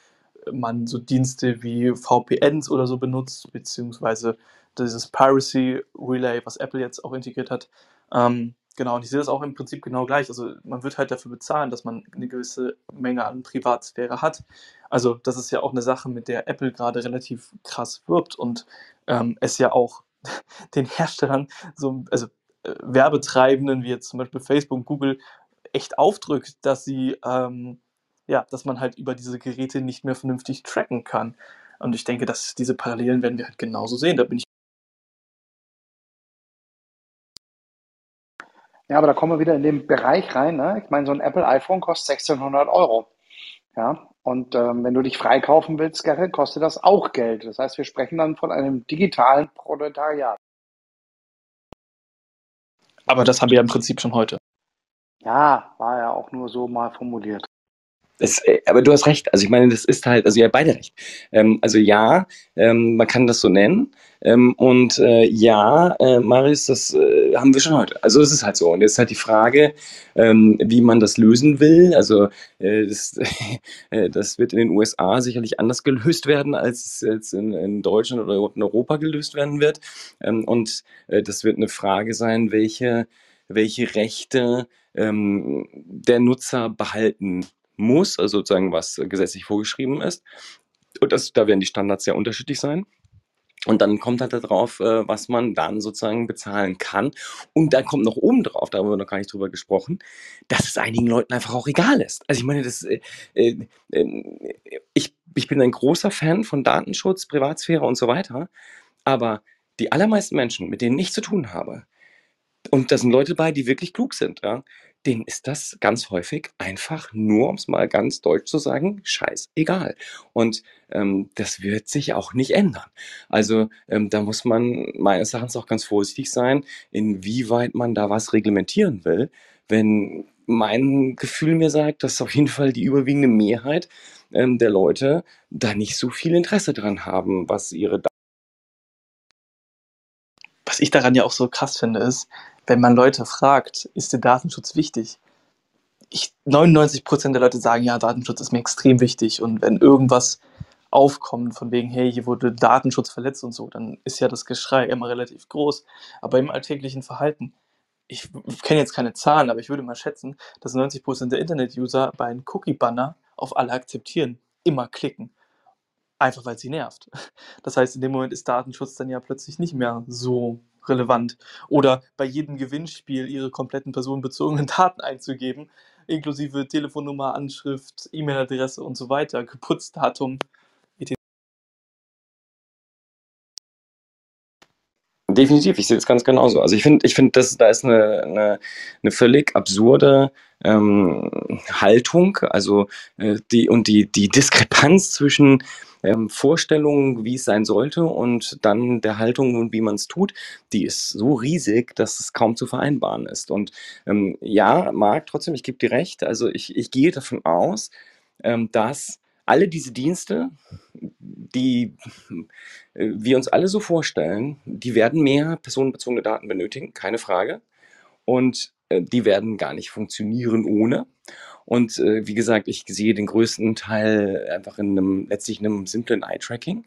man so Dienste wie VPNs oder so benutzt, beziehungsweise dieses Piracy Relay, was Apple jetzt auch integriert hat. Ähm, genau, und ich sehe das auch im Prinzip genau gleich. Also man wird halt dafür bezahlen, dass man eine gewisse Menge an Privatsphäre hat. Also das ist ja auch eine Sache, mit der Apple gerade relativ krass wirbt und ähm, es ja auch den Herstellern, so, also äh, Werbetreibenden wie jetzt zum Beispiel Facebook, Google, echt aufdrückt, dass sie, ähm, ja, dass man halt über diese Geräte nicht mehr vernünftig tracken kann. Und ich denke, dass diese Parallelen werden wir halt genauso sehen. Da bin ich. Ja, aber da kommen wir wieder in den Bereich rein. Ne? Ich meine, so ein Apple iPhone kostet 1600 Euro. Ja, und ähm, wenn du dich freikaufen willst, Gerrit, kostet das auch Geld. Das heißt, wir sprechen dann von einem digitalen Proletariat. Aber das haben wir ja im Prinzip schon heute. Ja, war ja auch nur so mal formuliert. Es, äh, aber du hast recht. Also ich meine, das ist halt, also ihr habt beide recht. Ähm, also ja, ähm, man kann das so nennen. Ähm, und äh, ja, äh, Marius, das äh, haben wir schon heute. Also es ist halt so. Und jetzt ist halt die Frage, ähm, wie man das lösen will. Also äh, das, äh, das, wird in den USA sicherlich anders gelöst werden, als es jetzt in, in Deutschland oder in Europa gelöst werden wird. Ähm, und das wird eine Frage sein, welche, welche Rechte ähm, der Nutzer behalten muss, also sozusagen was gesetzlich vorgeschrieben ist. Und das, da werden die Standards sehr unterschiedlich sein. Und dann kommt halt darauf, äh, was man dann sozusagen bezahlen kann. Und dann kommt noch oben drauf, da haben wir noch gar nicht drüber gesprochen, dass es einigen Leuten einfach auch egal ist. Also ich meine, das, äh, äh, äh ich, ich bin ein großer Fan von Datenschutz, Privatsphäre und so weiter. Aber die allermeisten Menschen, mit denen ich zu tun habe, und da sind Leute bei, die wirklich klug sind, ja, denen ist das ganz häufig einfach nur, um es mal ganz deutsch zu sagen, scheißegal. Und ähm, das wird sich auch nicht ändern. Also ähm, da muss man meines Erachtens auch ganz vorsichtig sein, inwieweit man da was reglementieren will. Wenn mein Gefühl mir sagt, dass auf jeden Fall die überwiegende Mehrheit ähm, der Leute da nicht so viel Interesse dran haben, was ihre was ich daran ja auch so krass finde, ist, wenn man Leute fragt, ist der Datenschutz wichtig? Ich, 99% der Leute sagen, ja, Datenschutz ist mir extrem wichtig. Und wenn irgendwas aufkommt von wegen, hey, hier wurde Datenschutz verletzt und so, dann ist ja das Geschrei immer relativ groß. Aber im alltäglichen Verhalten, ich kenne jetzt keine Zahlen, aber ich würde mal schätzen, dass 90% der Internet-User bei einem Cookie-Banner auf alle akzeptieren, immer klicken. Einfach weil sie nervt. Das heißt, in dem Moment ist Datenschutz dann ja plötzlich nicht mehr so relevant. Oder bei jedem Gewinnspiel ihre kompletten personenbezogenen Daten einzugeben, inklusive Telefonnummer, Anschrift, E-Mail-Adresse und so weiter, Geburtsdatum. Definitiv, ich sehe es ganz genauso. Also ich finde, ich finde, da ist eine, eine, eine völlig absurde ähm, Haltung, also äh, die und die, die Diskrepanz zwischen ähm, Vorstellung, wie es sein sollte und dann der Haltung und wie man es tut, die ist so riesig, dass es kaum zu vereinbaren ist. Und ähm, ja, Marc, trotzdem, ich gebe dir recht. Also ich, ich gehe davon aus, ähm, dass alle diese Dienste, die äh, wir uns alle so vorstellen, die werden mehr personenbezogene Daten benötigen, keine Frage. Und äh, die werden gar nicht funktionieren ohne. Und äh, wie gesagt, ich sehe den größten Teil einfach in einem, letztlich in einem simplen Eye-Tracking.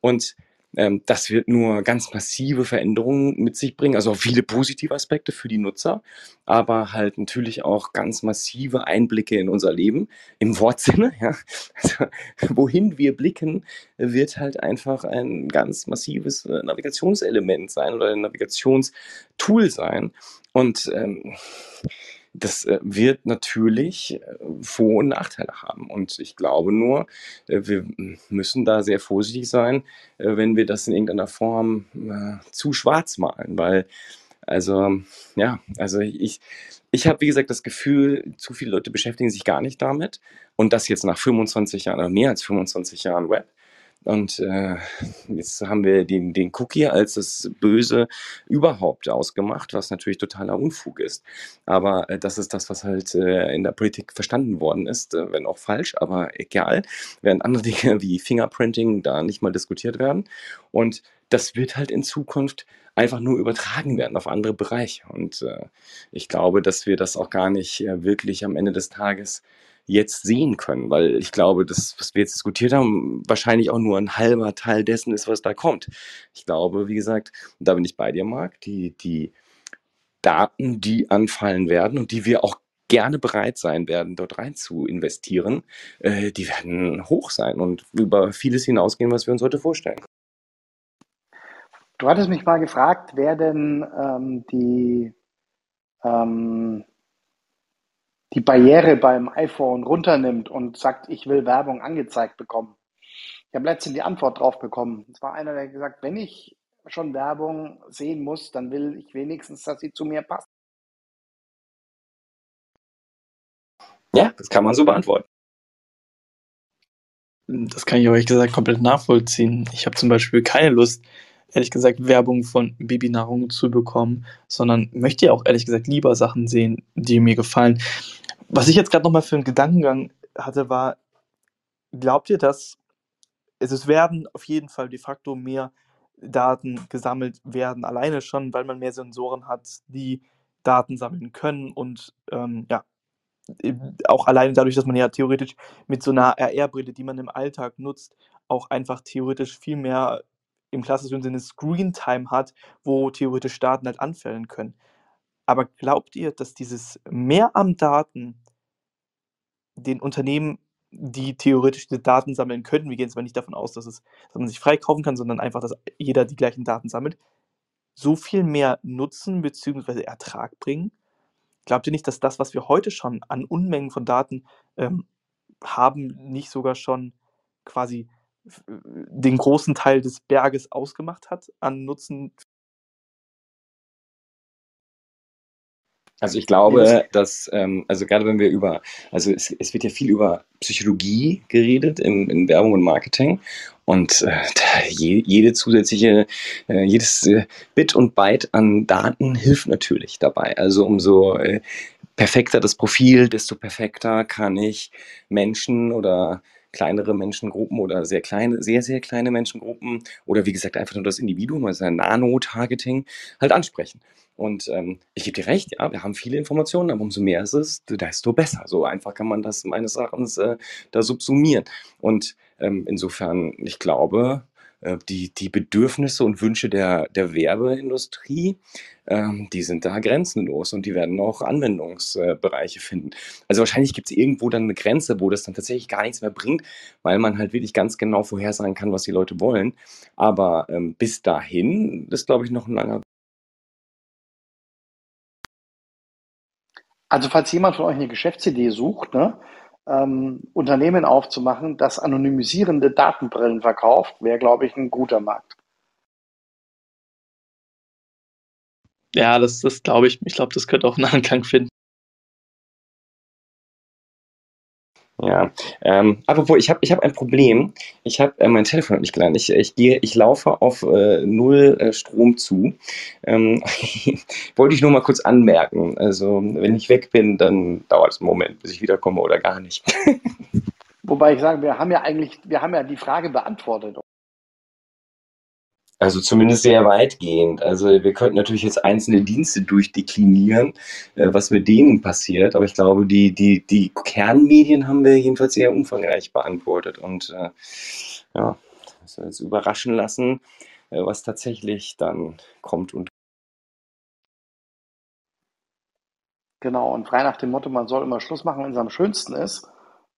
Und ähm, das wird nur ganz massive Veränderungen mit sich bringen, also viele positive Aspekte für die Nutzer, aber halt natürlich auch ganz massive Einblicke in unser Leben im Wortsinne. Ja. Also, wohin wir blicken, wird halt einfach ein ganz massives äh, Navigationselement sein oder ein Navigationstool sein. Und ähm, das äh, wird natürlich äh, Vor- und Nachteile haben. Und ich glaube nur, äh, wir müssen da sehr vorsichtig sein, wenn wir das in irgendeiner Form zu schwarz malen, weil also ja, also ich, ich habe wie gesagt das Gefühl, zu viele Leute beschäftigen sich gar nicht damit und das jetzt nach 25 Jahren oder mehr als 25 Jahren Web. Und äh, jetzt haben wir den, den Cookie als das Böse überhaupt ausgemacht, was natürlich totaler Unfug ist. Aber äh, das ist das, was halt äh, in der Politik verstanden worden ist, äh, wenn auch falsch, aber egal. Während andere Dinge wie Fingerprinting da nicht mal diskutiert werden. Und das wird halt in Zukunft einfach nur übertragen werden auf andere Bereiche. Und äh, ich glaube, dass wir das auch gar nicht äh, wirklich am Ende des Tages jetzt sehen können, weil ich glaube, das, was wir jetzt diskutiert haben, wahrscheinlich auch nur ein halber Teil dessen ist, was da kommt. Ich glaube, wie gesagt, da bin ich bei dir, Marc, die, die Daten, die anfallen werden und die wir auch gerne bereit sein werden, dort rein zu investieren, äh, die werden hoch sein und über vieles hinausgehen, was wir uns heute vorstellen. Du hattest mich mal gefragt, wer denn ähm, die ähm, die Barriere beim iPhone runternimmt und sagt, ich will Werbung angezeigt bekommen. Ich habe letztens die Antwort drauf bekommen. Es war einer, der gesagt, wenn ich schon Werbung sehen muss, dann will ich wenigstens, dass sie zu mir passt. Ja, das kann man so beantworten. Das kann ich ehrlich gesagt komplett nachvollziehen. Ich habe zum Beispiel keine Lust, ehrlich gesagt, Werbung von Babynahrung zu bekommen, sondern möchte ja auch ehrlich gesagt lieber Sachen sehen, die mir gefallen. Was ich jetzt gerade nochmal für einen Gedankengang hatte, war, glaubt ihr, dass es werden auf jeden Fall de facto mehr Daten gesammelt werden, alleine schon, weil man mehr Sensoren hat, die Daten sammeln können und ähm, ja, auch alleine dadurch, dass man ja theoretisch mit so einer RR-Brille, die man im Alltag nutzt, auch einfach theoretisch viel mehr im klassischen Sinne Screen-Time hat, wo theoretisch Daten halt anfällen können. Aber glaubt ihr, dass dieses Mehr an Daten den Unternehmen, die theoretisch die Daten sammeln könnten, wir gehen mal nicht davon aus, dass, es, dass man sich freikaufen kann, sondern einfach, dass jeder die gleichen Daten sammelt, so viel mehr Nutzen bzw. Ertrag bringen? Glaubt ihr nicht, dass das, was wir heute schon an Unmengen von Daten ähm, haben, nicht sogar schon quasi den großen Teil des Berges ausgemacht hat an Nutzen Also ich glaube, dass, ähm, also gerade wenn wir über, also es, es wird ja viel über Psychologie geredet in, in Werbung und Marketing und äh, je, jede zusätzliche, äh, jedes äh, Bit und Byte an Daten hilft natürlich dabei. Also umso äh, perfekter das Profil, desto perfekter kann ich Menschen oder kleinere Menschengruppen oder sehr kleine, sehr, sehr kleine Menschengruppen oder wie gesagt einfach nur das Individuum, also ein Nano-Targeting, halt ansprechen. Und ähm, ich gebe dir recht, ja, wir haben viele Informationen, aber umso mehr ist es, desto besser. So einfach kann man das meines Erachtens äh, da subsumieren. Und ähm, insofern, ich glaube, die, die Bedürfnisse und Wünsche der, der Werbeindustrie, ähm, die sind da grenzenlos und die werden auch Anwendungsbereiche finden. Also wahrscheinlich gibt es irgendwo dann eine Grenze, wo das dann tatsächlich gar nichts mehr bringt, weil man halt wirklich ganz genau vorhersagen kann, was die Leute wollen. Aber ähm, bis dahin ist, glaube ich, noch ein langer Also falls jemand von euch eine Geschäftsidee sucht, ne, ähm, Unternehmen aufzumachen, das anonymisierende Datenbrillen verkauft, wäre, glaube ich, ein guter Markt. Ja, das, das glaube ich. Ich glaube, das könnte auch einen Anklang finden. Ja, ähm, apropos, ich habe ich hab ein Problem. Ich habe äh, mein Telefon nicht geladen. Ich, ich, gehe, ich laufe auf äh, null äh, Strom zu. Ähm, wollte ich nur mal kurz anmerken. Also, wenn ich weg bin, dann dauert es einen Moment, bis ich wiederkomme oder gar nicht. Wobei ich sage, wir haben ja eigentlich, wir haben ja die Frage beantwortet. Also zumindest sehr weitgehend. Also wir könnten natürlich jetzt einzelne Dienste durchdeklinieren, äh, was mit denen passiert. Aber ich glaube, die, die, die Kernmedien haben wir jedenfalls sehr umfangreich beantwortet. Und äh, ja, das wir jetzt überraschen lassen, äh, was tatsächlich dann kommt und Genau, und frei nach dem Motto, man soll immer Schluss machen, wenn es am schönsten ist,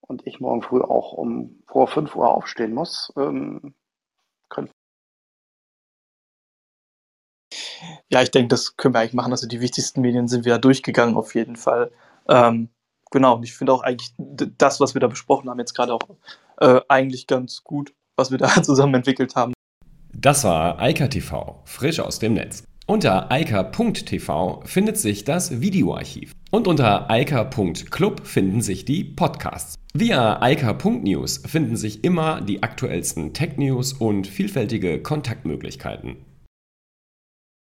und ich morgen früh auch um vor 5 Uhr aufstehen muss, ähm, können Ja, ich denke, das können wir eigentlich machen. Also die wichtigsten Medien sind wir ja durchgegangen auf jeden Fall. Ähm, genau, und ich finde auch eigentlich das, was wir da besprochen haben, jetzt gerade auch äh, eigentlich ganz gut, was wir da zusammen entwickelt haben. Das war Eika TV, frisch aus dem Netz. Unter eika.tv findet sich das Videoarchiv. Und unter eika.club finden sich die Podcasts. Via eika.news finden sich immer die aktuellsten Tech-News und vielfältige Kontaktmöglichkeiten.